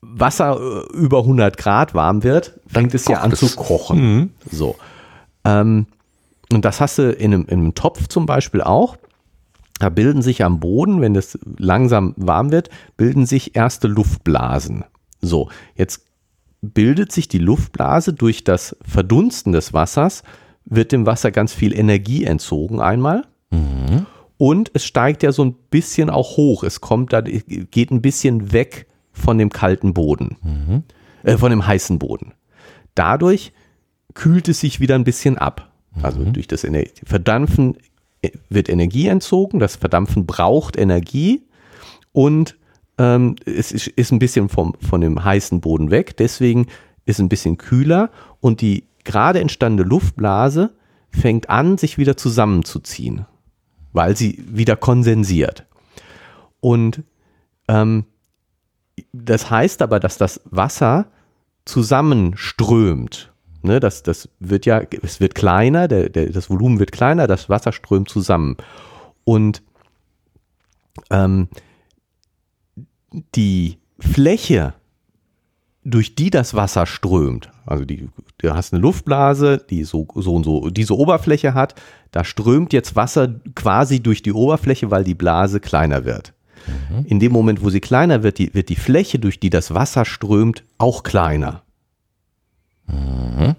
[SPEAKER 3] Wasser äh, über 100 Grad warm wird, fängt es ja an zu kochen. So. Ähm, und das hast du in einem, in einem Topf zum Beispiel auch. Da bilden sich am Boden, wenn es langsam warm wird, bilden sich erste Luftblasen. So, jetzt bildet sich die Luftblase durch das Verdunsten des Wassers, wird dem Wasser ganz viel Energie entzogen einmal. Und es steigt ja so ein bisschen auch hoch. Es kommt da, geht ein bisschen weg von dem kalten Boden, äh, von dem heißen Boden. Dadurch kühlt es sich wieder ein bisschen ab. Also durch das Ener Verdampfen äh, wird Energie entzogen. Das Verdampfen braucht Energie und ähm, es ist, ist ein bisschen vom, von dem heißen Boden weg. Deswegen ist es ein bisschen kühler und die gerade entstandene Luftblase fängt an, sich wieder zusammenzuziehen, weil sie wieder kondensiert. Und ähm, das heißt aber, dass das Wasser zusammenströmt, ne, das, das wird ja, es wird kleiner, der, der, das Volumen wird kleiner, das Wasser strömt zusammen. Und ähm, die Fläche, durch die das Wasser strömt, also die, du hast eine Luftblase, die so, so und so diese Oberfläche hat, da strömt jetzt Wasser quasi durch die Oberfläche, weil die Blase kleiner wird. Mhm. In dem Moment, wo sie kleiner wird, die, wird die Fläche, durch die das Wasser strömt, auch kleiner. Mhm.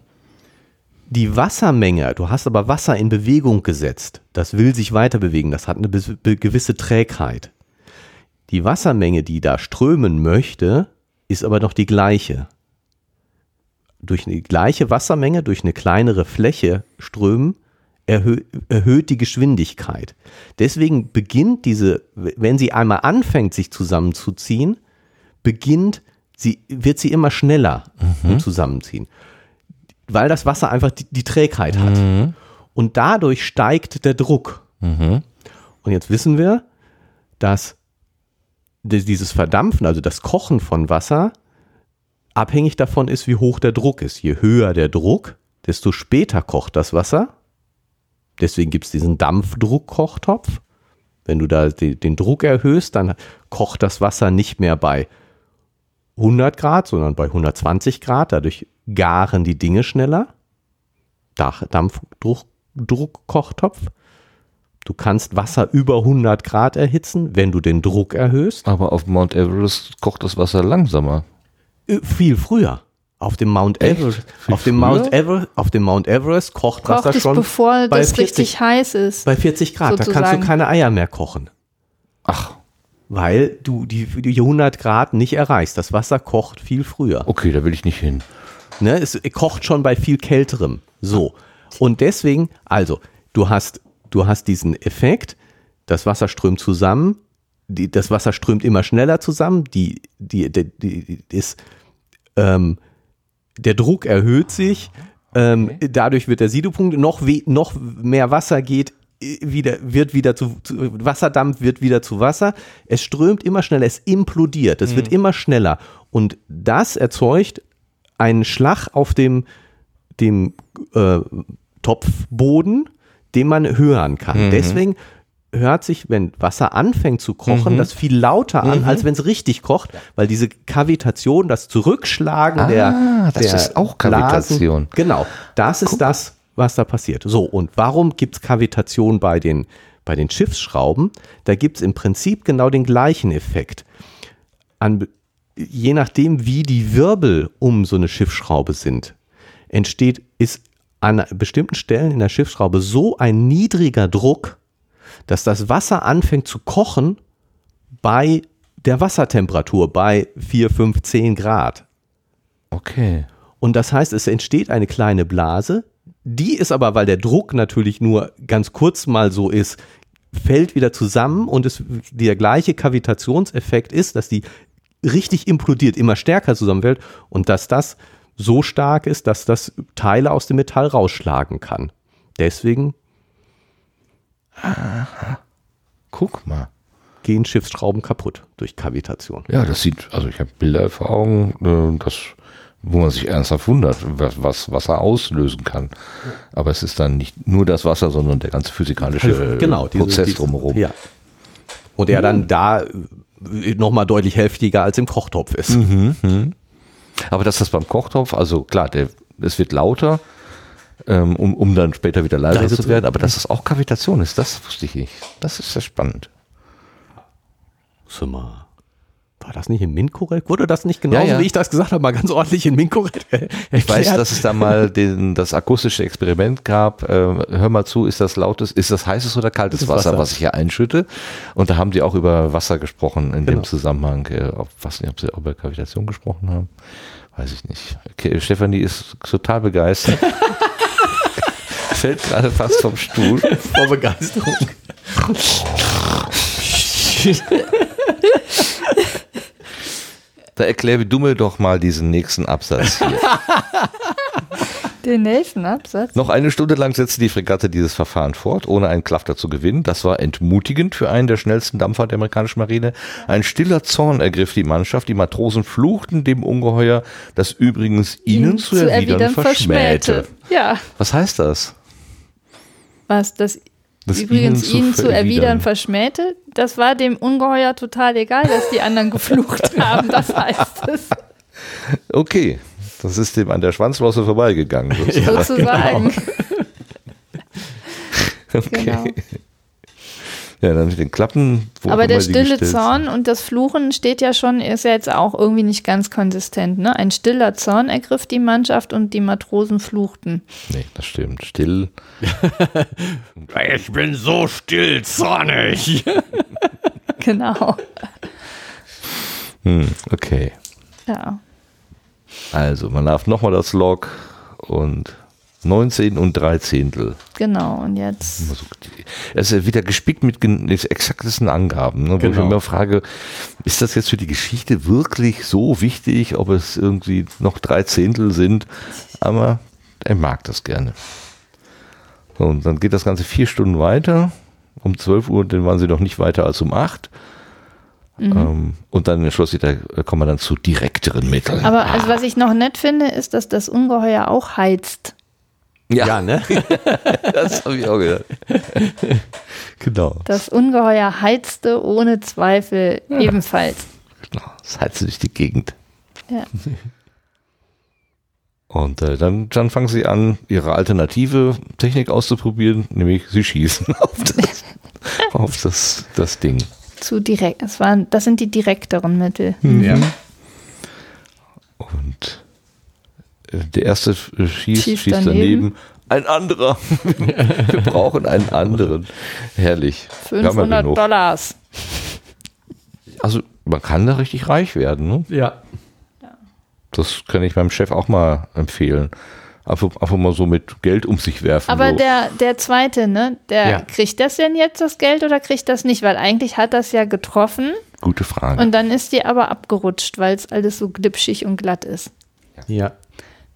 [SPEAKER 3] Die Wassermenge, du hast aber Wasser in Bewegung gesetzt, das will sich weiter bewegen, das hat eine gewisse Trägheit. Die Wassermenge, die da strömen möchte, ist aber noch die gleiche. Durch eine gleiche Wassermenge, durch eine kleinere Fläche strömen, erhö erhöht die Geschwindigkeit. Deswegen beginnt diese, wenn sie einmal anfängt, sich zusammenzuziehen, beginnt sie, wird sie immer schneller mhm. im Zusammenziehen. Weil das Wasser einfach die, die Trägheit hat. Mhm. Und dadurch steigt der Druck. Mhm. Und jetzt wissen wir, dass dieses Verdampfen, also das Kochen von Wasser, abhängig davon ist, wie hoch der Druck ist. Je höher der Druck, desto später kocht das Wasser. Deswegen gibt es diesen Dampfdruckkochtopf. Wenn du da den Druck erhöhst, dann kocht das Wasser nicht mehr bei 100 Grad, sondern bei 120 Grad. Dadurch garen die Dinge schneller. Dampfdruckkochtopf. Du kannst Wasser über 100 Grad erhitzen, wenn du den Druck erhöhst.
[SPEAKER 2] Aber auf Mount Everest kocht das Wasser langsamer.
[SPEAKER 3] Äh, viel früher. Auf dem Mount Everest, auf dem Mount Everest, auf dem Mount Everest kocht, kocht Wasser schon
[SPEAKER 1] bevor bei das 40, richtig heiß ist.
[SPEAKER 3] Bei 40 Grad, sozusagen. da kannst du keine Eier mehr kochen.
[SPEAKER 2] Ach.
[SPEAKER 3] Weil du die, die 100 Grad nicht erreichst. Das Wasser kocht viel früher.
[SPEAKER 2] Okay, da will ich nicht hin.
[SPEAKER 3] Ne, es kocht schon bei viel kälterem. So. Und deswegen, also, du hast du hast diesen Effekt, das Wasser strömt zusammen, die, das Wasser strömt immer schneller zusammen, die, die, die, die ist, ähm, der Druck erhöht sich, ähm, okay. dadurch wird der Siedepunkt noch, noch mehr Wasser geht äh, wieder, wird wieder zu, zu, Wasserdampf wird wieder zu Wasser. Es strömt immer schneller, es implodiert, es mhm. wird immer schneller. Und das erzeugt einen Schlag auf dem, dem äh, Topfboden, den man hören kann. Mhm. Deswegen hört sich, wenn Wasser anfängt zu kochen, mhm. das viel lauter an, mhm. als wenn es richtig kocht, weil diese Kavitation, das Zurückschlagen ah, der,
[SPEAKER 2] das
[SPEAKER 3] der
[SPEAKER 2] ist auch Kavitation.
[SPEAKER 3] Blasen, genau, das ist Guck. das, was da passiert. So, und warum gibt es Kavitation bei den, bei den Schiffsschrauben? Da gibt es im Prinzip genau den gleichen Effekt. An, je nachdem, wie die Wirbel um so eine Schiffsschraube sind, entsteht, ist an bestimmten Stellen in der Schiffsschraube so ein niedriger Druck, dass das Wasser anfängt zu kochen bei der Wassertemperatur bei 4, 5, 10 Grad.
[SPEAKER 2] Okay.
[SPEAKER 3] Und das heißt, es entsteht eine kleine Blase, die ist aber, weil der Druck natürlich nur ganz kurz mal so ist, fällt wieder zusammen und es, der gleiche Kavitationseffekt ist, dass die richtig implodiert, immer stärker zusammenfällt und dass das so stark ist, dass das Teile aus dem Metall rausschlagen kann. Deswegen.
[SPEAKER 2] Aha. Guck mal.
[SPEAKER 3] Gehen Schiffsschrauben kaputt durch Kavitation.
[SPEAKER 2] Ja, das sieht, also ich habe Bilder vor Augen, äh, das, wo man sich ernsthaft wundert, was, was Wasser auslösen kann. Aber es ist dann nicht nur das Wasser, sondern der ganze physikalische
[SPEAKER 3] also, genau,
[SPEAKER 2] Prozess diese, drumherum.
[SPEAKER 3] Ja. Und der dann da nochmal deutlich heftiger als im Kochtopf ist. Mhm, mh.
[SPEAKER 2] Aber dass das beim Kochtopf, also klar, der, es wird lauter, ähm, um, um dann später wieder leiser Leise zu werden, aber dass das auch Kavitation ist, das wusste ich nicht. Das ist sehr spannend.
[SPEAKER 3] Sag mal. War das nicht in Min korrekt? Wurde das nicht genauso, ja, ja. wie ich das gesagt habe, mal ganz ordentlich in Min korrekt
[SPEAKER 2] Ich weiß, dass es da mal den, das akustische Experiment gab. Äh, hör mal zu, ist das lautes, ist das heißes oder kaltes Wasser, Wasser, was ich hier einschütte? Und da haben die auch über Wasser gesprochen in genau. dem Zusammenhang. Äh, ob, was nicht, ob sie über Kavitation gesprochen haben. Weiß ich nicht. Okay, Stefanie ist total begeistert. Fällt gerade fast vom Stuhl.
[SPEAKER 3] Vor Begeisterung.
[SPEAKER 2] Da erkläre du mir doch mal diesen nächsten Absatz hier.
[SPEAKER 1] Den nächsten Absatz.
[SPEAKER 2] Noch eine Stunde lang setzte die Fregatte dieses Verfahren fort, ohne einen Klafter zu gewinnen. Das war entmutigend für einen der schnellsten Dampfer der amerikanischen Marine. Ein stiller Zorn ergriff die Mannschaft. Die Matrosen fluchten dem Ungeheuer, das übrigens ihnen
[SPEAKER 1] Ihn
[SPEAKER 2] zu, erwidern, verschmähte.
[SPEAKER 1] Ja,
[SPEAKER 2] Was heißt das?
[SPEAKER 1] Was das
[SPEAKER 2] Das
[SPEAKER 1] übrigens
[SPEAKER 2] ihnen
[SPEAKER 1] ihn
[SPEAKER 2] zu
[SPEAKER 1] erwidern verschmähte, das war dem Ungeheuer total egal, dass die anderen geflucht haben. Das heißt es
[SPEAKER 2] Okay, das ist dem an der Schwanzflosse vorbeigegangen. sozusagen.
[SPEAKER 1] sozusagen.
[SPEAKER 2] Okay. Ja, dann mit den Klappen. wo
[SPEAKER 1] Aber der stille. Zorn und das Fluchen steht ja schon, ist ja jetzt auch irgendwie nicht ganz konsistent. Ne? Ein stiller Zorn ergriff die Mannschaft und die Matrosen fluchten.
[SPEAKER 2] Nee, das stimmt. Still.
[SPEAKER 3] Ich bin so still, zornig.
[SPEAKER 1] Genau.
[SPEAKER 2] Hm, okay.
[SPEAKER 1] Ja.
[SPEAKER 2] Also, man darf nochmal das Log und 19 und 3 Zehntel.
[SPEAKER 1] Genau. Und jetzt.
[SPEAKER 2] Es ist ja wieder gespickt mit exaktesten Angaben. Ne, wo ich
[SPEAKER 3] Genau.
[SPEAKER 2] mir immer frage, ist das jetzt für die Geschichte wirklich so wichtig, ob es irgendwie noch drei Zehntel sind? Aber er mag das gerne. So, und dann geht das Ganze vier Stunden weiter. Um 12 Uhr, dann waren sie noch nicht weiter als um 8.
[SPEAKER 1] Mhm.
[SPEAKER 2] Ähm, und dann schloss ich, da kommen wir dann zu direkteren Mitteln.
[SPEAKER 1] Aber also, was ich noch nett finde, ist, dass das Ungeheuer auch heizt.
[SPEAKER 3] Ja, ne?
[SPEAKER 2] das habe ich auch gedacht. genau.
[SPEAKER 1] Das Ungeheuer heizte ohne Zweifel ebenfalls.
[SPEAKER 2] Genau, Das heizt durch die Gegend.
[SPEAKER 1] Ja.
[SPEAKER 2] Und äh, dann, dann fangen sie an, ihre alternative Technik auszuprobieren, nämlich sie schießen auf das, auf das, das Ding.
[SPEAKER 1] Zu direkt. Das, waren, das sind die direkteren Mittel.
[SPEAKER 3] Ja.
[SPEAKER 2] Und der erste schießt,
[SPEAKER 1] Schießt
[SPEAKER 2] schießt, daneben.
[SPEAKER 1] daneben.
[SPEAKER 2] Ein anderer. Wir brauchen einen anderen. Herrlich. Wir haben ja
[SPEAKER 1] 500
[SPEAKER 2] genug.
[SPEAKER 1] Dollars.
[SPEAKER 2] Also man kann da richtig reich werden. Ne?
[SPEAKER 3] Ja.
[SPEAKER 2] Das kann ich meinem Chef auch mal empfehlen. Einfach, einfach mal so mit Geld um sich werfen.
[SPEAKER 1] Aber
[SPEAKER 2] so.
[SPEAKER 1] der, der zweite, ne? Der
[SPEAKER 3] Ja.
[SPEAKER 1] kriegt das denn jetzt das Geld oder kriegt das nicht? Weil eigentlich hat das ja getroffen
[SPEAKER 2] Gute Frage.
[SPEAKER 1] und dann ist die aber abgerutscht, weil es alles so glitschig und glatt ist.
[SPEAKER 3] Ja.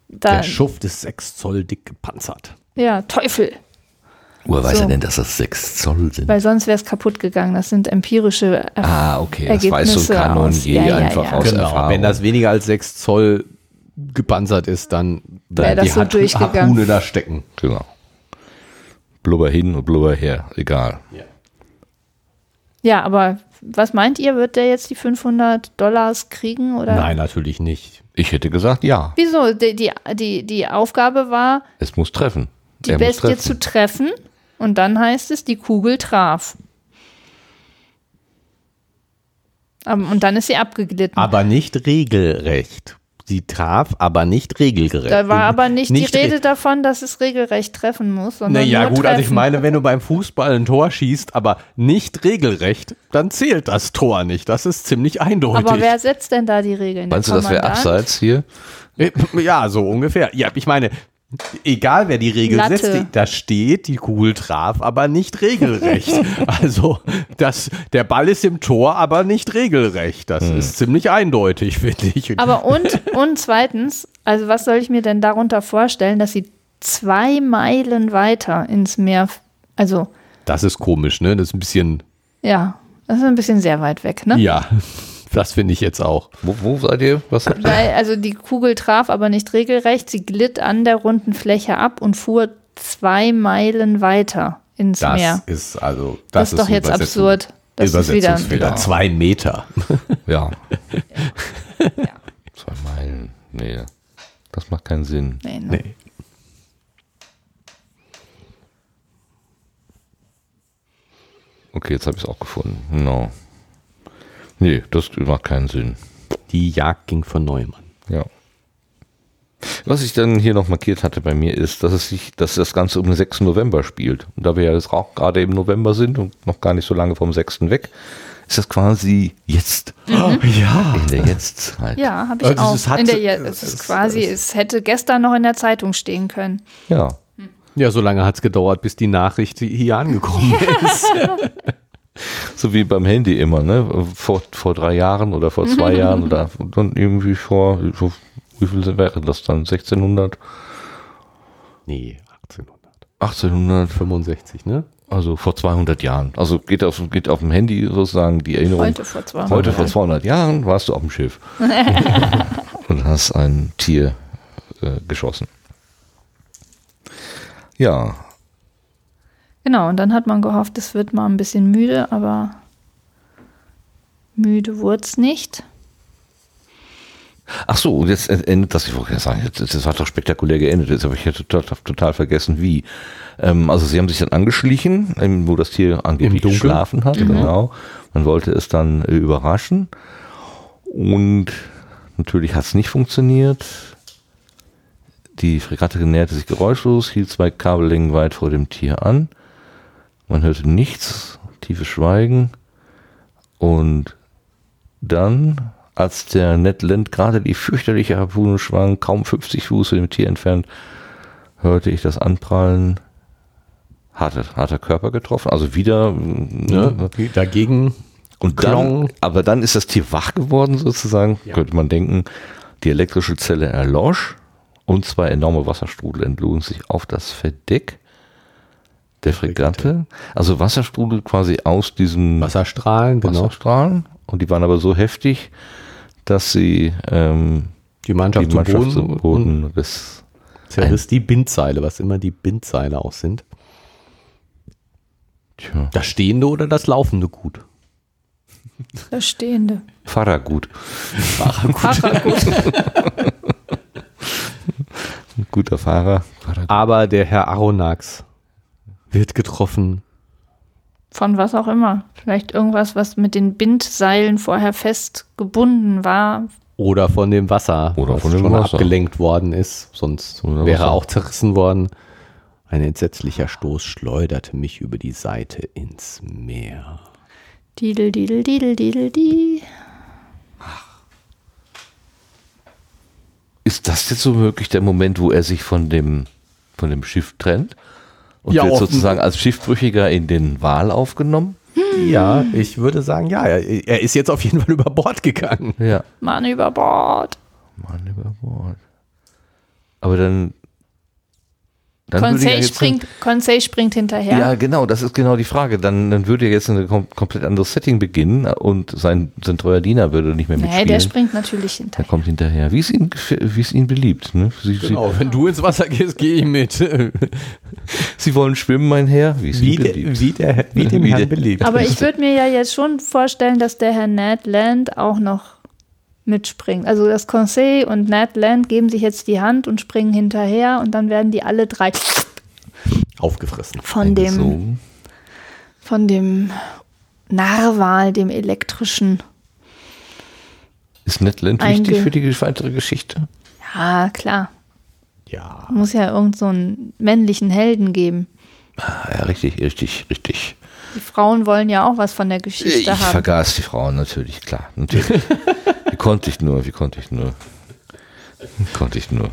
[SPEAKER 1] Da,
[SPEAKER 3] Der Schuft ist 6 Zoll dick gepanzert.
[SPEAKER 1] ja, Teufel.
[SPEAKER 2] Woher weiß
[SPEAKER 1] so.
[SPEAKER 2] er denn, dass das 6 Zoll sind?
[SPEAKER 1] Weil sonst wäre es kaputt gegangen. Das sind empirische Erf
[SPEAKER 2] ah, okay. Das weiß so
[SPEAKER 1] Ergebnisse
[SPEAKER 2] ein Kanonier
[SPEAKER 1] aus- ja, ja,
[SPEAKER 2] einfach
[SPEAKER 1] ja.
[SPEAKER 2] aus
[SPEAKER 3] Genau.
[SPEAKER 2] Erfahrung.
[SPEAKER 3] Wenn das weniger als 6 Zoll gepanzert ist, dann dann
[SPEAKER 1] das so durchgegangen.
[SPEAKER 3] Harpune da stecken.
[SPEAKER 2] Genau. Blubber hin und Blubber her. Egal.
[SPEAKER 1] Ja, aber was meint ihr? Wird der jetzt die 500 Dollars kriegen? Oder?
[SPEAKER 3] Nein, natürlich nicht.
[SPEAKER 2] Ich hätte gesagt, ja.
[SPEAKER 1] Wieso? Die, die, die, die Aufgabe war,
[SPEAKER 2] Es muss treffen.
[SPEAKER 1] die
[SPEAKER 2] Er
[SPEAKER 1] Bestie
[SPEAKER 2] treffen.
[SPEAKER 1] zu treffen und dann heißt es, die Kugel traf. Aber- Und dann ist sie abgeglitten.
[SPEAKER 3] Aber nicht regelrecht. Sie traf, aber nicht regelgerecht.
[SPEAKER 1] da war aber nicht, die
[SPEAKER 3] re-
[SPEAKER 1] Rede davon, dass es regelrecht treffen muss, sondern
[SPEAKER 3] Naja,
[SPEAKER 1] nur
[SPEAKER 3] gut,
[SPEAKER 1] treffen.
[SPEAKER 3] also ich meine, wenn du beim Fußball ein Tor schießt, aber nicht regelrecht, dann zählt das Tor nicht. Das ist ziemlich eindeutig.
[SPEAKER 1] Aber wer setzt denn da die Regeln?
[SPEAKER 2] Meinst du, das wäre abseits hier?
[SPEAKER 3] Ja, so ungefähr. Ja, ich meine, egal wer die Regel
[SPEAKER 1] Latte.
[SPEAKER 3] setzt, die- da steht, die Kugel traf, aber nicht regelrecht. also, das, der Ball ist im Tor, aber nicht regelrecht. Das ist ziemlich eindeutig, finde ich.
[SPEAKER 1] Aber und, und zweitens, also was soll ich mir denn darunter vorstellen, dass sie zwei Meilen weiter ins Meer, f- also
[SPEAKER 3] das ist komisch, ne? Das ist ein bisschen,
[SPEAKER 1] ja, das ist ein bisschen sehr weit weg, ne?
[SPEAKER 3] ja, das finde ich jetzt auch.
[SPEAKER 2] Wo, wo seid ihr? Was habt ihr?
[SPEAKER 1] Weil, also die Kugel traf aber nicht regelrecht, sie glitt an der runden Fläche ab und fuhr zwei Meilen weiter ins
[SPEAKER 3] Das
[SPEAKER 1] Meer.
[SPEAKER 3] ist also,
[SPEAKER 1] Das, ist doch jetzt absurd. Das ist wieder,
[SPEAKER 3] Übersetzungsfehler. Zwei Meter.
[SPEAKER 2] Ja. Zwei Meilen. Nee. Das macht keinen Sinn.
[SPEAKER 1] nee, ne?
[SPEAKER 3] Nee.
[SPEAKER 2] Okay, jetzt habe ich es auch gefunden. No. Nee, das macht keinen Sinn.
[SPEAKER 3] Die Jagd ging von neuem an.
[SPEAKER 2] Ja. Was ich dann hier noch markiert hatte bei mir ist, dass es sich, dass das Ganze um den 6. November spielt. Und da wir ja jetzt auch gerade im November sind und noch gar nicht so lange vom 6. weg, ist das quasi jetzt
[SPEAKER 3] Ja.
[SPEAKER 2] in der Jetztzeit.
[SPEAKER 1] Ja, habe ich
[SPEAKER 3] Also
[SPEAKER 1] auch.
[SPEAKER 3] es hat-
[SPEAKER 1] in der, Je- es
[SPEAKER 3] es-
[SPEAKER 1] ist quasi, es hätte gestern noch in der Zeitung stehen können.
[SPEAKER 2] Ja.
[SPEAKER 3] Ja, so lange hat es gedauert, bis die Nachricht hier angekommen ist.
[SPEAKER 2] So wie beim Handy immer, ne? Vor, vor drei Jahren oder vor zwei Jahren oder dann irgendwie vor, wie viel wäre das dann? 1600?
[SPEAKER 3] Nee, 1800.
[SPEAKER 2] 1865,
[SPEAKER 3] ne?
[SPEAKER 2] Also vor 200 Jahren. Also geht auf, geht auf dem Handy sozusagen die Erinnerung.
[SPEAKER 1] Heute vor 200
[SPEAKER 2] Heute vor 200 Jahren warst du auf dem Schiff und hast ein Tier äh, geschossen. Ja,
[SPEAKER 1] Genau, und dann hat man gehofft, es wird mal ein bisschen müde, aber müde wurde es nicht.
[SPEAKER 2] Ach so, und jetzt endet das, ich wollte ja sagen, das, das hat doch spektakulär geendet, jetzt habe ich ja total, total vergessen, wie. Ähm, also sie haben sich dann angeschlichen, wo das Tier angeblich geschlafen hat, genau. Man wollte es dann äh, überraschen und natürlich hat es nicht funktioniert. Die Fregatte näherte sich geräuschlos, hielt zwei Kabellängen weit vor dem Tier an. Man hörte nichts, tiefes Schweigen und dann, als der Ned Land gerade die fürchterliche Harpune schwang, kaum 50 Fuß von dem Tier entfernt, hörte ich das Anprallen. Harter, harter Körper getroffen, also wieder.
[SPEAKER 3] Ne? Dagegen
[SPEAKER 2] Und
[SPEAKER 3] Klong.
[SPEAKER 2] dann, aber dann ist das Tier wach geworden sozusagen, könnte man denken. Die elektrische Zelle erlosch und zwei enorme Wasserstrudel entluden sich auf das Verdeck der Fregatte. Also Wasserstrudel quasi aus diesem
[SPEAKER 3] Wasserstrahlen, genau.
[SPEAKER 2] Wasserstrahlen. Und die waren aber so heftig, dass sie ähm,
[SPEAKER 3] Die Mannschaft,
[SPEAKER 2] die Mannschaft
[SPEAKER 3] zu
[SPEAKER 2] zu
[SPEAKER 3] Boden, und
[SPEAKER 2] Boden riss.
[SPEAKER 3] zerriss die Bindseile, was immer die Bindseile auch sind.
[SPEAKER 2] Tja,
[SPEAKER 3] Das stehende oder das laufende Gut?
[SPEAKER 1] Das Stehende.
[SPEAKER 2] Fahrergut.
[SPEAKER 1] Fahrergut.
[SPEAKER 2] Ein guter Fahrer. Fahrergut.
[SPEAKER 3] Aber der Herr Aronax wird getroffen.
[SPEAKER 1] Von was auch immer. Vielleicht irgendwas, was mit den Bindseilen vorher festgebunden war.
[SPEAKER 3] Oder von dem Wasser,
[SPEAKER 2] Oder
[SPEAKER 3] was
[SPEAKER 2] von dem
[SPEAKER 3] schon
[SPEAKER 2] Wasser.
[SPEAKER 3] abgelenkt worden ist. Sonst
[SPEAKER 2] Oder
[SPEAKER 3] wäre
[SPEAKER 2] Wasser.
[SPEAKER 3] auch zerrissen worden. Ein entsetzlicher Stoß schleuderte mich über die Seite ins Meer.
[SPEAKER 1] Didel, didel, didel, didel, die.
[SPEAKER 2] Ist das jetzt so möglich der Moment, wo er sich von dem, von dem Schiff trennt? Und
[SPEAKER 3] Ja,
[SPEAKER 2] wird sozusagen als Schiffbrüchiger in den Wal aufgenommen?
[SPEAKER 3] Ja, ich würde sagen, ja, er, er ist jetzt auf jeden Fall über Bord gegangen.
[SPEAKER 2] Ja.
[SPEAKER 1] Mann über Bord.
[SPEAKER 2] Mann über Bord. Aber dann. Dann würde ja
[SPEAKER 1] Conseil
[SPEAKER 2] jetzt
[SPEAKER 1] springt, Conseil springt hinterher.
[SPEAKER 2] Ja, genau, das ist genau die Frage. Dann, dann würde ja jetzt ein kom komplett anderes Setting beginnen und sein, sein treuer Diener würde nicht mehr
[SPEAKER 1] nee,
[SPEAKER 2] mitspielen.
[SPEAKER 1] der springt natürlich
[SPEAKER 2] der
[SPEAKER 1] hinterher.
[SPEAKER 2] kommt hinterher. Wie es ihm, gefä- wie es ihm beliebt. Ne? Sie,
[SPEAKER 3] Genau, wenn du ins Wasser gehst, gehe ich mit.
[SPEAKER 2] sie, sie wollen schwimmen, mein Herr, wie es
[SPEAKER 3] Wie,
[SPEAKER 2] ihm
[SPEAKER 3] der,
[SPEAKER 2] beliebt.
[SPEAKER 3] wie, der, wie dem
[SPEAKER 2] Wie
[SPEAKER 3] Herrn
[SPEAKER 2] der-
[SPEAKER 3] beliebt.
[SPEAKER 1] Aber ich würde mir ja jetzt schon vorstellen, dass der Herr Ned Land auch noch mitspringt. Also das Conseil und Ned Land geben sich jetzt die Hand und springen hinterher und dann werden die alle drei
[SPEAKER 3] Aufgefressen.
[SPEAKER 1] von dem, von dem Narwal, dem elektrischen.
[SPEAKER 2] Ist Ned Land wichtig für die weitere Geschichte?
[SPEAKER 1] Ja, klar.
[SPEAKER 3] Ja.
[SPEAKER 1] Muss ja irgend so einen männlichen Helden geben.
[SPEAKER 2] Ah, ja, richtig, richtig, richtig.
[SPEAKER 1] Die Frauen wollen ja auch was von der Geschichte
[SPEAKER 2] Ich
[SPEAKER 1] haben.
[SPEAKER 2] vergaß die Frauen natürlich, klar. Natürlich. wie konnte ich nur, wie konnte ich nur? Wie konnte ich nur?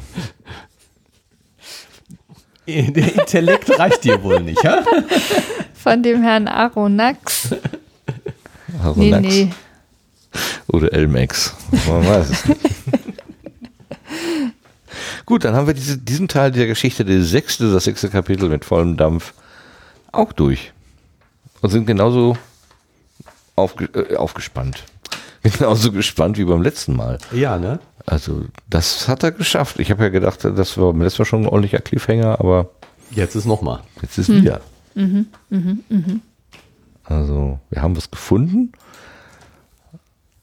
[SPEAKER 3] Der Intellekt reicht dir wohl nicht, ja?
[SPEAKER 1] Von dem Herrn Aronax. Nee,
[SPEAKER 2] Aronax
[SPEAKER 1] nee.
[SPEAKER 2] Oder Elmex. Man weiß es nicht. Gut, dann haben wir diese, diesen Teil der Geschichte, der sechste, das sechste Kapitel mit vollem Dampf, auch durch. Und sind genauso aufge, äh, aufgespannt. Genauso gespannt wie beim letzten Mal.
[SPEAKER 3] Ja, ne?
[SPEAKER 2] Also, das hat er geschafft. Ich habe ja gedacht, das war beim letzten Mal schon ein ordentlicher Cliffhanger, aber
[SPEAKER 3] Jetzt ist nochmal.
[SPEAKER 2] jetzt ist wieder. Also, wir haben was gefunden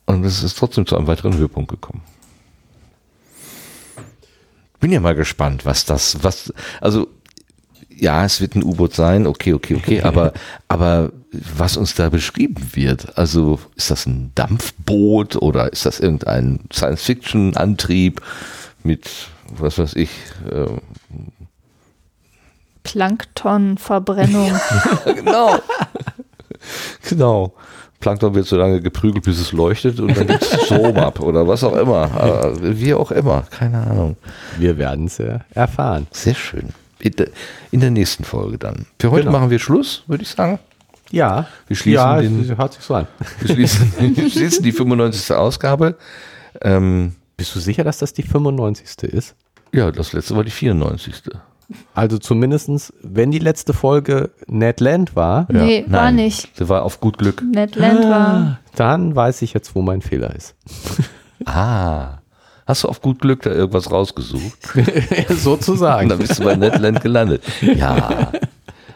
[SPEAKER 2] und es ist trotzdem zu einem weiteren Höhepunkt gekommen. Bin ja mal gespannt, was das, was, also, ja, es wird ein U-Boot sein, okay, okay, okay, aber, aber was uns da beschrieben wird, also ist das ein Dampfboot oder ist das irgendein Science-Fiction-Antrieb mit, was weiß ich, äh,
[SPEAKER 1] Planktonverbrennung.
[SPEAKER 2] genau. genau. Plankton wird so lange geprügelt, bis es leuchtet und dann gibt es Strom ab oder was auch immer. Aber Wie auch immer, keine Ahnung.
[SPEAKER 3] Wir werden es ja erfahren.
[SPEAKER 2] Sehr schön. In der, in der nächsten Folge dann. Für heute
[SPEAKER 3] Genau.
[SPEAKER 2] machen wir Schluss, würde ich sagen.
[SPEAKER 3] Ja.
[SPEAKER 2] Wir schließen
[SPEAKER 3] ja,
[SPEAKER 2] den-
[SPEAKER 3] hört sich so an.
[SPEAKER 2] Wir schließen, wir schließen die 95. Ausgabe. Ähm,
[SPEAKER 3] Bist du sicher, dass das die 95. ist?
[SPEAKER 2] ja, das letzte war die 94.
[SPEAKER 3] Also zumindestens, wenn die letzte Folge Ned Land war,
[SPEAKER 1] Nee, war
[SPEAKER 2] nein,
[SPEAKER 1] nicht.
[SPEAKER 2] Sie war auf gut Glück.
[SPEAKER 1] Ned Land war.
[SPEAKER 3] dann weiß ich jetzt, wo mein Fehler ist.
[SPEAKER 2] Ah. Hast du auf gut Glück da irgendwas rausgesucht? Und
[SPEAKER 3] Sozusagen.
[SPEAKER 2] dann bist du bei Netland gelandet. Ja.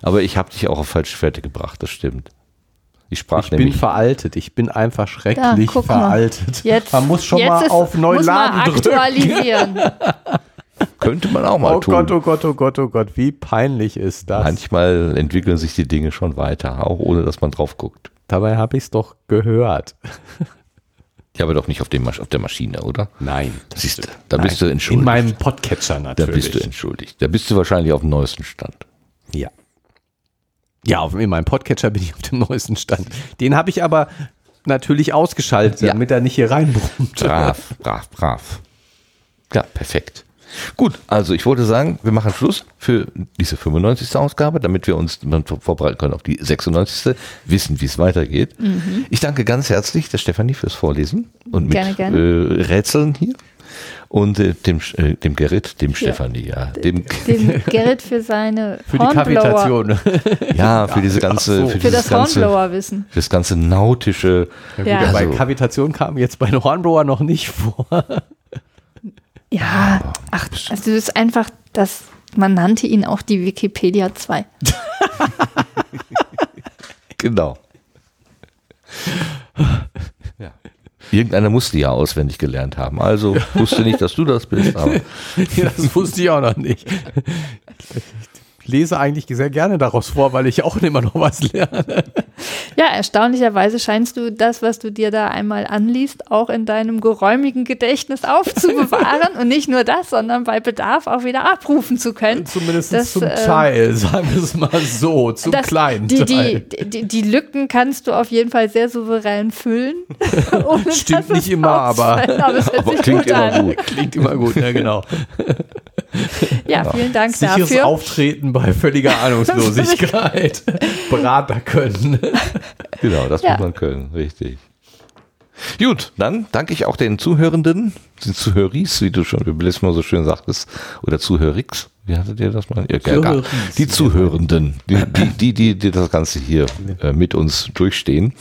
[SPEAKER 2] Aber ich habe dich auch auf falsche Fährte gebracht, das stimmt. Ich sprach
[SPEAKER 3] Ich bin veraltet. Ich bin einfach schrecklich
[SPEAKER 1] guck mal.
[SPEAKER 3] veraltet.
[SPEAKER 1] Jetzt,
[SPEAKER 3] Man muss schon
[SPEAKER 1] jetzt
[SPEAKER 3] mal
[SPEAKER 1] ist,
[SPEAKER 3] auf
[SPEAKER 1] muss man
[SPEAKER 3] Neuladen drücken.
[SPEAKER 1] aktualisieren.
[SPEAKER 2] Könnte man auch mal
[SPEAKER 3] Oh
[SPEAKER 2] tun.
[SPEAKER 3] Gott, oh Gott, oh Gott, oh Gott, wie peinlich ist das?
[SPEAKER 2] Manchmal entwickeln sich die Dinge schon weiter, auch ohne dass man drauf guckt.
[SPEAKER 3] Dabei habe ich es doch gehört.
[SPEAKER 2] Ja, aber doch nicht auf, dem Masch auf der Maschine, oder?
[SPEAKER 3] Nein.
[SPEAKER 2] Siehst du, da bist du
[SPEAKER 3] In
[SPEAKER 2] entschuldigt.
[SPEAKER 3] meinem Podcatcher
[SPEAKER 2] da
[SPEAKER 3] natürlich.
[SPEAKER 2] bist du entschuldigt. Da bist du wahrscheinlich auf dem neuesten Stand.
[SPEAKER 3] Ja. Ja, auf, in meinem Podcatcher bin ich auf dem neuesten Stand. Den habe ich aber natürlich ausgeschaltet,
[SPEAKER 2] Ja.
[SPEAKER 3] damit er nicht hier reinbrummt.
[SPEAKER 2] Brav, brav, brav. Ja, perfekt. Gut, also ich wollte sagen, wir machen Schluss für diese 95. Ausgabe, damit wir uns dann vorbereiten können auf die 96. Wissen, wie es weitergeht. Ich danke ganz herzlich der Stefanie fürs Vorlesen und mit
[SPEAKER 1] Gerne, gerne.
[SPEAKER 2] Äh, Rätseln hier. Und äh, dem, äh, dem Gerrit, dem Stefanie, ja. Dem,
[SPEAKER 1] Dem Gerrit für seine
[SPEAKER 3] Für die
[SPEAKER 1] Hornblower,
[SPEAKER 3] Kavitation.
[SPEAKER 2] ja, für diese ganze,
[SPEAKER 3] so.
[SPEAKER 2] für,
[SPEAKER 1] für das Hornblower-Wissen.
[SPEAKER 2] für das ganze nautische.
[SPEAKER 1] Ja.
[SPEAKER 3] Ja, bei
[SPEAKER 2] Also-
[SPEAKER 3] Kavitation kam jetzt bei den Hornblower noch nicht vor.
[SPEAKER 1] Ja, ach, also das ist einfach, das, man nannte ihn auch die Wikipedia 2.
[SPEAKER 2] Genau. Ja. Irgendeiner musste ja auswendig gelernt haben. Also wusste nicht, dass du das bist, aber
[SPEAKER 3] das wusste ich auch noch nicht. Ich lese eigentlich sehr gerne daraus vor, weil ich auch immer noch was lerne.
[SPEAKER 1] Ja, erstaunlicherweise scheinst du das, was du dir da einmal anliest, auch in deinem geräumigen Gedächtnis aufzubewahren. Und nicht nur das, sondern bei Bedarf auch wieder abrufen zu können.
[SPEAKER 3] Zumindest
[SPEAKER 1] Das,
[SPEAKER 3] zum
[SPEAKER 1] ähm,
[SPEAKER 3] Teil, sagen wir es mal so, zum kleinen
[SPEAKER 1] die,
[SPEAKER 3] Teil.
[SPEAKER 1] die, die, die Lücken kannst du auf jeden Fall sehr souverän füllen.
[SPEAKER 3] Stimmt
[SPEAKER 1] dass
[SPEAKER 3] nicht immer, aber-
[SPEAKER 1] aber,
[SPEAKER 2] Aber klingt
[SPEAKER 1] gut
[SPEAKER 2] immer
[SPEAKER 1] an.
[SPEAKER 2] gut.
[SPEAKER 3] Klingt immer gut, ja genau.
[SPEAKER 1] Ja, vielen Dank
[SPEAKER 3] Sicheres
[SPEAKER 1] dafür.
[SPEAKER 3] Auftreten bei völliger Ahnungslosigkeit. Berater können.
[SPEAKER 2] genau, das
[SPEAKER 1] Ja.
[SPEAKER 2] muss man können, richtig. Gut, dann danke ich auch den Zuhörenden, den Zuhöris, wie du schon beim letzten Mal so schön sagtest, oder Zuhörix. Wie hattet ihr das mal? Ja,
[SPEAKER 3] Zuhöris.
[SPEAKER 2] die Zuhörenden, die, die, die, die, die das Ganze hier äh, mit uns durchstehen.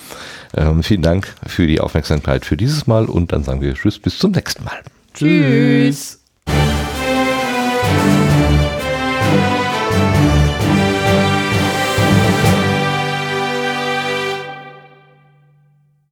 [SPEAKER 2] Ähm, vielen Dank für die Aufmerksamkeit für dieses Mal und dann sagen wir Tschüss, bis zum nächsten Mal.
[SPEAKER 1] Tschüss. Thank you.